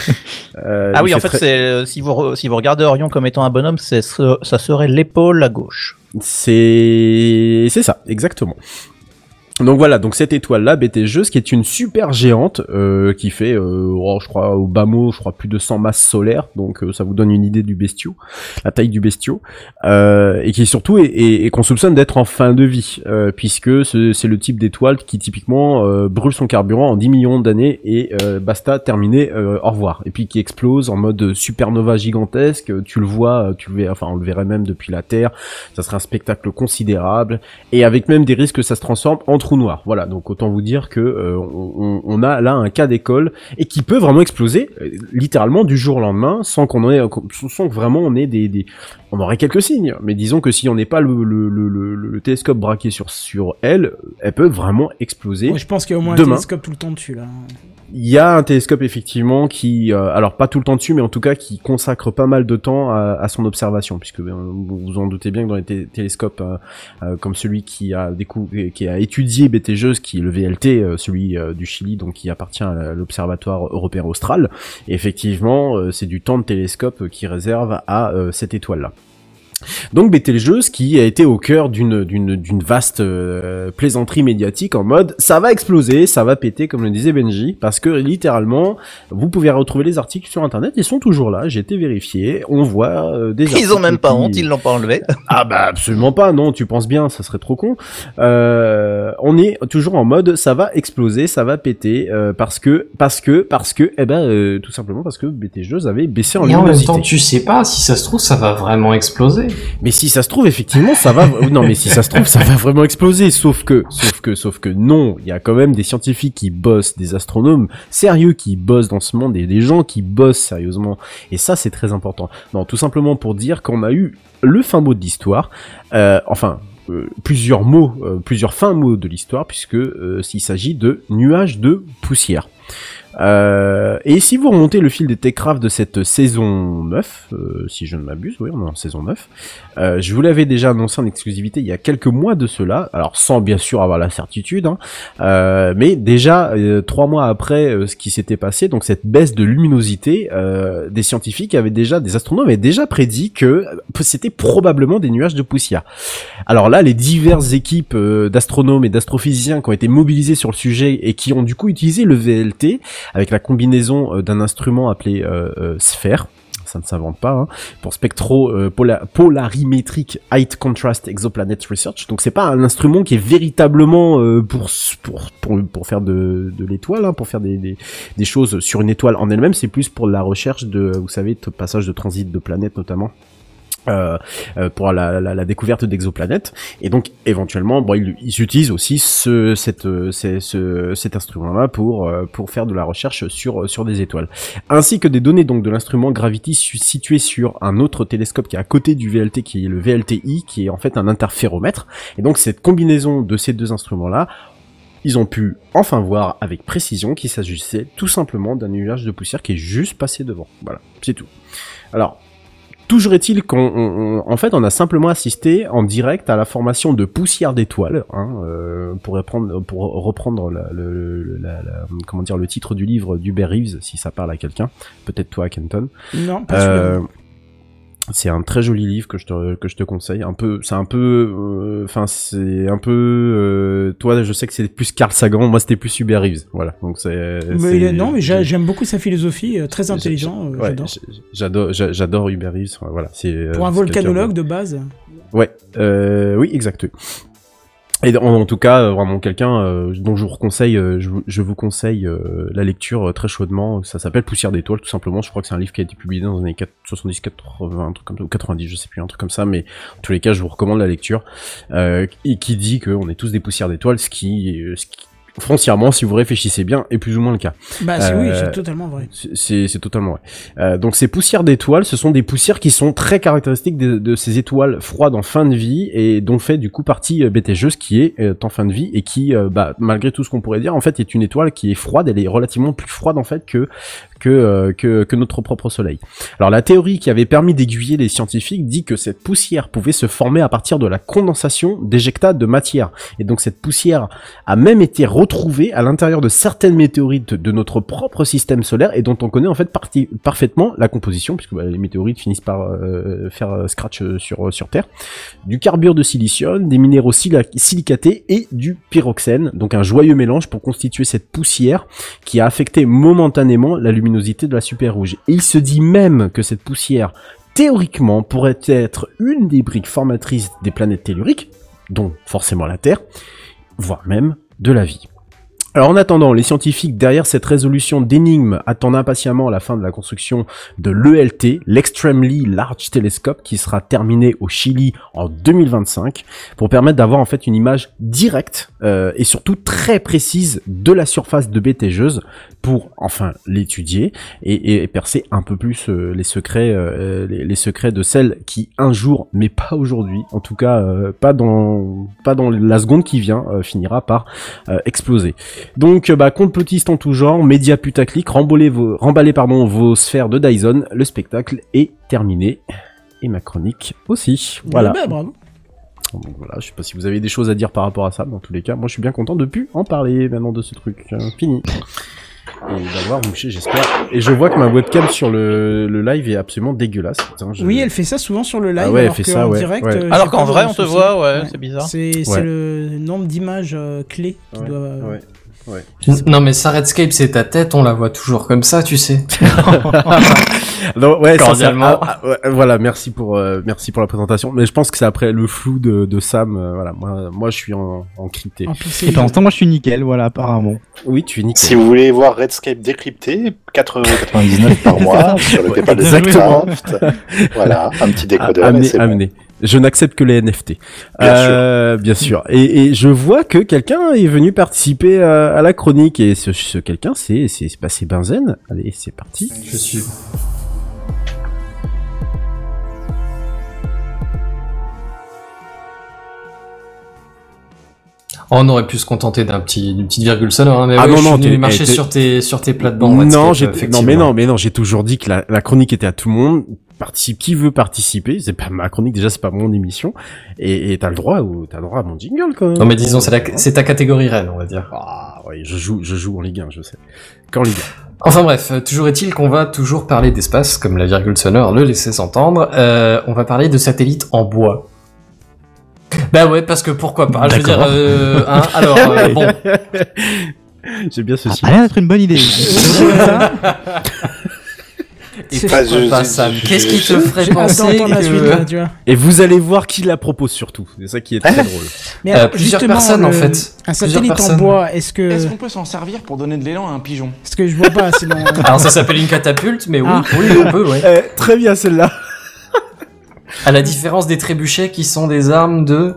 Euh, Ah oui, en fait fait, très- c'est euh, si vous re- si vous regardez Orion comme étant un bonhomme, ça serait l'épaule à gauche. C'est c'est ça, exactement. Donc voilà, donc cette étoile-là, Bételgeuse, qui est une super géante, euh, qui fait, euh, oh, je crois, au bas mot, je crois, plus de 100 masses solaires, donc euh, ça vous donne une idée du bestiau, la taille du bestiau, euh, et qui surtout est, est- est qu'on soupçonne d'être en fin de vie, euh, puisque ce- c'est le type d'étoile qui typiquement euh, brûle son carburant en 10 millions d'années et basta, terminé, au revoir. Et puis qui explose en mode supernova gigantesque, tu le vois, tu le verrais, enfin on le verrait même depuis la Terre, ça serait un spectacle considérable. Et avec même des risques que ça se transforme en trou noir. Voilà, donc autant vous dire que euh, on, on a là un cas d'école et qui peut vraiment exploser euh, littéralement du jour au lendemain sans qu'on en ait sans que vraiment on ait des, des on aurait quelques signes, mais disons que si on n'est pas le, le, le, le- le télescope braqué sur sur elle, elle peut vraiment exploser. Ouais, je pense qu'il y a au moins un Demain. télescope tout le temps dessus, là. Il y a un télescope effectivement qui, euh, alors pas tout le temps dessus, mais en tout cas qui consacre pas mal de temps à, son observation, puisque euh, vous vous en doutez bien que dans les té- télescopes euh, euh, comme celui qui a étudié Betelgeuse, qui est le VLT, celui du Chili, donc qui appartient à l'Observatoire européen austral, effectivement, c'est du temps de télescope qui réserve à cette étoile-là. Donc Betelgeuse qui a été au cœur d'une d'une d'une vaste euh, plaisanterie médiatique en mode ça va exploser, ça va péter comme le disait Benji parce que littéralement vous pouvez retrouver les articles sur internet, ils sont toujours là, j'ai été vérifié, on voit euh, des Ils ont même pas qui- honte, ils l'ont pas enlevé. ah bah absolument pas, non, tu penses bien, ça serait trop con. Euh, on est toujours en mode ça va exploser, ça va péter euh, parce que parce que parce que eh ben euh, tout simplement parce que Betelgeuse avait baissé en Et en même luminosité. temps, tu sais pas si ça se trouve, ça va vraiment exploser. Mais si ça se trouve, effectivement, ça va. non, mais si ça se trouve, ça va vraiment exploser. Sauf que, sauf que, sauf que, non. Il y a quand même des scientifiques qui bossent, des astronomes sérieux qui bossent dans ce monde et des gens qui bossent sérieusement. Et ça, c'est très important. Non, tout simplement pour dire qu'on a eu le fin mot de l'histoire. Euh, enfin. euh, plusieurs mots, euh, plusieurs fins mots de l'histoire, puisque s'il s'agit de nuages de poussière. Euh, et si vous remontez le fil des Techcraft de cette saison 9, euh, si je ne m'abuse, oui, on est en saison 9, euh, je vous l'avais déjà annoncé en exclusivité il y a quelques mois de cela, alors sans bien sûr avoir la certitude, hein, euh, mais déjà euh, trois mois après euh, ce qui s'était passé, donc cette baisse de luminosité, des scientifiques avaient déjà, des astronomes avaient déjà prédit que c'était probablement des nuages de poussière. Alors là, les diverses équipes d'astronomes et d'astrophysiciens qui ont été mobilisés sur le sujet et qui ont du coup utilisé le VLT avec la combinaison euh, d'un instrument appelé euh, euh, sphère ça ne s'invente pas, hein, pour spectro euh, pola- polarimétrique Height Contrast Exoplanet Research. Donc c'est pas un instrument qui est véritablement euh, pour, pour pour pour faire de, de l'étoile, hein, pour faire des, des des choses sur une étoile en elle-même. C'est plus pour la recherche de, vous savez, de passage de transit de planètes notamment. Euh, euh, pour la, découverte d'exoplanètes et donc éventuellement ils, utilisent aussi euh, cet instrument là pour faire de la recherche sur sur des étoiles ainsi que des données donc de l'instrument Gravity situé sur un autre télescope qui est à côté du VLT qui est le VLTI qui est en fait un interféromètre et donc cette combinaison de ces deux instruments là ils ont pu enfin voir avec précision qu'il s'agissait tout simplement d'un nuage de poussière qui est juste passé devant. Voilà, c'est tout. Alors, Toujours est-il qu'en en fait, on a simplement assisté en direct à la formation de poussière d'étoiles, hein, euh, pour reprendre, pour reprendre la, le, le- la- la- comment dire, le titre du livre d'Hubert Reeves, si ça parle à quelqu'un, peut-être toi, Kenton. Non, pas Euh. C'est un très joli livre que je te que je te conseille. Un peu, c'est un peu, euh, enfin c'est un peu. euh, toi, je sais que c'est plus Carl Sagan. Moi, c'était plus Hubert Reeves. Voilà. Donc c'est. Non, mais j'a- j'aime beaucoup sa philosophie, euh, très intelligent, Ouais, j'adore. j'adore, j'a- j'adore Hubert Reeves. Voilà. C'est Pour un volcanologue de base. Ouais, euh, oui, exact. Et en, tout cas, euh, vraiment quelqu'un euh, dont je vous conseille, euh, je, vous- conseille la lecture très chaudement. Ça s'appelle Poussière d'étoiles, tout simplement. Je crois que c'est un livre qui a été publié dans les années 4 70, 80, un truc comme ça, ou 90, je sais plus, un truc comme ça. Mais en tous les cas, je vous recommande la lecture. Et qui dit qu'on est tous des poussières d'étoiles, ce qui, ce qui, foncièrement, si vous réfléchissez bien, est plus ou moins le cas. Bah c'est- oui, Euh, c'est totalement vrai. c'est- totalement vrai. Euh, donc ces poussières d'étoiles, ce sont des poussières qui sont très caractéristiques de, de ces étoiles froides en fin de vie et dont fait du coup partie euh, qui est euh, en fin de vie et qui, euh, bah, malgré tout ce qu'on pourrait dire, en fait est une étoile qui est froide. Elle est relativement plus froide en fait que que, euh, que, notre propre Soleil. Alors la théorie qui avait permis d'aiguiller les scientifiques dit que cette poussière pouvait se former à partir de la condensation d'éjectats de matière. Et donc cette poussière a même été retrouvée à l'intérieur de certaines météorites de notre propre système solaire et dont on connaît en fait parti- parfaitement la composition, puisque bah, les météorites finissent par euh, faire euh, scratch sur, sur Terre, du carbure de silicium, des minéraux silicatés et du pyroxène, donc un joyeux mélange pour constituer cette poussière qui a affecté momentanément la de la super rouge. Et il se dit même que cette poussière, théoriquement, pourrait être une des briques formatrices des planètes telluriques, dont forcément la Terre, voire même de la vie. Alors en attendant, les scientifiques derrière cette résolution d'énigme attendent impatiemment la fin de la construction de l'ELT, l'Extremely Large Telescope, qui sera terminé au Chili en 2025, pour permettre d'avoir en fait une image directe euh, et surtout très précise de la surface de Betelgeuse pour enfin l'étudier et, et- et percer un peu plus euh, les secrets, euh, les, les secrets de celle qui un jour, mais pas aujourd'hui, en tout cas euh, pas dans pas dans la seconde qui vient, euh, finira par euh, exploser. Donc, euh, bah, complotiste en tout genre, média putaclic, remballez vos, remballez, pardon, vos sphères de Dyson, le spectacle est terminé. Et ma chronique aussi. Voilà. Ouais, bah, bravo. Donc voilà, je sais pas si vous avez des choses à dire par rapport à ça, mais en tous les cas, moi je suis bien content de plus en parler maintenant de ce truc. Euh, fini. Et d'avoir mouché, j'espère. Et je vois que ma webcam sur le, le live est absolument dégueulasse. Putain, je- Oui, elle fait ça souvent sur le live. Ah ouais, elle alors fait ça, en ouais, direct. ouais. euh, Alors qu'en vrai, on te voit, ouais, c'est bizarre. C'est le nombre d'images euh, clés qui Ouais, doit. Ouais. Ouais. Non mais ça Redscape c'est ta tête, on la voit toujours comme ça, tu sais. Non, ouais, Cordialement. ça- ah, ah, ouais, voilà, merci pour euh, merci pour la présentation. Mais je pense que c'est après le flou de, de Sam. euh, voilà, moi, moi, je suis en, en crypté. en Et pixel. pendant ce temps, moi, je suis nickel, voilà, apparemment. Oui, tu es nickel. Si vous voulez voir Redscape décrypté, 4,99€ par mois sur le PayPal de Exactement. Voilà, un petit décodeur. amenez, bon. Je n'accepte que les NFT. Bien Euh, Bien sûr. Et, et je vois que quelqu'un est venu participer à, à la chronique et ce, ce quelqu'un, c'est c'est bah, c'est Benzen. Allez, c'est parti. Je suis. Oh, on aurait pu se contenter d'un petit, d'une petite virgule sonore, hein, mais Ah ouais, non, je suis non, venu t'es- marcher t'es- sur tes, sur tes plates-bandes. non, j'ai non, mais non, mais non, j'ai toujours dit que la, la chronique était à tout le monde. Participe qui veut participer. C'est pas ma chronique déjà, c'est pas mon émission. Et t'as le droit ou t'as le droit à mon jingle quand même. Non, mais disons, c'est, la- c'est ta catégorie reine, on va dire. Ah ouais, je joue, je joue en Ligue 1, je sais. Qu'en Ligue Enfin bref, euh, toujours est-il qu'on va toujours parler d'espace, comme la virgule sonore le laissait s'entendre. Euh, on va parler de satellites en bois. Bah ouais, parce que pourquoi pas. Je veux dire, euh, hein, alors euh, bon, 1. J'ai bien Ça ceci. a l'air d'être une bonne idée. Qu'est-ce qui te ferait penser d'entendre la suite, que là, tu vois. Et vous allez voir qui la propose surtout. C'est ça qui est très drôle. Mais Euh, plusieurs justement, personnes, en fait. Un Plusieurs satellite en personnes. bois, est-ce que. Est-ce qu'on peut s'en servir pour donner de l'élan à un pigeon Parce que je vois pas, sinon. Alors ça s'appelle une catapulte, mais oui, Ah. oui, on peut, ouais. Eh, très bien celle-là. À la différence des trébuchets qui sont des armes de...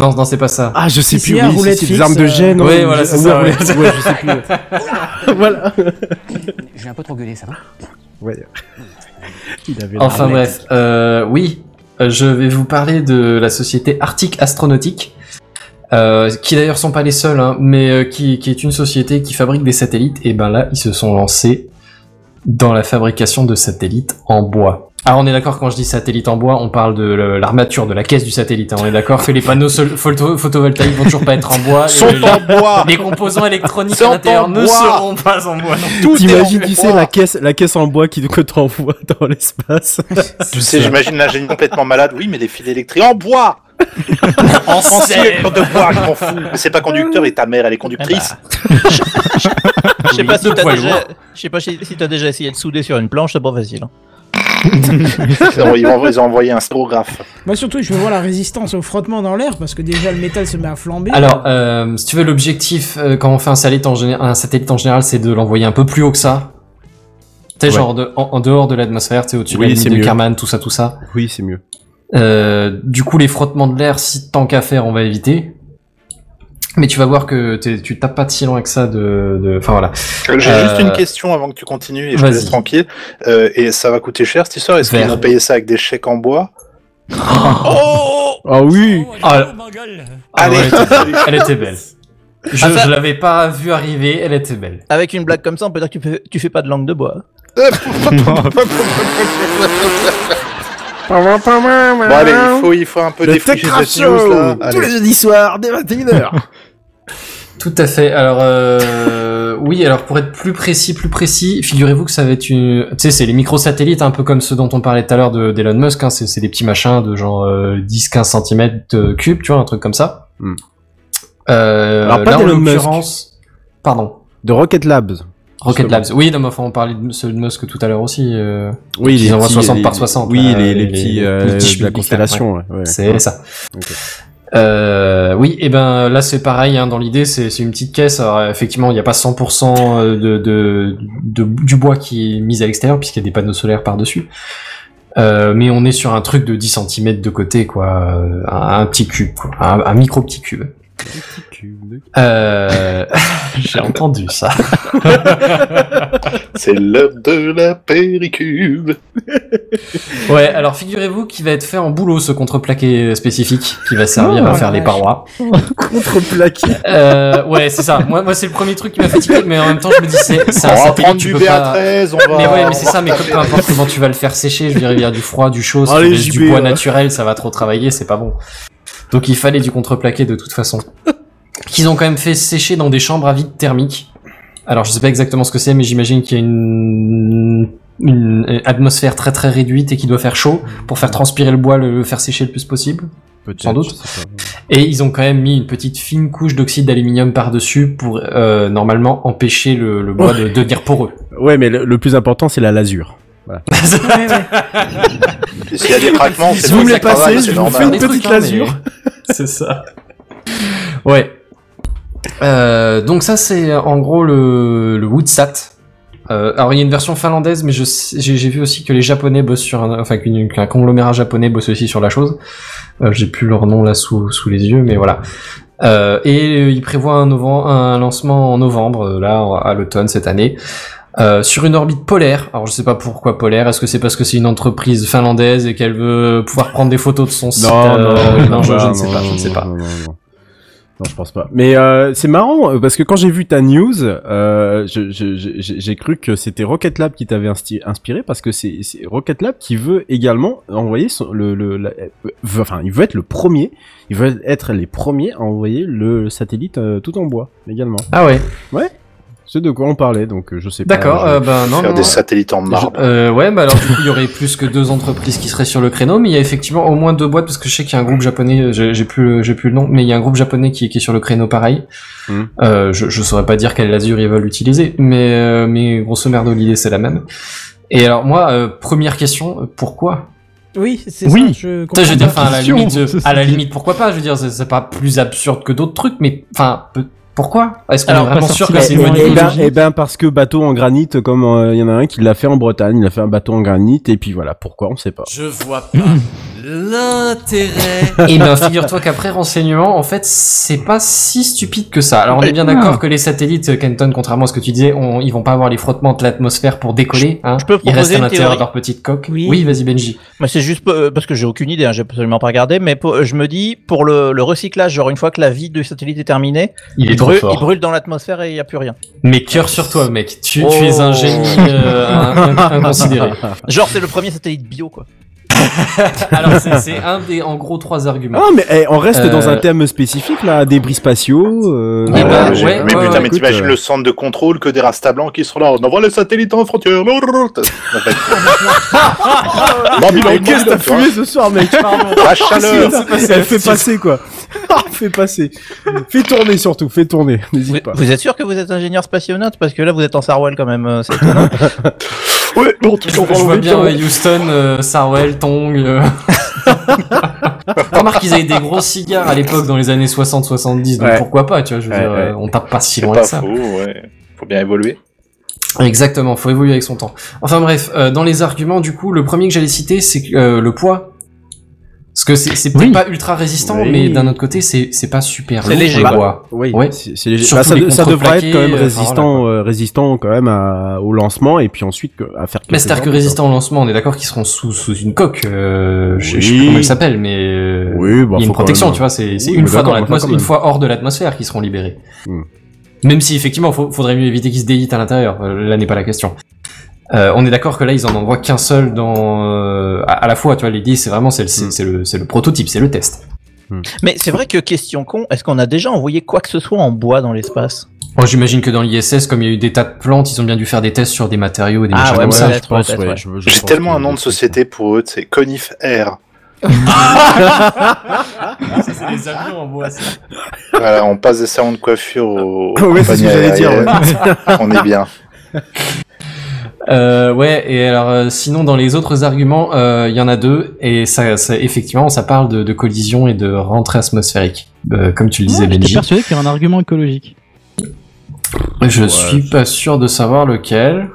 Non, non, c'est pas ça. Ah, je sais plus. oui, c'est fixe, des armes de euh, gêne. Oui, ouais, voilà, je- c'est ça, ouais, je sais plus. voilà. J'ai un peu trop gueulé, ça va? Ouais. Il avait la Enfin bref, euh, oui, euh, je vais vous parler de la société Arctic Astronautique, euh, qui d'ailleurs sont pas les seuls, hein, mais euh, qui, qui est une société qui fabrique des satellites. Et ben là, ils se sont lancés dans la fabrication de satellites en bois. Alors on est d'accord quand je dis satellite en bois, on parle de l'armature de la caisse du satellite. hein, on est d'accord que les panneaux photo- photovoltaïques vont toujours pas être en bois. et Sont les- en bois les composants électroniques Sont à l'intérieur ne bois. seront pas en bois. T'imagines, tu sais, la caisse, la caisse en bois qui que t'envoies dans l'espace. Tu sais, j'imagine l'ingénieur complètement malade. Oui, mais les fils électriques en bois En sève. de bois, je m'en fous. Mais c'est pas conducteur et ta mère, elle est conductrice. Je sais pas si Deux t'as poids déjà, lourds. je sais pas si t'as déjà essayé de souder sur une planche, c'est pas facile. hein. Ils ont, ils ont- ils ont envoyé un stérographe. Moi, surtout, je veux voir la résistance au frottement dans l'air, parce que déjà, le métal se met à flamber. Alors, euh, si tu veux, l'objectif euh, quand on fait un satellite en, géné- un satellite en général, c'est de l'envoyer un peu plus haut que ça. Tu sais, Ouais. genre de, en, en dehors de l'atmosphère, tu sais, au-dessus Oui, de la de mieux. Kármán, tout ça, tout ça. oui, c'est mieux. Euh, du coup, les frottements de l'air, si tant qu'à faire, on va éviter. Mais tu vas voir que tu tapes pas de si loin que ça de... Enfin voilà. J'ai juste Euh, une question avant que tu continues et je te vas-y. laisse tranquille. Euh, et ça va coûter cher cette histoire? Est-ce qu'ils Vert. ont payé ça avec des chèques en bois? Oh Ah oui. Ah, ma gueule. Ah Allez. ouais, elle, était belle. Elle était belle. Je, Ah, ça- je l'avais pas vue arriver, elle était belle. Avec une blague comme ça, on peut dire que tu fais, tu fais pas de langue de bois. Bon allez, il faut, il faut un peu Le défricher cette news là. Show tous Allez. les jeudis soirs dès 21h. Tout à fait. Alors euh, oui, alors pour être plus précis, plus précis, figurez-vous que ça va être une, tu sais, c'est les microsatellites, un peu comme ceux dont on parlait tout à l'heure de d'Elon Musk. Hein, c'est des petits machins de genre euh, 10-15 cm de cube, tu vois, un truc comme ça. Hmm. Euh, Alors, pas d'Elon Musk. Pardon. De Rocket Labs. Rocket. Labs. Oui, non, mais enfin, on parlait de ceux de Musk tout à l'heure aussi. euh, Oui, Ils envoient 60 les- par 60, Oui, là, les, les les- petits les euh, petits de la constellation. Ouais. ouais. C'est ça. Euh, oui, et ben là c'est pareil. Hein, dans l'idée, c'est une petite caisse. Alors effectivement, il n'y a pas 100% de, de, de du bois qui est mis à l'extérieur puisqu'il y a des panneaux solaires par dessus. Euh, mais on est sur un truc de 10 cm de côté, quoi, euh, un, un petit cube, quoi, un, un micro petit cube. Euh... J'ai entendu ça. C'est l'heure de la péricube. Ouais, alors figurez-vous qu'il va être fait en boulot ce contreplaqué spécifique qui va servir Oh, à faire les parois. Contreplaqué. Euh, ouais, c'est ça. Moi, moi c'est le premier truc qui m'a fatigué, mais en même temps, je me dis, c'est c'est On un va satellite, prendre tu du peux pas- BA13, on va. Mais ouais, mais c'est ça, mais retaper. peu importe comment tu vas le faire sécher, je dirais, il y a du froid, du chaud, si Allez, tu laisses du bois ouais. naturel, ça va trop travailler, c'est pas bon. Donc il fallait du contreplaqué de toute façon. Qu'ils ont quand même fait sécher dans des chambres à vide thermique. Alors je sais pas exactement ce que c'est, mais j'imagine qu'il y a une, une atmosphère très très réduite et qui doit faire chaud pour faire transpirer le bois, le, faire sécher le plus possible. Sans doute. Et ils ont quand même mis une petite fine couche d'oxyde d'aluminium par-dessus pour euh, normalement empêcher le, le bois de devenir poreux. Ouais, mais le, le plus important, c'est la lasure. S'il y a des craquements, c'est Si vous me les passez, je vous fais une petite hein, lasure. mais- c'est ça. Ouais. Euh, donc ça c'est en gros le, le Woodsat. Euh, alors il y a une version finlandaise, mais j'ai vu aussi que les Japonais bossent sur un, enfin qu'un conglomérat japonais bosse aussi sur la chose. Euh, j'ai plus leur nom là sous sous les yeux, mais voilà. Euh, et euh, il prévoit un, novembre, un lancement en novembre euh, là à l'automne cette année. Euh, sur une orbite polaire. Alors je sais pas pourquoi polaire. Est-ce que c'est parce que c'est une entreprise finlandaise et qu'elle veut pouvoir prendre des photos de son site Non, euh, non, je, je non, ne sais non, pas, je non, ne sais non, pas. Non, non, non. Non, je pense pas. Mais euh, c'est marrant euh, parce que quand j'ai vu ta news, euh, j'ai cru que c'était Rocket Lab qui t'avait inspiré parce que c'est Rocket Lab qui veut également envoyer son, le, le la- euh, veut- enfin il veut être le premier, il veut être les premiers à envoyer le satellite euh, tout en bois également. Ah ouais. C'est de quoi on parlait donc euh, je sais pas. D'accord. je- Euh, ben non. Faire non, des non. satellites en marbre. Euh, ouais, bah alors du coup il y aurait plus que deux entreprises qui seraient sur le créneau, mais il y a effectivement au moins deux boîtes parce que je sais qu'il y a un groupe japonais, j'ai j'ai plus le- j'ai plus le nom, mais il y a un groupe japonais qui, qui est sur le créneau pareil. Mhm. Euh, je, je saurais pas dire quelle lasure ils veulent utiliser, mais euh, mais grosso merdo l'idée c'est la même. Et alors moi euh, première question, euh, pourquoi? Oui, c'est Oui. ça. Je je veux dire, enfin, à la limite, euh, à la limite, pourquoi pas? Je veux dire, c'est c'est pas plus absurde que d'autres trucs, mais enfin, peu- pourquoi Est-ce qu'on est Alors, vraiment pas sûr que c'est une Eh, bonne eh idée ben, eh ben parce que bateau en granit, comme euh, il y en a un qui l'a fait en Bretagne, il a fait un bateau en granit et puis voilà pourquoi on sait pas. Je vois pas l'intérêt. Et ben, figure-toi qu'après renseignement, en fait, c'est pas si stupide que ça. Alors, on est bien d'accord Ah. que les satellites, euh, Kenton, contrairement à ce que tu disais, on, ils vont pas avoir les frottements de l'atmosphère pour décoller. Hein. je peux ils restent à l'intérieur de leur petite coque. Oui. vas-y, Benji. Mais c'est juste euh, parce que j'ai aucune idée, hein, j'ai absolument pas regardé, mais pour- je me dis pour le, le recyclage, genre une fois que la vie du satellite est terminée, Il est brûle, il brûle dans l'atmosphère et il y a plus rien. Mais cœur sur toi, mec. Tu, Oh. tu es un génie euh, in- in- inconsidéré. Genre c'est le premier satellite bio quoi. Alors, c'est un des, en gros, trois arguments. Ah mais eh, on reste Euh, dans un thème spécifique là, débris spatiaux. Euh, Eh ben, Ouais, ouais, j'ai- ouais, mais ouais, putain, mais t'imagines euh, le centre de contrôle que des rastas blancs qui sont là. On envoie les satellites en frontière. Mais qu'est-ce que t'as fumé ce soir, mec La chaleur. Elle fait passer quoi. Fais passer. Fais tourner surtout, fais tourner. Vous, N'hésite pas. vous êtes sûr que vous êtes ingénieur spationaute? Parce que là vous êtes en Sarwell quand même. Ouais, bon, Je, je vois bien ouais, Houston, euh, Sarwell, Tong. euh. Remarque qu'ils avaient des gros cigares à l'époque dans les années 60-70, donc Ouais. pourquoi pas, tu vois, je veux Ouais, dire, euh, on tape pas si loin pas que ça. faux, ouais. Faut bien évoluer. Exactement, faut évoluer avec son temps. Enfin bref, euh, dans les arguments, du coup, le premier que j'allais citer, c'est euh, le poids. Parce que c'est c'est peut-être Oui. pas ultra résistant, Oui. mais d'un autre côté, c'est c'est pas super C'est léger, quoi. Oui, Ouais. c'est c'est léger. Bah, ça, devrait être quand même euh, résistant, euh, résistant quand même à- au lancement et puis ensuite à faire. Mais c'est-à-dire que résistant au lancement, on est d'accord qu'ils seront sous, sous une coque. Euh, je, je sais plus comment il s'appelle, mais euh, Oui, bah, il y a une protection, même- tu vois. C'est une fois dans l'atmosphère, une fois hors de l'atmosphère qu'ils seront libérés. Hmm. Même si effectivement, faut, faudrait mieux éviter qu'ils se délitent à l'intérieur. Euh, Là n'est pas la question. Euh, on est d'accord que là, ils en envoient qu'un seul dans euh, à, à la fois. Tu vois, l'idée, c'est vraiment c'est le, c'est- Hmm. le, c'est le prototype, c'est le test. mais c'est vrai que question con, est-ce qu'on a déjà envoyé quoi que ce soit en bois dans l'espace? Bon, j'imagine que dans l'ISS, comme il y a eu des tas de plantes, ils ont bien dû faire des tests sur des matériaux et des Ah, machins ouais, comme ouais, ça. ouais, ouais. je- je J'ai pense tellement un nom de société pour eux, c'est Conif Air. Ça, c'est des avions en bois. Voilà, on passe des salons de coiffure au. aux Ouais, c'est ce que j'allais dire, on est bien. Euh, ouais, et alors euh, sinon dans les autres arguments, euh, il y en a deux, et ça, ça effectivement, ça parle de, de collision et de rentrée atmosphérique, Euh, comme tu le disais, J'étais Benji. persuadé qu'il y avait un argument écologique. Je suis pas sûr de savoir lequel,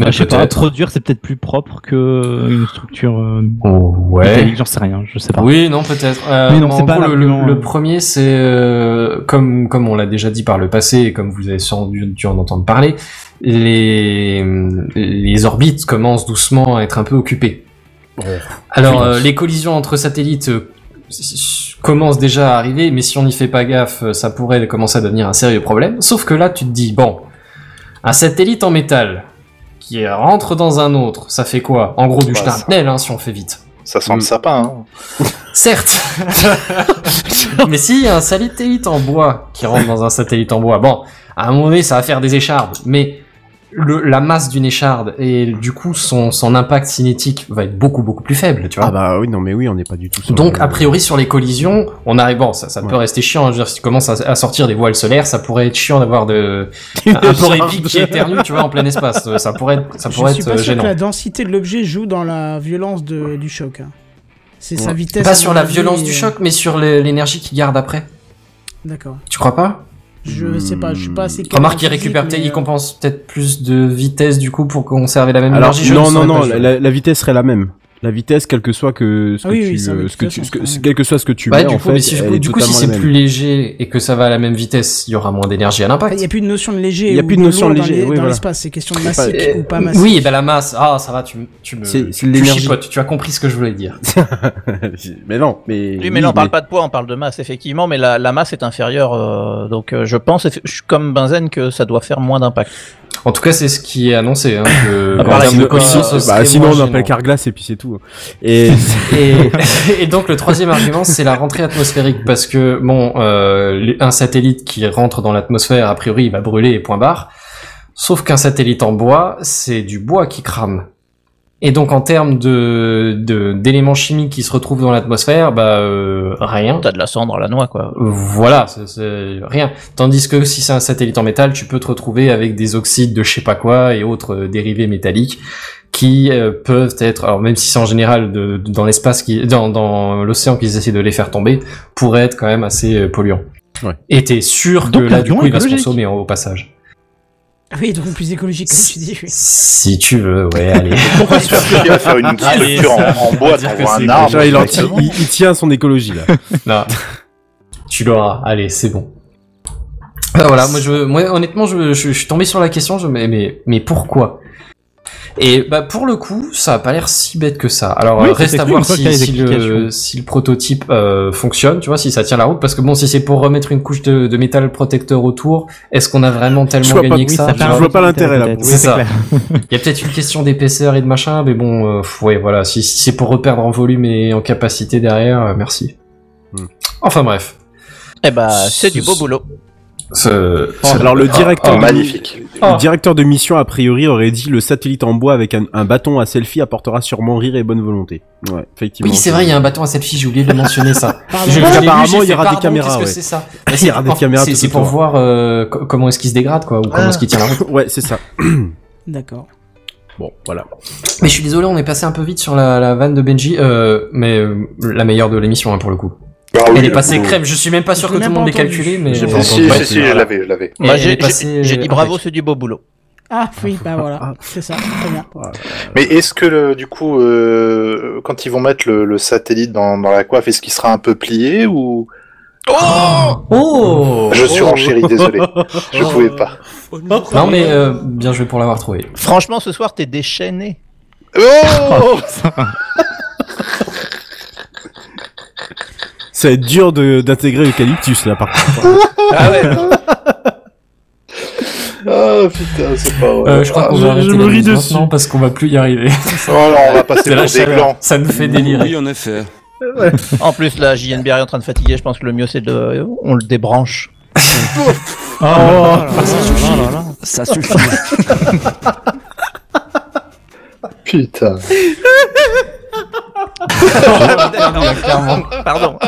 Bah, je sais pas, peut-être. produire c'est peut-être plus propre que une structure euh, Oh, ouais. j'en sais rien, je sais pas. Oui, non, peut-être. Euh, Mais non, en c'est pas gros, le, le- euh. premier, c'est euh, comme comme on l'a déjà dit par le passé et comme vous avez sans doute dû en entendre parler, les les orbites commencent doucement à être un peu occupées. Alors, euh, les collisions entre satellites commencent déjà à arriver, mais si on n'y fait pas gaffe, ça pourrait commencer à devenir un sérieux problème. Sauf que là, tu te dis bon, un satellite en métal qui rentre dans un autre, ça fait quoi En gros, du Bah, ça- schnarpnel, hein, si on fait vite. Ça sent le sapin. Hein. Certes. Mais si, il y a un satellite en bois qui rentre dans un satellite en bois. Bon, à un moment donné, ça va faire des échardes. Mais le, la masse d'une écharde et du coup, son, son impact cinétique va être beaucoup, beaucoup plus faible, tu vois. Ah bah oui, non mais oui, on n'est pas du tout sur Donc, le- a priori, sur les collisions, on arrive, bon, ça, ça peut rester chiant, hein, je veux dire, si tu commences à, à sortir des voiles solaires, ça pourrait être chiant d'avoir de, un porc-épic qui éternue, tu vois, en plein espace. Ça pourrait être, ça Je pourrait suis être pas euh, sûr gênant. que la densité de l'objet joue dans la violence de- du choc. hein. C'est sa vitesse. Pas sur la violence et- du choc, mais sur l'énergie qu'il garde après. D'accord. Tu crois pas? Je sais pas, je suis pas assez. Remarque physique, récupère, peut-être- il compense peut-être plus de vitesse du coup pour conserver la même Alors énergie. non non non, la vitesse serait la même. La vitesse, quel que soit que ce Ah que oui, tu, oui, euh, ce que tu, ce que- quel que soit ce que tu Bah, mets du en coup, fait, mais si, elle du coup, c'est plus léger et que ça va à la même vitesse, il y aura moins d'énergie à Il l'impact. n'y a plus de notion de léger. Il y a plus de notion de dans léger, dans voilà. l'espace, c'est question de pas- massique Euh, ou pas massique. oui, et ben la masse. Ah, ça va, tu, me- tu me. C'est- tu l'énergie. chipotes, tu as compris ce que je voulais dire. mais non, mais Oui, mais là, on parle pas de poids, on parle de masse, effectivement, mais la, la masse est inférieure, euh, donc je pense, eff- je suis comme Benzen, que ça doit faire moins d'impact. En tout cas, c'est ce qui est annoncé. Hein, que, Ah, de sinon- collision, euh, bah, sinon on appelle Carglass et puis c'est tout. Et et, et donc le troisième argument, c'est la rentrée atmosphérique, parce que bon, euh, un satellite qui rentre dans l'atmosphère, a priori, il va brûler et point barre. Sauf qu'un satellite en bois, c'est du bois qui crame. Et donc en termes de de- d'éléments chimiques qui se retrouvent dans l'atmosphère, bah euh, rien. T'as de la cendre à la noix, quoi. Voilà, c'est- c'est rien. Tandis que si c'est un satellite en métal, tu peux te retrouver avec des oxydes de je sais pas quoi et autres euh, dérivés métalliques qui euh, peuvent être, alors même si c'est en général de, de- dans l'espace, qui, dans, dans l'océan qu'ils essaient de les faire tomber, pourraient être quand même assez euh, polluants. Ouais. Et t'es sûr que Donc, là, du coup, il va se consommer hein, au passage. Oui, donc plus écologique, comme tu dis. oui. Si tu veux, ouais, allez. Pourquoi tu vas faire une Allez, structure en, en bois, dire que t'envoies c'est un arbre Genre, il, en tient- il- il tient son écologie là. Non. tu l'auras. Allez, c'est bon. Ah, voilà, moi, je, moi honnêtement, je, je, je suis tombé sur la question, je me mais, mais, mais pourquoi? Et bah pour le coup, ça a pas l'air si bête que ça. Alors Oui, euh, reste à voir si, le, explications. si le prototype euh, fonctionne, tu vois, si ça tient la route. Parce que bon, si c'est pour remettre une couche de, de métal protecteur autour, est-ce qu'on a vraiment tellement gagné pas- que oui, ça ça je vois pas l'intérêt là. C'est ça. Il y a peut-être une question d'épaisseur et de machin, mais bon, euh, ouais, voilà. Si, si c'est pour reperdre en volume et en capacité derrière, euh, merci. Hmm. Enfin bref. Eh bah, c'est du beau boulot. Ce- Alors le directeur, Oh, de- magnifique. le directeur de mission a priori aurait dit le satellite en bois avec un, un bâton à selfie apportera sûrement rire et bonne volonté. Ouais, effectivement. Oui, c'est vrai, il y a un bâton à selfie, j'ai oublié de mentionner ça. Je- apparemment, il y aura des caméras, Qu'est-ce que ouais. c'est ça Il y aura des caméras C'est pour voir euh, co- comment est-ce qu'il se dégrade, quoi, ou comment Ah. est-ce qu'il tient la route. Ouais, c'est ça. D'accord. Bon, voilà. Mais je suis désolé, on est passé un peu vite sur la, la vanne de Benji, euh, mais euh, la meilleure de l'émission, hein, pour le coup. Ah oui, Elle est passée crème, je suis même pas sûr que tout le monde l'ait calculé, mais... Si, si, entendu. si, si, je l'avais, je l'avais. Moi, est j'ai dit euh, bravo, c'est du beau boulot. Ah oui, bah voilà, c'est ça, très bien. Mais est-ce que le- du coup, euh, quand ils vont mettre le, le satellite dans, dans la coiffe, est-ce qu'il sera un peu plié ou? Oh Je suis Oh renchéri, désolé. Je pouvais pas. Non mais euh, bien joué pour l'avoir trouvé. Franchement, ce soir, t'es déchaîné. Oh Ça va être dur de- d'intégrer Eucalyptus là par contre. Ah ouais. Ah putain, c'est pas vrai. Euh, je crois qu'on je- va arrêter je la me ris news dessus. maintenant parce qu'on va plus y arriver. Oh là, on va passer pour des glands. ça nous fait délirer. Oui, en effet. En plus, là, JNBR est en train de fatiguer. Je pense que le mieux, c'est de. On le débranche. Oh, Ça suffit. Putain. Clairement. Pardon.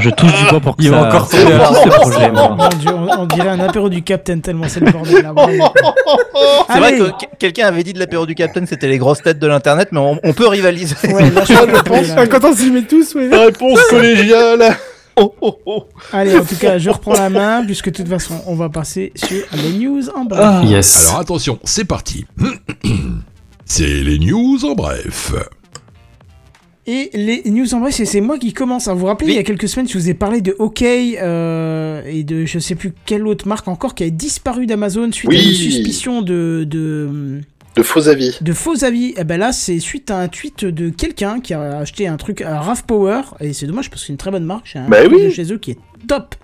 je touche du bois pour que Il ça... va encore tomber à ce projet. Mon dieu, on, on dirait un apéro du Capitaine tellement c'est le bordel là. C'est vrai Allez. que que- quelqu'un avait dit de l'apéro du Capitaine, c'était les grosses têtes de l'internet, mais on, on peut rivaliser. Ouais, là, je pense, Ah, Quand on s'y met tous, ouais. Réponse collégiale Oh, oh, oh. Allez, en tout cas, je reprends la main, puisque de toute façon, on va passer sur les news en bref. Ah. Yes. Alors attention, c'est parti. C'est les news en bref. Et les news en bref, c'est- moi qui commence. à Vous vous rappelez, Oui. il y a quelques semaines, je vous ai parlé de OK euh, et de je sais plus quelle autre marque encore qui avait disparu d'Amazon suite à une suspicion de, de, De faux avis. de faux avis. Et ben là, c'est suite à un tweet de quelqu'un qui a acheté un truc à RAV Power. Et c'est dommage parce que c'est une très bonne marque. J'ai un Bah oui. de chez eux qui est top.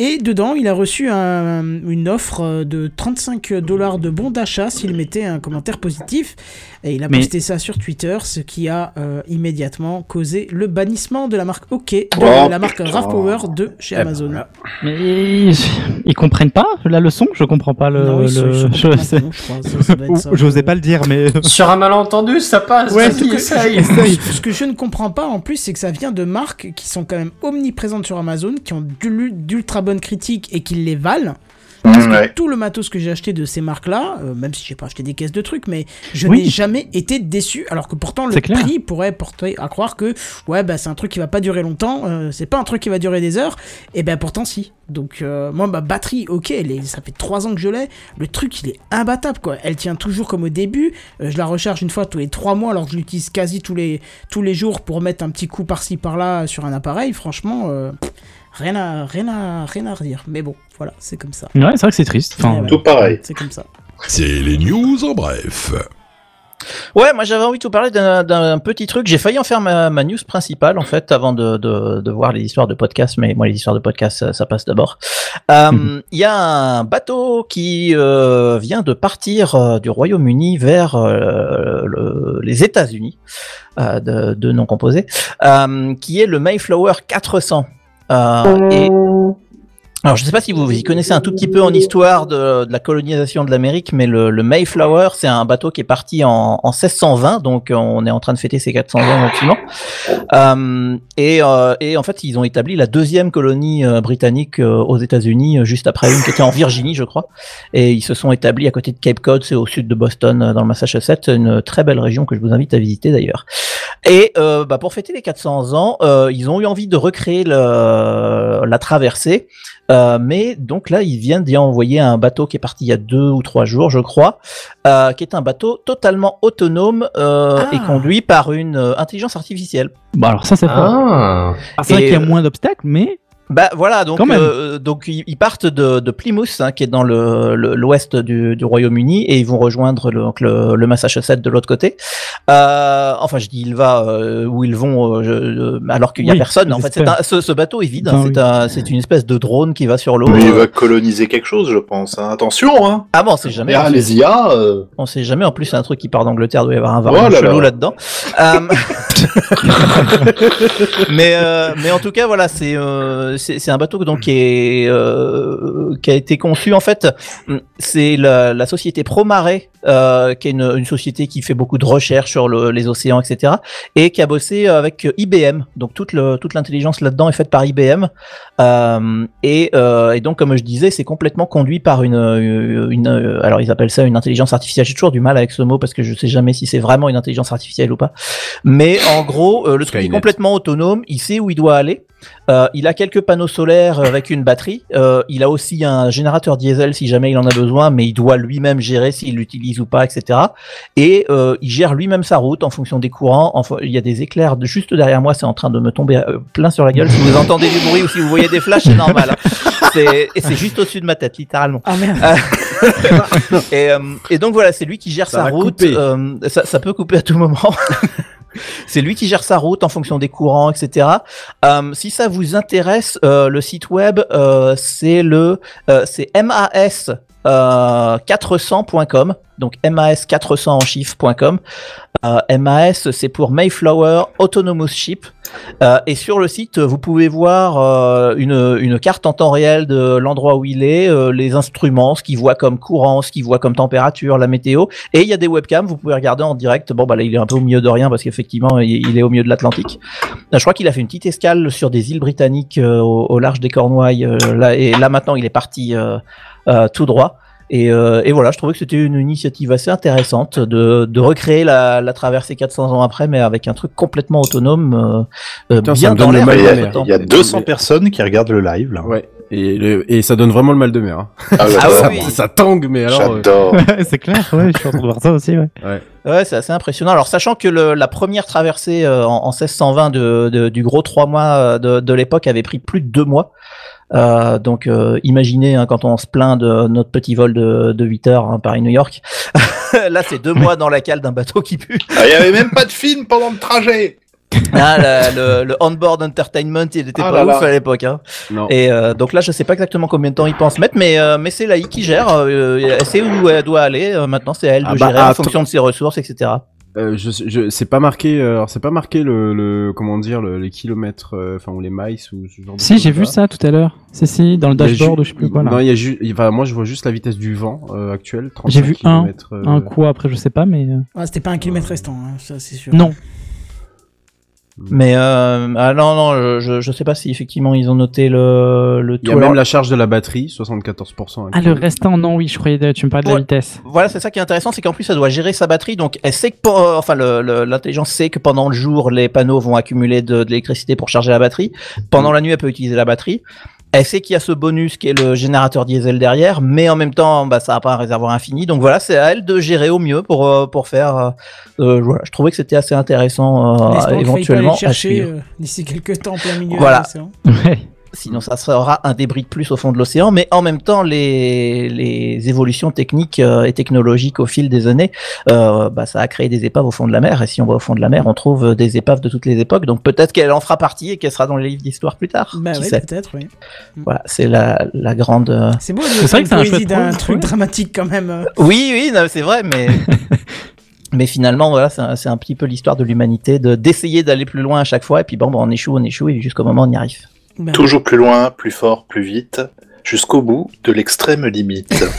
Et dedans, il a reçu un- une offre de 35 dollars de bons d'achat s'il mettait un commentaire positif. Et il a Mais- posté ça sur Twitter, ce qui a euh, immédiatement causé le bannissement de la marque OK, de Oh, la marque. RAV Power de chez Eh ben, Amazon. voilà. Mais ils comprennent pas la leçon? Je comprends pas le. Non, je sais- je crois. Ça- ça doit être Ou- ça. J'osais pas le dire, mais. Sur un malentendu, ça passe. Ouais, ce que, ce que je ne comprends pas en plus, c'est que ça vient de marques qui sont quand même omniprésentes sur Amazon, qui ont d'ul- d'ultra bonnes critiques et qui les valent. Parce que Ouais. tout le matos que j'ai acheté de ces marques-là, euh, même si j'ai pas acheté des caisses de trucs, mais je Oui. n'ai jamais été déçu. Alors que pourtant le prix pourrait porter à croire que ouais bah c'est un truc qui va pas durer longtemps, euh, c'est pas un truc qui va durer des heures. Et ben pourtant si. Donc euh, moi ma batterie, ok, elle est- ça fait 3 ans que je l'ai. Le truc il est imbattable quoi. Elle tient toujours comme au début. Je la recharge une fois tous les 3 mois alors que je l'utilise quasi tous les tous les jours pour mettre un petit coup par-ci par-là sur un appareil. Franchement. pff, Rien à, rien, à, rien à redire. Mais bon, voilà, c'est comme ça. Ouais, c'est vrai que c'est triste. Enfin, Ouais. Tout pareil. C'est comme ça. C'est les news en bref. Ouais, moi j'avais envie de vous parler d'un petit truc. J'ai failli en faire ma, ma news principale en fait avant de, de, de voir les histoires de podcast, mais moi les histoires de podcast ça, ça passe d'abord. Euh, Mhm. Il y a un bateau qui euh, vient de partir euh, du Royaume-Uni vers euh, le- les États-Unis euh, de, de nom composé, euh, qui est le Mayflower 400. Euh, et alors, je ne sais pas si vous y connaissez un tout petit peu en histoire de, de la colonisation de l'Amérique, mais le, le Mayflower, c'est un bateau qui est parti en, en 1620, donc on est en train de fêter ses 400 ans actuellement. Euh, et, euh, et en fait, ils ont établi la deuxième colonie euh, britannique euh, aux États-Unis, euh, juste après une qui était en Virginie, je crois. Et ils se sont établis à côté de Cape Cod, c'est au sud de Boston, euh, dans le Massachusetts, une très belle région que je vous invite à visiter d'ailleurs. Et euh, bah, pour fêter les 400 ans, euh, ils ont eu envie de recréer le, la traversée. Euh, mais donc là, ils viennent d'y envoyer un bateau qui est parti il y a deux ou trois jours, je crois, euh, qui est un bateau totalement autonome euh, Ah. et conduit par une euh, intelligence artificielle. Bon, alors ça, c'est fort. Ah. Ah, c'est vrai qu'il y a moins d'obstacles, mais. Bah voilà, donc euh, donc ils partent de, de Plymouth, hein, qui est dans le le- l'ouest du, du Royaume-Uni, et ils vont rejoindre le, donc le, le Massachusetts de l'autre côté. Euh, enfin, je dis il va euh, où ils vont, euh, je- je- alors qu'il y a Oui, personne. En fait, c'est un, ce, ce bateau est vide. Hein, c'est oui. un, c'est une espèce de drone qui va sur l'eau. Mais il Euh, va coloniser quelque chose, je pense. hein. Attention, hein. Ah bon, on sait jamais. Ah, les IA. euh, On sait jamais. En plus, c'est un truc qui part d'Angleterre. Doit y avoir un Oh variant là chelou là. là-dedans. Euh, mais euh, mais en tout cas, voilà, c'est euh, c'est un bateau donc qui est euh, qui a été conçu en fait. C'est la, la société Promaré, euh, qui est une, une société qui fait beaucoup de recherches sur le- les océans, etc. Et qui a bossé avec IBM. Donc toute l'intelligence là-dedans est faite par IBM. Euh, et, euh, et donc, comme je disais, c'est complètement conduit par une, une, euh, alors ils appellent ça une intelligence artificielle. J'ai toujours du mal avec ce mot parce que je sais jamais si c'est vraiment une intelligence artificielle ou pas. Mais en gros, euh, le truc est complètement autonome. Il sait où il doit aller. Euh, il a quelques panneaux solaires avec une batterie. Euh, il a aussi un générateur diesel si jamais il en a besoin, mais il doit lui-même gérer s'il l'utilise ou pas, etc. Et euh, il gère lui-même sa route en fonction des courants. Il y a des éclairs de- juste derrière moi, c'est en train de me tomber euh, plein sur la gueule. Si vous entendez du bruit ou si vous voyez des flashs, c'est normal. hein. C'est- Et c'est juste au-dessus de ma tête, littéralement. Ah merde. Et, euh, et donc voilà, c'est lui qui gère Ça sa route. euh, ça, ça peut couper à tout moment. c'est lui qui gère sa route en fonction des courants, etc. Euh, si ça vous intéresse, euh, le site web, euh, c'est le, euh, c'est MAS. Euh, 400.com donc MAS400 en chiffre.com euh, MAS c'est pour Mayflower Autonomous Ship euh, et sur le site, vous pouvez voir euh, une, une carte en temps réel de l'endroit où il est, euh, les instruments, ce qu'il voit comme courant, ce qu'il voit comme température, la météo. Et il y a des webcams, vous pouvez regarder en direct. Bon, bah là, il est un peu au milieu de rien parce qu'effectivement, il, est au milieu de l'Atlantique. Euh, Je crois qu'il a fait une petite escale sur des îles britanniques euh, au, au large des Cornouailles. euh, là, et là, maintenant, il est parti euh, euh, tout droit. Et, euh, et voilà, je trouvais que c'était une initiative assez intéressante de, de recréer la, la traversée 400 ans après, mais avec un truc complètement autonome, euh, euh, Putain, ça bien me dans donne le l'air. mal Il de y y a 200 personnes qui regardent le live là. Ouais. Et, le- et ça donne vraiment le mal de mer. hein. Ah, Ah oui. Ça tangue, mais alors. euh, J'adore. c'est clair, ouais, je suis en train de voir ça aussi, ouais. Ouais, c'est assez impressionnant. Alors, sachant que le, la première traversée euh, en, en 1620 de, de- du gros trois mois euh, de, de l'époque avait pris plus de deux mois. Euh, donc, euh, imaginez hein, quand on se plaint de notre petit vol de, de 8 heures hein, Paris-New York. Là, c'est deux mois dans la cale d'un bateau qui pue. Ah, Il y avait même pas de film pendant le trajet. Ah, le, le onboard entertainment, il était Ah pas là ouf là. à l'époque. Hein. Et euh, donc là, je sais pas exactement combien de temps ils pensent mettre, mais euh, mais c'est l'AI qui gère. euh, elle sait où elle doit aller. euh, maintenant, c'est à elle de Ah bah, gérer en fonction de ses ressources, etc. Euh, je, je, c'est pas marqué, euh, alors c'est pas marqué le, le comment dire, le, les kilomètres, euh, enfin ou les miles ou ce genre de Si, j'ai vu ça tout à l'heure. Si, si, dans le dashboard ou je sais plus quoi, là. Non, il y a juste, enfin, moi je vois juste la vitesse du vent euh, actuel, 35 J'ai vu un, kilomètres, euh, un coup après, je sais pas, mais. Ah, c'était pas un kilomètre restant, hein, ça c'est sûr. Non. Mais euh, ah non, non, je- je, je sais pas si effectivement ils ont noté le, le Il y tout. a même la charge de la batterie, 74%. Ah, le restant, non, oui, je croyais, que tu me parlais de la vitesse. Voilà, c'est ça qui est intéressant, c'est qu'en plus, ça doit gérer sa batterie. Donc, elle sait que, pour- euh, enfin, l'intelligence sait que pendant le jour, les panneaux vont accumuler de, de l'électricité pour charger la batterie. Pendant la nuit, elle peut utiliser la batterie. Elle sait qu'il y a ce bonus qui est le générateur diesel derrière, mais en même temps, bah, ça n'a pas un réservoir infini. Donc voilà, c'est à elle de gérer au mieux pour euh, pour faire. euh, euh, voilà, je trouvais que c'était assez intéressant euh, pas aller éventuellement le à chercher euh, d'ici quelques temps en plein milieu Voilà. Sinon, ça sera un débris de plus au fond de l'océan. Mais en même temps, les, les évolutions techniques euh, et technologiques au fil des années, euh, bah, ça a créé des épaves au fond de la mer. Et si on va au fond de la mer, on trouve des épaves de toutes les époques. Donc peut-être qu'elle en fera partie et qu'elle sera dans les livres d'histoire plus tard. Bah sait? peut-être, oui. Voilà, c'est la, la grande. euh, C'est beau, C'est vrai que c'est un projet, truc ouais. dramatique quand même. Oui, oui, c'est vrai, mais. Mais finalement, voilà, c'est un, un petit peu l'histoire de l'humanité, de d'essayer d'aller plus loin à chaque fois, et puis bon, bah, on échoue, on échoue, et jusqu'au moment où on y arrive. Bah, Toujours plus loin, plus fort, plus vite, jusqu'au bout de l'extrême limite.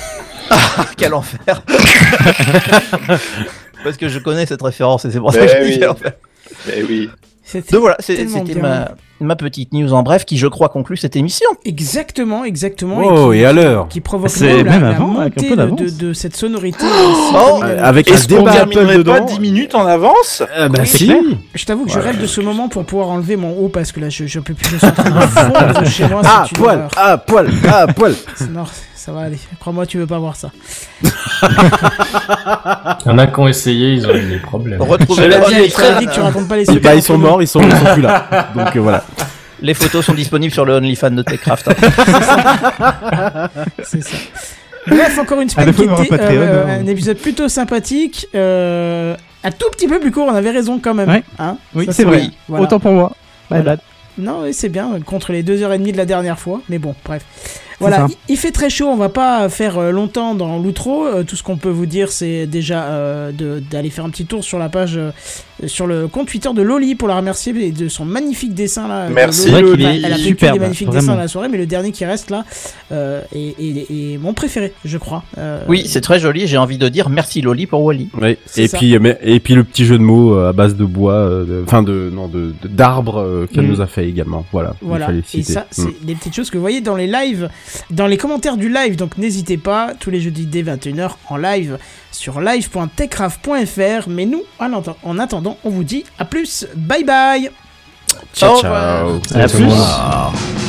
Ah, quel enfer Parce que je connais cette référence, et c'est pour ça Mais que je dis oui. quel enfer. Eh oui. C'était Donc voilà, c'était ma, ma petite news en bref qui, je crois, conclut cette émission. Exactement, exactement. Oh, qui, et à l'heure Qui provoque C'est la, même la avant, avec un montée peu de, d'avance. de, cette sonorité. euh, Oh, symphonique. Euh, avec un Est-ce qu'on terminerait pas dedans. 10 minutes en avance Ah bah C'est si. clair. Je t'avoue que je rêve de ce moment pour pouvoir enlever mon haut parce que là je, je peux plus, je suis en train de fondre chez moi. Ah c'est une poil, ah poil, ah poil. Non, ça va aller. Crois-moi, tu veux pas voir ça. Il y en a qui ont essayé, ils ont eu des problèmes. Retrouvez Je la tu racontes pas les Et secrets bah ils sont morts, ils sont, ils sont plus là. Donc euh, voilà. Les photos sont disponibles sur le OnlyFans de Techcraft. hein. C'est ça. Bref, encore une semaine qui était un Patreon, euh, un épisode plutôt sympathique, euh, un tout petit peu plus court. On avait raison quand même. Ouais. Hein Oui, c'est vrai. Voilà. Autant pour moi. My Voilà. bad. Non, oui, c'est bien, contre les 2h30 de la dernière fois, mais bon, bref. Voilà, il, il fait très chaud, on va pas faire euh, longtemps dans l'outro. euh, tout ce qu'on peut vous dire, c'est déjà euh, de- d'aller faire un petit tour sur la page, euh, sur le compte Twitter de Loli pour la remercier et de son magnifique dessin là. Merci, Loli. C'est vrai qu'il Enfin, est Elle a fait superbe, des magnifiques vraiment. dessins dans la soirée, mais le dernier qui reste là euh, est, est- est mon préféré, je crois. Euh, Oui, c'est très joli. J'ai envie de dire merci Loli pour Wally. C'est Et ça. puis, euh, mais- et puis le petit jeu de mots euh, à base de bois, euh, de- enfin de, non, de, de- d'arbres euh, qu'elle Mm. nous a fait également. Voilà. il Voilà, et ça, c'est Mm. des petites choses que vous voyez dans les lives, dans les commentaires du live. Donc n'hésitez pas, tous les jeudis dès 21h en live sur live.techcraft.fr. Mais nous, en atten- en attendant, on vous dit à plus, bye bye Ciao, Au ciao. À plus.